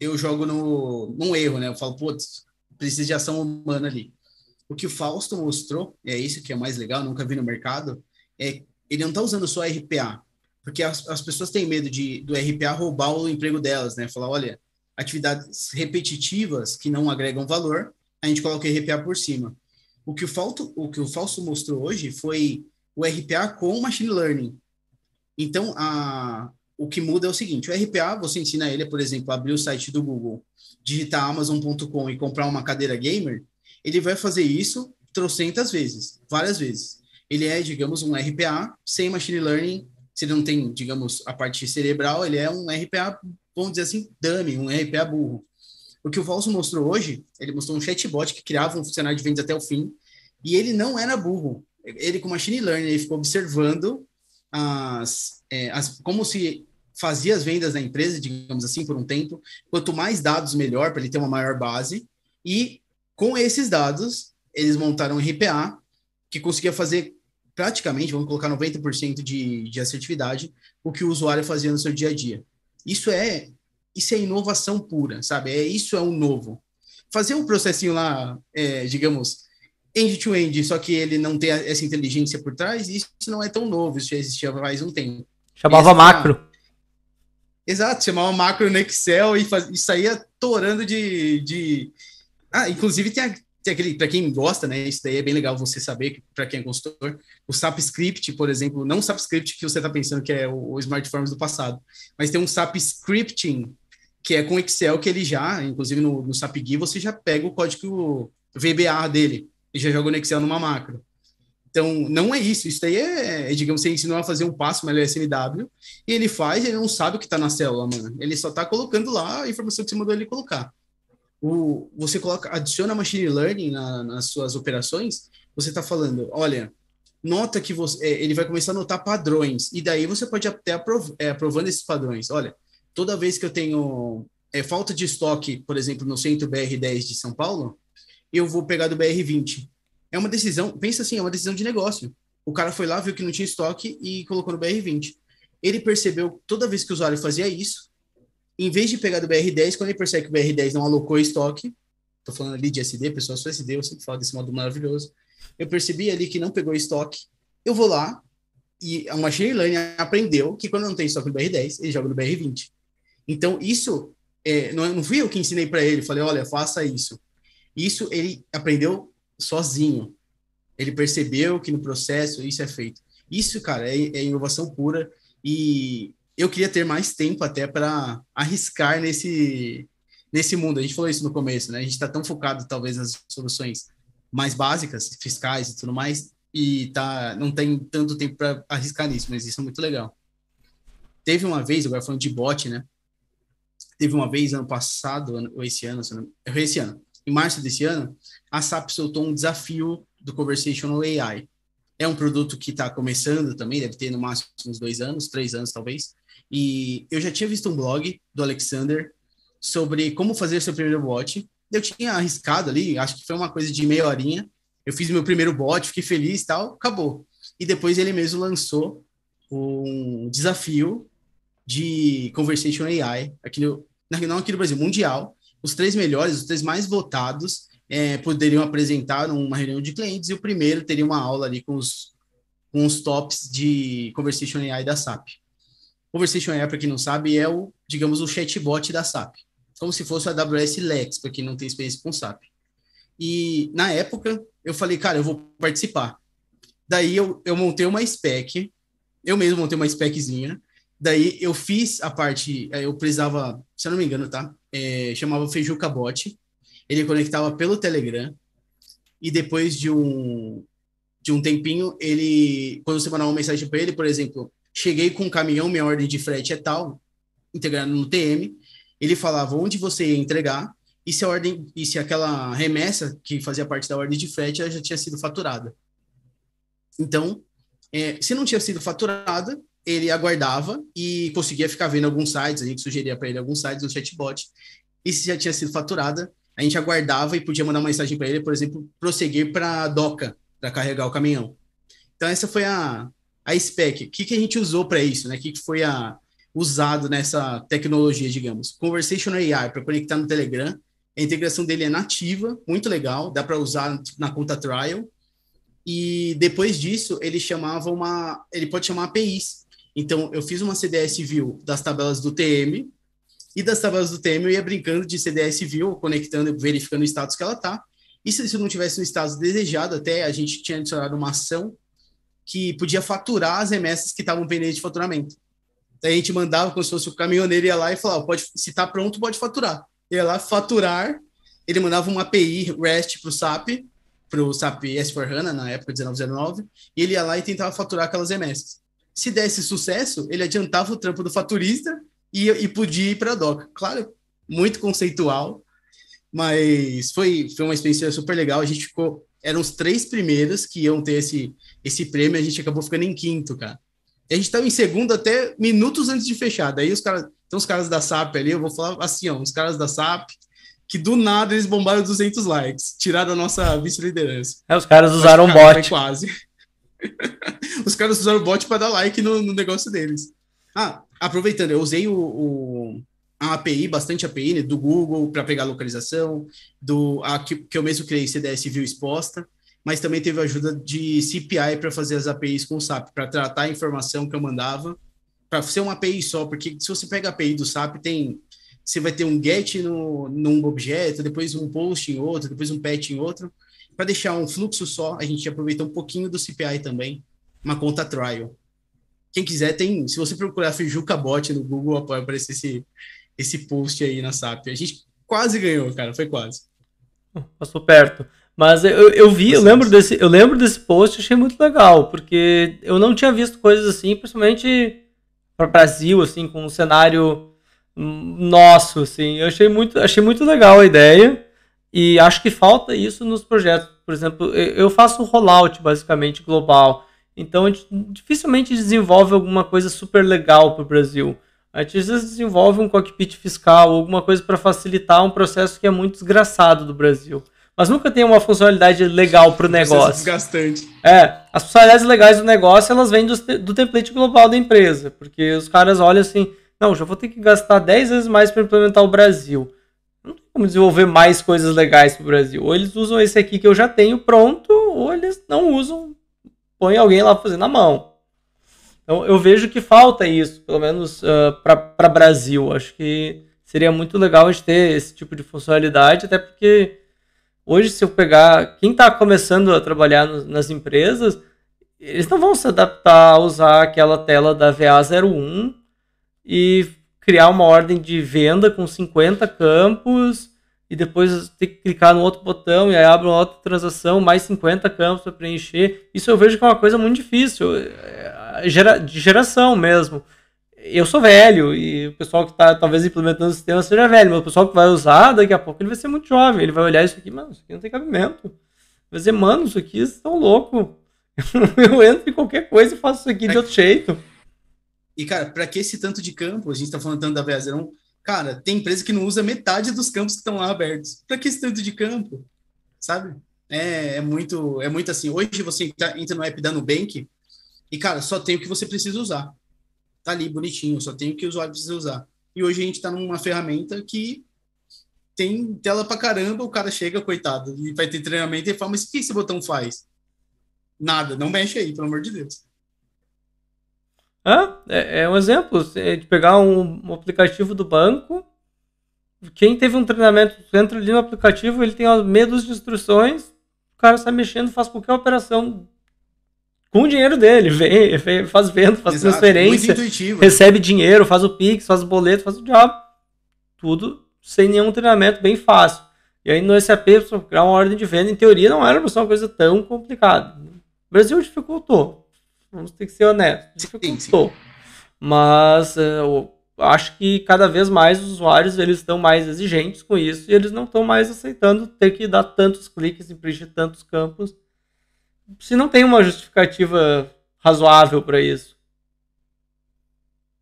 eu jogo no, num erro, né? Eu falo, putz, precisa de ação humana ali. O que o Fausto mostrou, e é isso que é mais legal, nunca vi no mercado, é ele não está usando só RPA, porque as, as pessoas têm medo de do RPA roubar o emprego delas, né? Falar, olha, atividades repetitivas que não agregam valor, a gente coloca o RPA por cima. O que o, Fausto, o que o Fausto mostrou hoje foi o RPA com machine learning. Então, a, o que muda é o seguinte: o RPA, você ensina ele, por exemplo, abrir o site do Google, digitar amazon.com e comprar uma cadeira gamer, ele vai fazer isso trocentas vezes, várias vezes. Ele é, digamos, um RPA sem machine learning, se ele não tem, digamos, a parte cerebral, ele é um RPA, vamos dizer assim, dummy, um RPA burro. O que o Falso mostrou hoje, ele mostrou um chatbot que criava um funcionário de vendas até o fim, e ele não era burro. Ele, com machine learning, ele ficou observando as, é, as, como se fazia as vendas da empresa, digamos assim, por um tempo. Quanto mais dados, melhor, para ele ter uma maior base. E com esses dados, eles montaram um RPA que conseguia fazer praticamente, vamos colocar 90% de, de assertividade, o que o usuário fazia no seu dia a dia. Isso é isso é inovação pura, sabe? É isso é o um novo. Fazer um processinho lá, é, digamos, end-to-end, -end, só que ele não tem essa inteligência por trás, isso não é tão novo, isso já existia faz um tempo. Chamava macro. Exato, chamava macro no Excel e, faz, e saía torando de, de. Ah, inclusive tem, a, tem aquele, para quem gosta, né? Isso daí é bem legal você saber, para quem é consultor, o SAP Script, por exemplo, não o SAP Script que você está pensando que é o, o Smartphones do passado, mas tem um SAP Scripting, que é com Excel, que ele já, inclusive no, no SAP GUI, você já pega o código VBA dele e já joga no Excel numa macro. Então, não é isso. Isso daí é, é digamos, você ensinou a fazer um passo melhor SMW, e ele faz, ele não sabe o que está na célula, mano. Ele só está colocando lá a informação que você mandou ele colocar. O, você coloca, adiciona machine learning na, nas suas operações, você está falando, olha, nota que você, é, ele vai começar a notar padrões, e daí você pode até aprov, é, aprovando esses padrões. Olha, toda vez que eu tenho é, falta de estoque, por exemplo, no centro BR10 de São Paulo, eu vou pegar do BR20. É uma decisão, pensa assim, é uma decisão de negócio. O cara foi lá, viu que não tinha estoque e colocou no BR20. Ele percebeu, toda vez que o usuário fazia isso, em vez de pegar do BR10, quando ele percebe que o BR10 não alocou estoque, tô falando ali de SD, pessoal, só SD, eu sempre falo desse modo maravilhoso, eu percebi ali que não pegou estoque, eu vou lá e a machine learning aprendeu que quando não tem estoque no BR10, ele joga no BR20. Então, isso, é, não, não fui eu que ensinei para ele, falei, olha, faça isso. Isso ele aprendeu sozinho. Ele percebeu que no processo isso é feito. Isso, cara, é, é inovação pura e eu queria ter mais tempo até para arriscar nesse, nesse mundo. A gente falou isso no começo, né? A gente está tão focado, talvez, nas soluções mais básicas, fiscais e tudo mais, e tá, não tem tanto tempo para arriscar nisso, mas isso é muito legal. Teve uma vez, agora falando de bot, né? Teve uma vez ano passado, ou esse ano, esse ano, em março desse ano, a SAP soltou um desafio do Conversational AI. É um produto que está começando também, deve ter no máximo uns dois anos, três anos talvez. E eu já tinha visto um blog do Alexander sobre como fazer seu primeiro bot. Eu tinha arriscado ali, acho que foi uma coisa de meia horinha. Eu fiz meu primeiro bot, fiquei feliz tal, acabou. E depois ele mesmo lançou um desafio de Conversation AI, aqui no, não aqui no Brasil, mundial. Os três melhores, os três mais votados, é, poderiam apresentar uma reunião de clientes e o primeiro teria uma aula ali com os, com os tops de Conversation AI da SAP. Conversation AI, para quem não sabe, é o, digamos, o chatbot da SAP. Como se fosse o AWS Lex, para quem não tem experiência com SAP. E, na época, eu falei, cara, eu vou participar. Daí, eu, eu montei uma spec, eu mesmo montei uma speczinha. Daí, eu fiz a parte, eu precisava, se eu não me engano, tá? É, chamava Feijuca Bot. Ele conectava pelo Telegram. E depois de um, de um tempinho, ele, quando você mandava uma mensagem para ele, por exemplo, cheguei com um caminhão, minha ordem de frete é tal, integrando no TM, ele falava onde você ia entregar e se a ordem e se aquela remessa que fazia parte da ordem de frete já tinha sido faturada. Então, é, se não tinha sido faturada, ele aguardava e conseguia ficar vendo alguns sites, a gente sugeria para ele alguns sites no chatbot. E se já tinha sido faturada, a gente aguardava e podia mandar uma mensagem para ele, por exemplo, prosseguir para a doca para carregar o caminhão. Então essa foi a, a spec, o que, que a gente usou para isso, né? O que, que foi a, usado nessa tecnologia, digamos? Conversation AI para conectar no Telegram. A integração dele é nativa, muito legal, dá para usar na conta trial. E depois disso, ele chamava uma, ele pode chamar APIs. Então, eu fiz uma CDS view das tabelas do TM e das tabelas do TM eu ia brincando de CDS view, conectando, verificando o status que ela tá. E se isso não tivesse no status desejado, até a gente tinha adicionado uma ação que podia faturar as remessas que estavam pendentes de faturamento. Daí a gente mandava como se fosse o caminhoneiro ia lá e falava, pode, se está pronto, pode faturar. Ia lá faturar, ele mandava uma API REST para o SAP, para o SAP S4HANA, na época 1909, e ele ia lá e tentava faturar aquelas remessas. Se desse sucesso, ele adiantava o trampo do faturista e, e podia ir para a DOCA. Claro, muito conceitual, mas foi, foi uma experiência super legal. A gente ficou eram os três primeiros que iam ter esse, esse prêmio, a gente acabou ficando em quinto, cara. E a gente estava em segundo até minutos antes de fechar. Daí os caras, então os caras da SAP ali, eu vou falar assim, ó, os caras da SAP, que do nada eles bombaram 200 likes, tiraram a nossa vice-liderança. É, os caras usaram o bot. quase. os caras usaram o bot para dar like no, no, negócio deles. Ah, aproveitando, eu usei o, o a API, bastante API, né, do Google para pegar localização, do a, que, que eu mesmo criei CDS View exposta, mas também teve ajuda de CPI para fazer as APIs com o SAP, para tratar a informação que eu mandava, para ser uma API só, porque se você pega a API do SAP, tem você vai ter um get no, num objeto, depois um post em outro, depois um patch em outro, para deixar um fluxo só, a gente aproveita um pouquinho do CPI também, uma conta trial. Quem quiser tem, se você procurar Fijuca Bot no Google, pode aparecer esse, esse post aí na SAP. A gente quase ganhou, cara, foi quase. Passou perto. Mas eu, eu vi, eu lembro, desse, eu lembro desse post, achei muito legal, porque eu não tinha visto coisas assim, principalmente para o Brasil, assim, com um cenário nosso, assim. Eu achei muito, achei muito legal a ideia e acho que falta isso nos projetos. Por exemplo, eu faço um rollout, basicamente, global. Então, a gente dificilmente desenvolve alguma coisa super legal para o Brasil. A gente às vezes desenvolve um cockpit fiscal, alguma coisa para facilitar um processo que é muito desgraçado do Brasil. Mas nunca tem uma funcionalidade legal para o negócio. desgastante. É, as funcionalidades legais do negócio elas vêm do, do template global da empresa, porque os caras olham assim, não, já vou ter que gastar 10 vezes mais para implementar o Brasil. Como desenvolver mais coisas legais para o Brasil. Ou eles usam esse aqui que eu já tenho pronto, ou eles não usam, põe alguém lá fazendo a mão. Então eu vejo que falta isso, pelo menos uh, para Brasil. Acho que seria muito legal a gente ter esse tipo de funcionalidade, até porque hoje, se eu pegar quem está começando a trabalhar no, nas empresas, eles não vão se adaptar a usar aquela tela da VA01 e criar uma ordem de venda com 50 campos e depois ter que clicar no outro botão e aí abre uma outra transação, mais 50 campos para preencher. Isso eu vejo que é uma coisa muito difícil, é, de geração mesmo. Eu sou velho e o pessoal que está talvez implementando o sistema seja velho, mas o pessoal que vai usar daqui a pouco ele vai ser muito jovem. Ele vai olhar isso aqui, mano, isso aqui não tem cabimento. Vai dizer, mano, isso aqui estão louco. eu entro em qualquer coisa e faço isso aqui de é outro jeito. E, cara, para que esse tanto de campo? A gente está falando tanto da VA01. Cara, tem empresa que não usa metade dos campos que estão lá abertos. Para que esse tanto de campo? Sabe? É, é, muito é muito assim. Hoje você entra, no app da Nubank e, cara, só tem o que você precisa usar. Tá ali bonitinho, só tem o que o usuário precisa usar. E hoje a gente está numa ferramenta que tem tela para caramba, o cara chega, coitado, e vai ter treinamento e fala, mas o que esse botão faz? Nada, não mexe aí, pelo amor de Deus. É, é um exemplo é de pegar um, um, aplicativo do banco. Quem teve um treinamento, entra ali no aplicativo, ele tem medos de instruções, o cara sai mexendo, faz qualquer operação com o dinheiro dele, vem, vem faz venda, faz Exato, transferência, recebe dinheiro, faz o Pix, faz o boleto, faz o diabo. Tudo sem nenhum treinamento, bem fácil. E aí no SAP, criar uma ordem de venda, em teoria não era uma coisa tão complicada. O Brasil dificultou. Vamos ter que ser honestos. Dificultou. Sim, sim. Mas é, eu acho que cada vez mais os usuários eles estão mais exigentes com isso e eles não estão mais aceitando ter que dar tantos cliques e preencher tantos campos se não tem uma justificativa razoável para isso.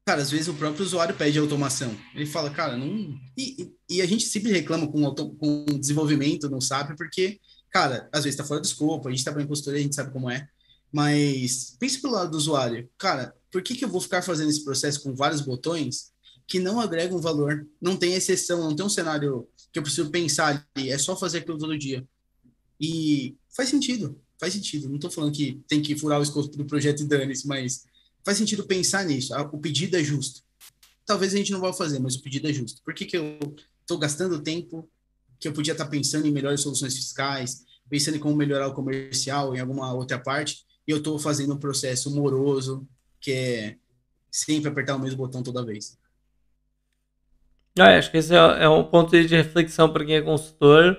Cara, às vezes o próprio usuário pede automação. Ele fala, cara, não. E, e a gente sempre reclama com, auto... com desenvolvimento no SAP, porque, cara, às vezes está fora do escopo, a gente trabalha em consultoria, a gente sabe como é. Mas pense pelo lado do usuário. Cara, por que, que eu vou ficar fazendo esse processo com vários botões que não agregam valor? Não tem exceção, não tem um cenário que eu preciso pensar ali. É só fazer aquilo todo dia. E faz sentido, faz sentido. Não estou falando que tem que furar o escopo do projeto e dane-se, mas faz sentido pensar nisso. Ah, o pedido é justo. Talvez a gente não vá fazer, mas o pedido é justo. Por que, que eu estou gastando tempo que eu podia estar tá pensando em melhores soluções fiscais, pensando em como melhorar o comercial em alguma outra parte, e eu estou fazendo um processo moroso, que é sempre apertar o mesmo botão toda vez. Ah, acho que esse é, é um ponto de reflexão para quem é consultor,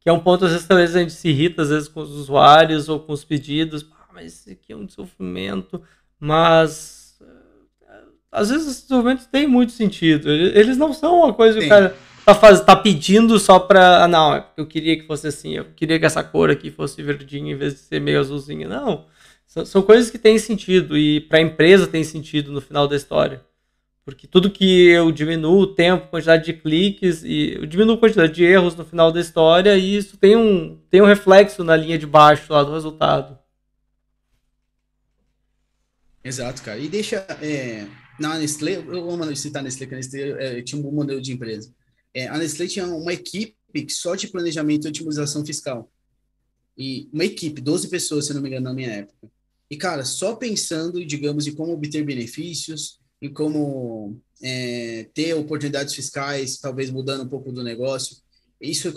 que é um ponto, às vezes, talvez a gente se irrita, às vezes, com os usuários ou com os pedidos. Ah, mas isso aqui é um desenvolvimento, mas eh, às vezes esses desenvolvimentos têm muito sentido. Eles não são uma coisa que o cara tá, faz, tá pedindo só para ah, não, é eu queria que fosse assim, eu queria que essa cor aqui fosse verdinha em vez de ser meio azulzinha. Não. São, coisas que têm sentido e para a empresa tem sentido no final da história. Porque tudo que eu diminuo o tempo, quantidade de cliques e eu diminuo a quantidade de erros no final da história e isso tem um, tem um reflexo na linha de baixo lá do resultado. Exato, cara. E deixa. É, na Nestlé, eu amo citar Nestlé, que a Nestlé é, tinha um bom modelo de empresa. É, a Nestlé tinha uma equipe só de planejamento e otimização fiscal. E uma equipe, 12 pessoas, se não me engano, na minha época. E, cara, só pensando, digamos, em como obter benefícios, em como é, ter oportunidades fiscais, talvez mudando um pouco do negócio, isso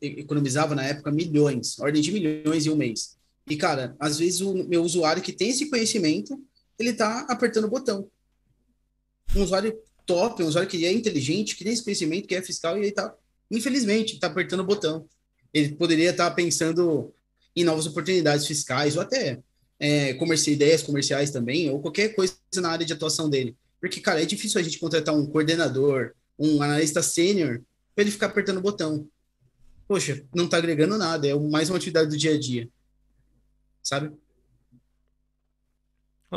economizava na época milhões, ordem de milhões em um mês. E, cara, às vezes o meu usuário que tem esse conhecimento, ele tá apertando o botão. Um usuário top, um usuário que é inteligente, que tem esse conhecimento, que é fiscal, e ele tá, infelizmente, tá apertando o botão. Ele poderia estar tá pensando em novas oportunidades fiscais, ou até é, comerci ideias comerciais também, ou qualquer coisa na área de atuação dele. Porque, cara, é difícil a gente contratar um coordenador, um analista sênior, para ele ficar apertando o botão. Poxa, não está agregando nada, é mais uma atividade do dia a dia. Sabe?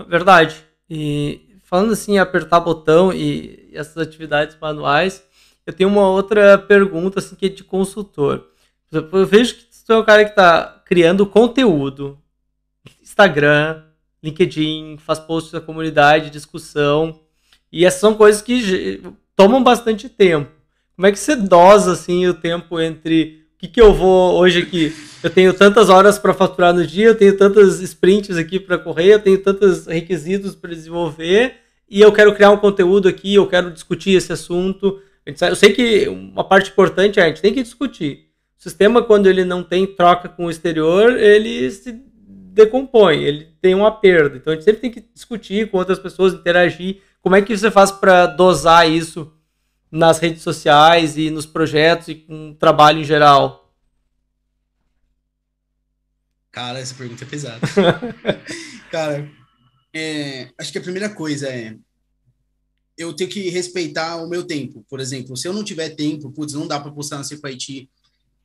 Verdade. E falando assim, apertar botão, e essas atividades manuais. Eu tenho uma outra pergunta, assim, que é de consultor. Eu vejo que você é um cara que está criando conteúdo, Instagram, LinkedIn, faz posts na comunidade, discussão, e essas são coisas que tomam bastante tempo. Como é que você dosa, assim, o tempo entre o que, que eu vou hoje aqui? Eu tenho tantas horas para faturar no dia, eu tenho tantas sprints aqui para correr, eu tenho tantos requisitos para desenvolver, e eu quero criar um conteúdo aqui, eu quero discutir esse assunto. Eu sei que uma parte importante é a gente tem que discutir. O sistema, quando ele não tem troca com o exterior, ele se decompõe, ele tem uma perda. Então a gente sempre tem que discutir com outras pessoas, interagir. Como é que você faz para dosar isso nas redes sociais e nos projetos e com o trabalho em geral? Cara, essa pergunta é pesada. Cara, é, acho que a primeira coisa é eu tenho que respeitar o meu tempo. Por exemplo, se eu não tiver tempo, putz, não dá para postar na CQIT.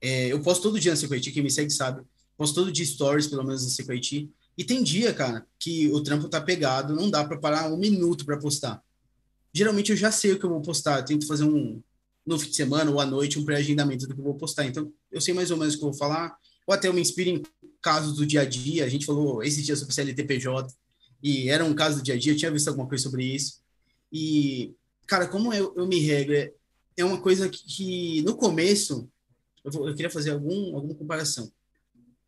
É, eu posto todo dia na CQIT, quem me segue sabe. Posto todo dia stories, pelo menos na CQIT. E tem dia, cara, que o trampo tá pegado, não dá para parar um minuto para postar. Geralmente eu já sei o que eu vou postar, eu tento fazer um no fim de semana ou à noite um pré-agendamento do que eu vou postar. Então, eu sei mais ou menos o que eu vou falar, ou até eu me inspiro em casos do dia a dia. A gente falou esse dia sobre CLTPJ, e era um caso do dia a dia, eu tinha visto alguma coisa sobre isso. E, cara, como eu, eu me regro, é, é uma coisa que, que no começo, eu, vou, eu, queria fazer algum, alguma comparação.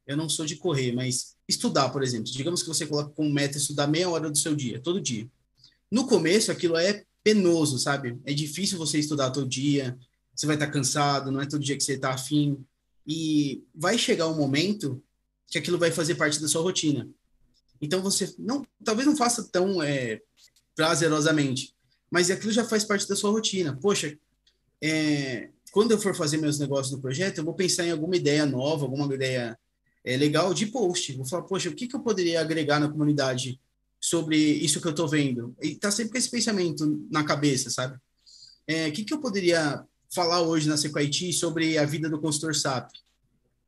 Eu não sou de correr, mas estudar, por exemplo. Digamos que você coloca como meta estudar meia hora do seu dia, todo dia. No começo, aquilo é penoso, sabe? É difícil você estudar todo dia, você vai estar cansado, não é todo dia que você está afim. E vai chegar um momento que aquilo vai fazer parte da sua rotina. Então você não, talvez não faça tão é, prazerosamente, mas aquilo já faz parte da sua rotina. Poxa, é, quando eu for fazer meus negócios no projeto, eu vou pensar em alguma ideia nova, alguma ideia é, legal de post. Vou falar, poxa, o que, que eu poderia agregar na comunidade sobre isso que eu estou vendo? E tá sempre com esse pensamento na cabeça, sabe? É, o que, que eu poderia falar hoje na Sequoia sobre a vida do consultor SAP?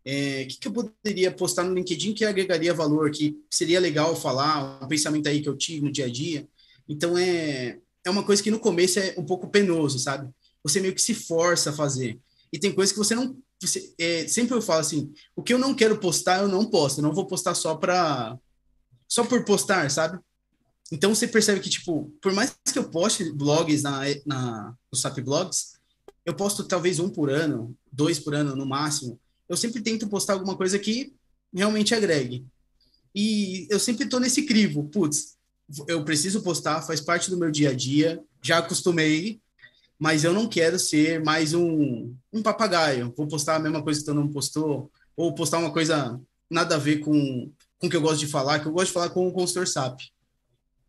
É, que, que eu poderia postar no LinkedIn que agregaria valor, que seria legal falar, um pensamento aí que eu tive no dia a dia. Então, é, é uma coisa que no começo é um pouco penoso, sabe? Você meio que se força a fazer. E tem coisas que você não. É, sempre eu falo assim: o que eu não quero postar, eu não posto. Eu não vou postar só para só por postar, sabe? Então você percebe que, tipo, por mais que eu poste blogs na, na, no SAP Blogs, eu posto talvez um por ano, dois por ano no máximo eu sempre tento postar alguma coisa que realmente agregue. E eu sempre tô nesse crivo, putz, eu preciso postar, faz parte do meu dia a dia, já acostumei, mas eu não quero ser mais um, um papagaio. Vou postar a mesma coisa que tu não postou, ou postar uma coisa nada a ver com, com o que eu gosto de falar, que eu gosto de falar com o consultor SAP.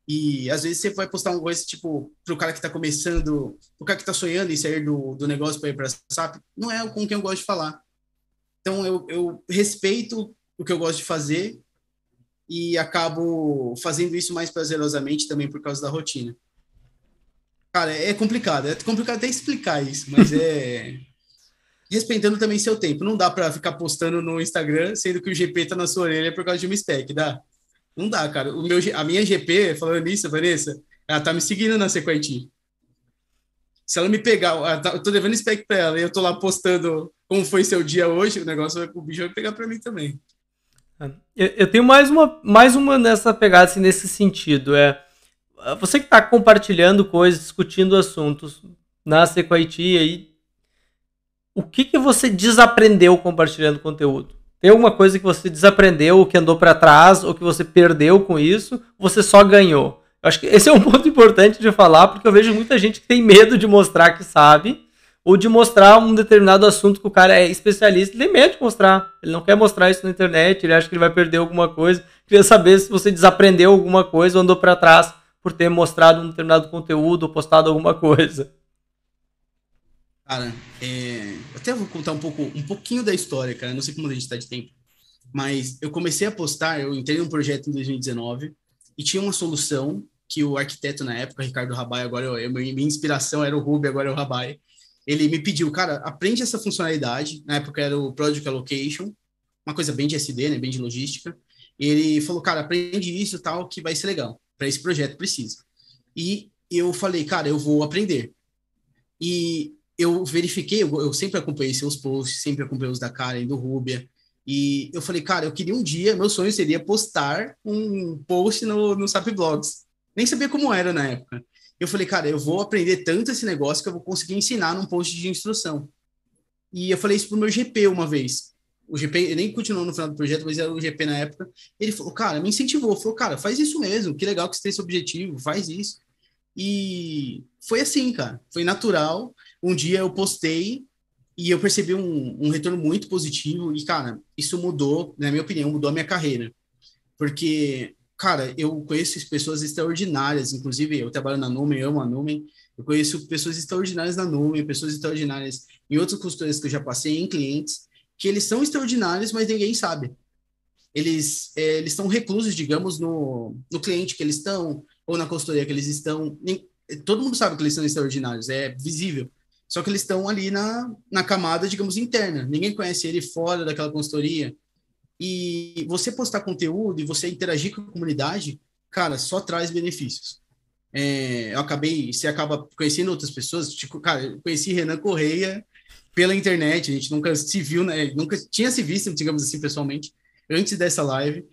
E às vezes você vai postar uma coisa tipo pro cara que está começando, o cara que está sonhando em sair do, do negócio para ir para SAP, não é com quem eu gosto de falar. Então, eu, eu respeito o que eu gosto de fazer e acabo fazendo isso mais prazerosamente também por causa da rotina. Cara, é complicado, é complicado até explicar isso, mas é respeitando também seu tempo. Não dá para ficar postando no Instagram, sendo que o GP tá na sua orelha por causa de uma spec, dá? Não dá, cara. O meu, a minha GP, falando nisso, Vanessa, ela tá me seguindo na Sequentinha. Se ela me pegar, tá, eu tô devendo spec para ela e eu tô lá postando como foi seu dia hoje, o negócio vai, o bicho vai pegar para mim também. Eu, eu, tenho mais uma, mais uma nessa pegada, assim, nesse sentido. É você que está compartilhando coisas, discutindo assuntos na Sequoia aí, o que, que você desaprendeu compartilhando conteúdo? Tem alguma coisa que você desaprendeu, que andou para trás, ou que você perdeu com isso, você só ganhou? Eu acho que esse é um ponto importante de falar, porque eu vejo muita gente que tem medo de mostrar que sabe, ou de mostrar um determinado assunto que o cara é especialista, ele tem medo de mostrar. Ele não quer mostrar isso na internet, ele acha que ele vai perder alguma coisa. Queria saber se você desaprendeu alguma coisa ou andou para trás por ter mostrado um determinado conteúdo postado alguma coisa. Cara, é... até vou contar um pouco, um pouquinho da história, cara. Não sei como a gente está de tempo, mas eu comecei a postar. Eu entrei num projeto em 2019 e tinha uma solução que o arquiteto na época, Ricardo Rabai, agora eu, minha inspiração era o Ruby, agora é o Rabai. Ele me pediu, cara, aprende essa funcionalidade. Na época era o Project Allocation, uma coisa bem de SD, né, bem de logística. Ele falou, cara, aprende isso tal, que vai ser legal. Para esse projeto precisa. E eu falei, cara, eu vou aprender. E eu verifiquei, eu, eu sempre acompanhei seus posts, sempre acompanhei os da Karen, do Rubia, e eu falei, cara, eu queria um dia, meu sonho seria postar um post no, no SAP Blogs. Nem sabia como era na época. Eu falei, cara, eu vou aprender tanto esse negócio que eu vou conseguir ensinar num post de instrução. E eu falei isso pro meu GP uma vez. O GP, nem continuou no final do projeto, mas era o GP na época. Ele falou, cara, me incentivou. Falou, cara, faz isso mesmo. Que legal que você tem esse objetivo, faz isso. E foi assim, cara. Foi natural. Um dia eu postei e eu percebi um, um retorno muito positivo. E, cara, isso mudou, na minha opinião, mudou a minha carreira. Porque, cara, eu conheço pessoas extraordinárias. Inclusive, eu trabalho na Numen, eu amo a Numen. Eu conheço pessoas extraordinárias na Numen, pessoas extraordinárias em outras consultorias que eu já passei, em clientes, que eles são extraordinários, mas ninguém sabe. Eles é, eles estão reclusos, digamos, no, no cliente que eles estão, ou na consultoria que eles estão. Todo mundo sabe que eles são extraordinários, é visível. Só que eles estão ali na, na camada, digamos, interna. Ninguém conhece ele fora daquela consultoria. E você postar conteúdo e você interagir com a comunidade, cara, só traz benefícios. É, eu acabei, você acaba conhecendo outras pessoas, tipo, cara, eu conheci Renan Correia pela internet, a gente nunca se viu, né, nunca tinha se visto, digamos assim, pessoalmente, antes dessa live,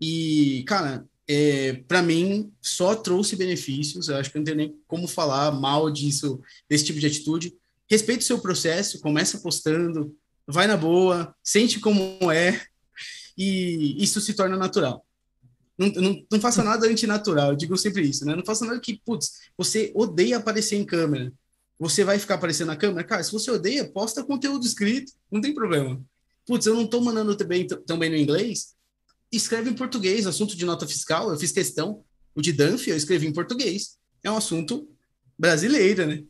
e, cara, é, para mim, só trouxe benefícios. Eu acho que não tem nem como falar mal disso, desse tipo de atitude. Respeite o seu processo, começa postando, vai na boa, sente como é, e isso se torna natural. Não, não, não faça nada antinatural, eu digo sempre isso, né? Não faça nada que, putz, você odeia aparecer em câmera. Você vai ficar aparecendo na câmera? Cara, se você odeia, posta conteúdo escrito, não tem problema. Putz, eu não tô mandando também, também no inglês, escreve em português, assunto de nota fiscal, eu fiz questão, o de Danf eu escrevi em português. É um assunto brasileiro, né?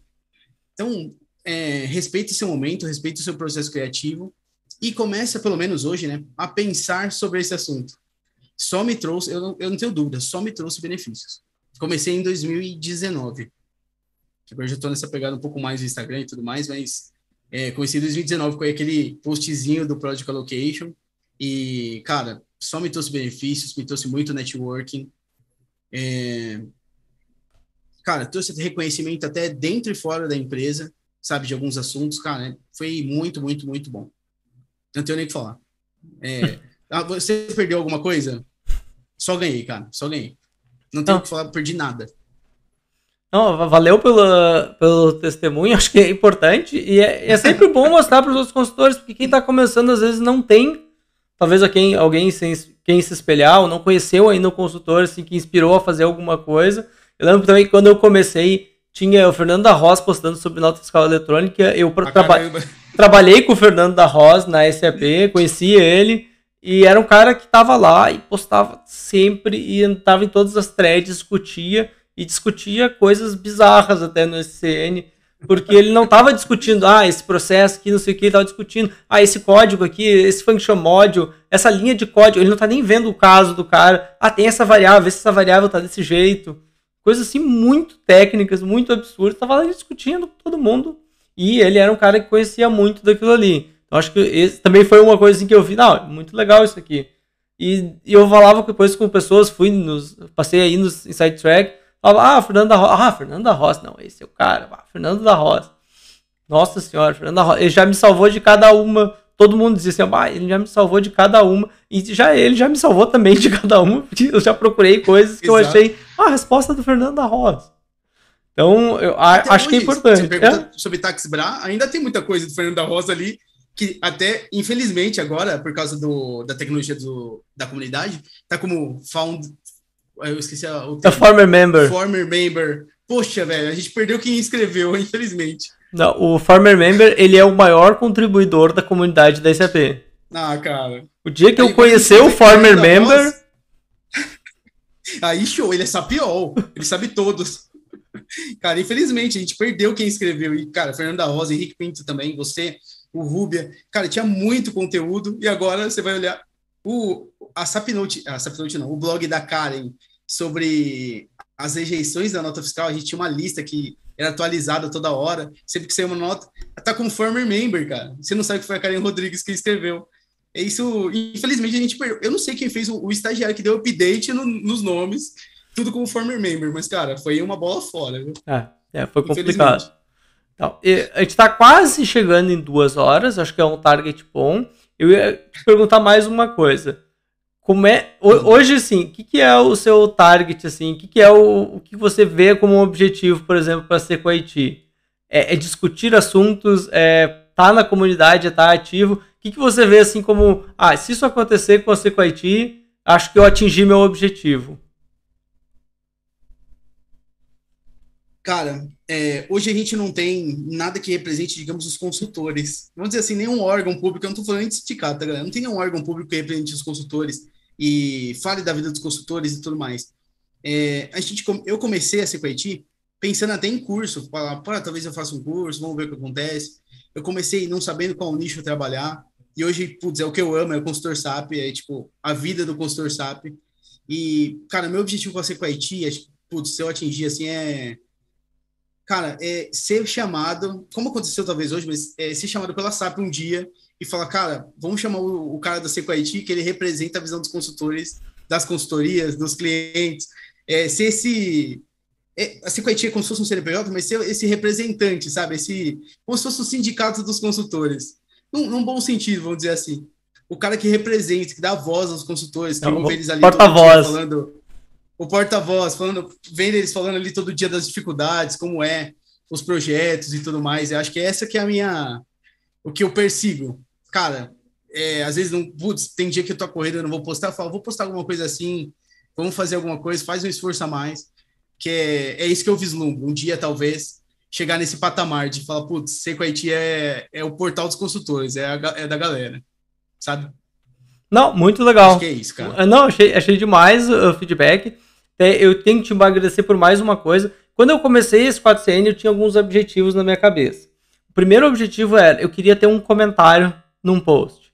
Então, é, respeite seu momento, respeite o seu processo criativo e começa, pelo menos hoje, né, a pensar sobre esse assunto. Só me trouxe, eu não, eu não tenho dúvida, só me trouxe benefícios. Comecei em 2019. Agora já estou nessa pegada um pouco mais do Instagram e tudo mais, mas é, comecei em 2019 com aquele postzinho do Project Allocation e, cara, só me trouxe benefícios, me trouxe muito networking. É... Cara, trouxe reconhecimento até dentro e fora da empresa, sabe, de alguns assuntos. Cara, foi muito, muito, muito bom. Não tenho nem o que falar. É... ah, você perdeu alguma coisa? Só ganhei, cara, só ganhei. Não tenho o que falar, perdi nada. Não, valeu pelo, pelo testemunho, acho que é importante. E é, é sempre bom mostrar para os outros consultores, porque quem está começando às vezes não tem talvez a quem, alguém se, quem se espelhar ou não conheceu ainda o consultor assim, que inspirou a fazer alguma coisa. Eu lembro também que quando eu comecei, tinha o Fernando da Rosa postando sobre nota fiscal eletrônica. Eu ah, traba trabalhei com o Fernando da Rosa na SAP, conheci ele. E era um cara que estava lá e postava sempre e estava em todas as threads, discutia e discutia coisas bizarras até no SCN porque ele não estava discutindo, ah, esse processo aqui, não sei o que, ele estava discutindo, ah, esse código aqui, esse function module, essa linha de código, ele não está nem vendo o caso do cara, ah, tem essa variável, essa variável está desse jeito. Coisas assim muito técnicas, muito absurdas, estava discutindo com todo mundo, e ele era um cara que conhecia muito daquilo ali. Então acho que esse também foi uma coisa assim que eu vi, não, muito legal isso aqui. E, e eu falava depois com pessoas, fui nos, passei aí nos Inside Track, ah, Fernando da Rosa. Ah, Fernando da Rosa. Não, esse é o cara. Ah, Fernando da Rosa. Nossa senhora, Fernando da Rosa. Ele já me salvou de cada uma. Todo mundo dizia assim, ah, ele já me salvou de cada uma. E já ele já me salvou também de cada uma. Porque eu já procurei coisas que Exato. eu achei. Ah, a resposta do Fernando da Rosa. Então, eu acho que é importante. Você é? sobre Tax Bra, ainda tem muita coisa do Fernando da Rosa ali que até, infelizmente, agora, por causa do, da tecnologia do, da comunidade, tá como found, eu esqueci o termo. former member. Former member. Poxa, velho, a gente perdeu quem escreveu, infelizmente. Não, o former member, ele é o maior contribuidor da comunidade da SAP. Ah, cara. O dia que Aí, eu conhecer o former member... Voz... Aí show, ele é sapiol, ele sabe todos. Cara, infelizmente, a gente perdeu quem escreveu. E, cara, Fernando da Rosa, Henrique Pinto também, você, o Rúbia. Cara, tinha muito conteúdo e agora você vai olhar o, a Sapnote, a Sapnote não, o blog da Karen sobre as rejeições da nota fiscal, a gente tinha uma lista que era atualizada toda hora, sempre que saiu uma nota, tá com former member, cara. Você não sabe que foi a Karen Rodrigues que escreveu. É isso, infelizmente a gente perdeu. Eu não sei quem fez o, o estagiário que deu update no, nos nomes, tudo como former member, mas cara, foi uma bola fora, viu? É, é foi complicado. Então, a gente está quase chegando em duas horas, acho que é um target bom. Eu ia te perguntar mais uma coisa. Como é hoje assim? O que, que é o seu target assim? O que, que é o, o que você vê como um objetivo, por exemplo, para ser com Haiti? É, é, discutir assuntos, é tá na comunidade, é tá ativo. O que, que você vê assim como ah, se isso acontecer com você com Haiti, acho que eu atingi meu objetivo? Cara, é, hoje a gente não tem nada que represente, digamos, os consultores. Vamos dizer assim, nenhum órgão público, eu não estou falando de sindicato, tá, galera? Não tem nenhum órgão público que represente os consultores e fale da vida dos consultores e tudo mais. É, a gente, eu comecei a Haiti pensando até em curso, falar, talvez eu faça um curso, vamos ver o que acontece. Eu comecei não sabendo qual nicho trabalhar, e hoje, putz, é o que eu amo, é o consultor SAP, é tipo a vida do consultor SAP. E, cara, meu objetivo com a Haiti, é, putz, se eu atingir assim, é cara, é ser chamado, como aconteceu talvez hoje, mas é ser chamado pela SAP um dia e falar, cara, vamos chamar o, o cara da Sequoia que ele representa a visão dos consultores, das consultorias, dos clientes, é, ser esse... É, a Sequoia é como se fosse um CNPJ, mas ser esse representante, sabe? Esse, como se fosse o sindicato dos consultores. Num, num bom sentido, vamos dizer assim. O cara que representa, que dá voz aos consultores, que ouve eles ali falando o porta-voz, falando, vendo eles falando ali todo dia das dificuldades, como é os projetos e tudo mais. Eu acho que essa que é a minha, o que eu persigo. Cara, é, às vezes não, putz, tem dia que eu tô correndo, eu não vou postar, eu falo, vou postar alguma coisa assim, vamos fazer alguma coisa, faz um esforço a mais, que é, é isso que eu vislumbro. Um dia, talvez, chegar nesse patamar de falar, putz, Seco Haiti é, é o portal dos consultores, é, a, é da galera, sabe? Não, muito legal. Acho que é isso, cara. Não, achei, achei demais o feedback. Eu tenho que te agradecer por mais uma coisa. Quando eu comecei esse 4CN, eu tinha alguns objetivos na minha cabeça. O primeiro objetivo era, eu queria ter um comentário num post.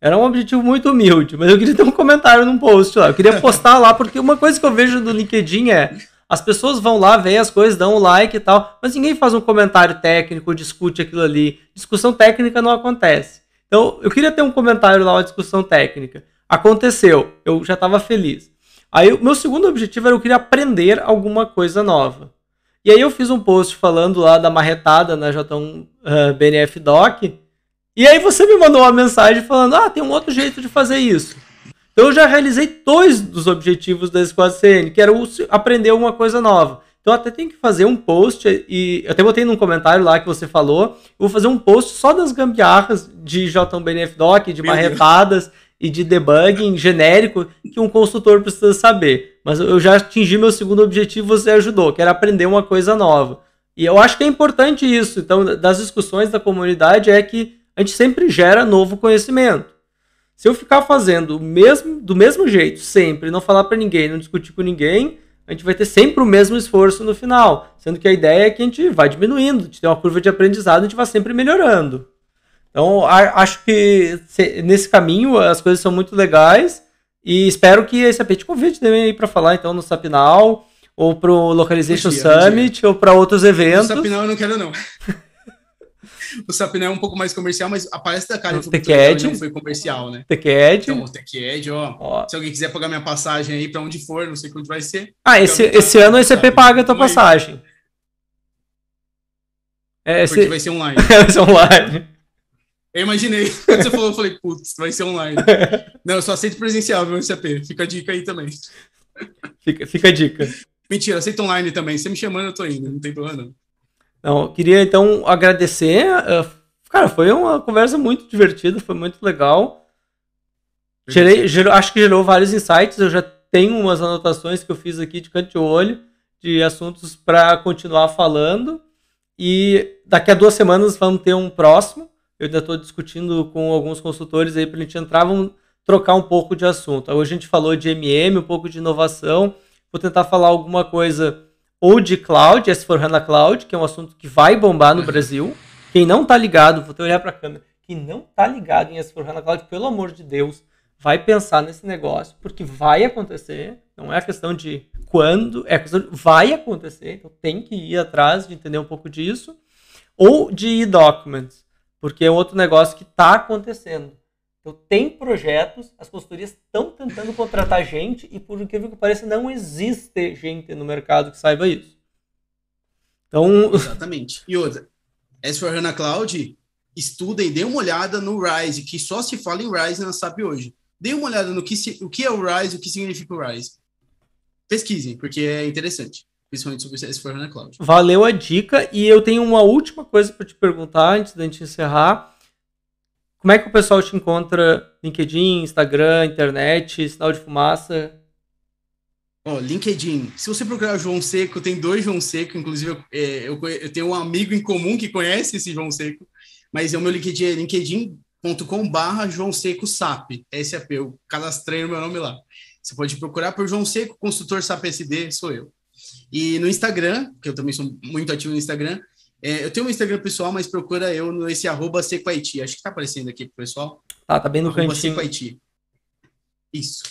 Era um objetivo muito humilde, mas eu queria ter um comentário num post lá. Eu queria postar lá, porque uma coisa que eu vejo do LinkedIn é, as pessoas vão lá, veem as coisas, dão um like e tal, mas ninguém faz um comentário técnico, discute aquilo ali. Discussão técnica não acontece. Então, eu queria ter um comentário lá, uma discussão técnica. Aconteceu, eu já estava feliz. Aí o meu segundo objetivo era eu queria aprender alguma coisa nova. E aí eu fiz um post falando lá da marretada na J1 uh, BNF Doc. E aí você me mandou uma mensagem falando: "Ah, tem um outro jeito de fazer isso". Então eu já realizei dois dos objetivos da Squad CN, que era aprender alguma coisa nova. Então eu até tenho que fazer um post e eu até botei num comentário lá que você falou, eu vou fazer um post só das gambiarras de J1 BNF Doc, de Meu marretadas. Deus e de debugging genérico que um consultor precisa saber. Mas eu já atingi meu segundo objetivo, você ajudou, que era aprender uma coisa nova. E eu acho que é importante isso. Então, das discussões da comunidade é que a gente sempre gera novo conhecimento. Se eu ficar fazendo mesmo, do mesmo jeito, sempre, não falar para ninguém, não discutir com ninguém, a gente vai ter sempre o mesmo esforço no final. Sendo que a ideia é que a gente vai diminuindo, a gente tem uma curva de aprendizado, a gente vai sempre melhorando. Então, acho que nesse caminho as coisas são muito legais e espero que esse apete convide também aí para falar então no Sapinal ou pro Localization dia, Summit ou para outros eventos. O Sapinal eu não quero não. o Sapinal é um pouco mais comercial, mas aparece da cara que não foi comercial, né? TechEd. Então, o TechEd, ó, ó. Se alguém quiser pagar minha passagem aí para onde for, não sei quanto vai ser. Ah, esse, esse ano o ECP paga a tua passagem. É, esse... Porque vai ser online. vai ser online. Eu imaginei. Quando você falou, eu falei, putz, vai ser online. Não, eu só aceito presencial, meu SAP. Fica a dica aí também. Fica, fica a dica. Mentira, aceito online também. Você me chamando, eu tô indo, não tem problema não. Não, queria então agradecer. Eh, cara, foi uma conversa muito divertida, foi muito legal. Gerei, gerou, acho que gerou vários insights. Eu já tenho umas anotações que eu fiz aqui de canto de olho de assuntos para continuar falando. E daqui a duas semanas vamos ter um próximo. Eu ainda estou discutindo com alguns consultores aí para a gente entrar, vamos trocar um pouco de assunto. Hoje a gente falou de MM, um pouco de inovação. Vou tentar falar alguma coisa ou de cloud, S4HANA Cloud, que é um assunto que vai bombar no Brasil. Quem não está ligado, vou até olhar para a câmera, quem não está ligado em S4HANA Cloud, pelo amor de Deus, vai pensar nesse negócio, porque vai acontecer. Não é a questão de quando, é a questão de vai acontecer. Então tem que ir atrás de entender um pouco disso. Ou de e-documents porque é outro negócio que está acontecendo. Então, tem projetos, as consultorias estão tentando contratar gente e, por incrível que pareça, não existe gente no mercado que saiba isso. Então... Exatamente. E outra, S4HANA Cloud, estudem, dê uma olhada no Rise, que só se fala em Rise na SAP hoje. Dê uma olhada no que, se, o que é o Rise, o que significa o Rise. Pesquisem, porque é interessante, principalmente sobre o S4HANA Cloud. Valeu a dica, e eu tenho uma última coisa para te perguntar antes da gente encerrar. Como é que o pessoal te encontra? LinkedIn, Instagram, internet, sinal de fumaça? Ó, LinkedIn. Se você procurar João Seco, tem dois João Seco. Inclusive, eu, é, eu, eu, tenho um amigo em comum que conhece esse João Seco. Mas é o meu LinkedIn é linkedin.com barra João Seco SAP. SAP. Eu cadastrei o meu nome lá. Você pode procurar por João Seco, consultor SAP SD, sou eu. E no Instagram, que eu também sou muito ativo no Instagram, é, eu tenho um Instagram pessoal, mas procura eu no esse arroba Sequaiti. Acho que tá aparecendo aqui pro pessoal. Tá, tá bem no arroba cantinho. Sequaiti. Isso.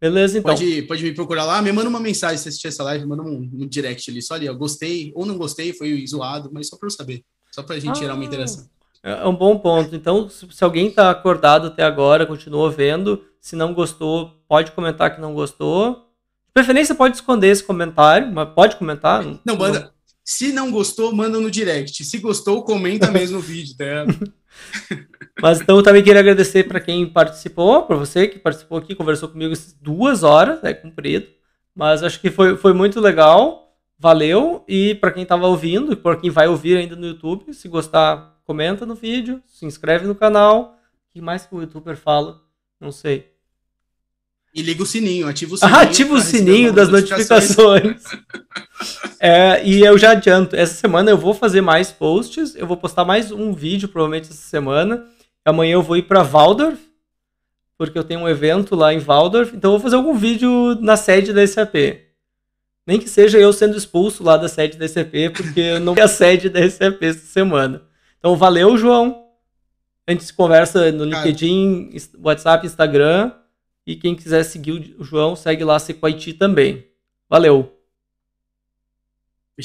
Beleza, então. Pode, pode me procurar lá, me manda uma mensagem se assistir essa live, manda um, um direct ali, só ali, ó, gostei ou não gostei, foi zoado, mas só para eu saber, só para a gente ah, gerar uma interação. É um bom ponto. Então, se, se alguém está acordado até agora, continuou vendo, se não gostou, pode comentar que não gostou. De preferência, pode esconder esse comentário, mas pode comentar. Não, manda. Se não gostou, manda no direct. Se gostou, comenta mesmo no vídeo, tá? Mas então eu também queria agradecer para quem participou, para você que participou aqui, conversou comigo duas horas, é cumprido. Mas acho que foi, foi muito legal, valeu. E para quem estava ouvindo, e para quem vai ouvir ainda no YouTube, se gostar, comenta no vídeo, se inscreve no canal. O que mais que o youtuber fala? Não sei. E liga o sininho, ativa o sininho. Ah, ativa o sininho das notificações. notificações. é, e eu já adianto, essa semana eu vou fazer mais posts, eu vou postar mais um vídeo provavelmente essa semana. Amanhã eu vou ir para Waldorf, porque eu tenho um evento lá em Waldorf, então eu vou fazer algum vídeo na sede da SAP. Nem que seja eu sendo expulso lá da sede da SAP, porque eu não a sede da SAP essa semana. Então valeu, João. A gente se conversa no LinkedIn, WhatsApp, Instagram. E quem quiser seguir o João, segue lá Sequaiti também. Valeu!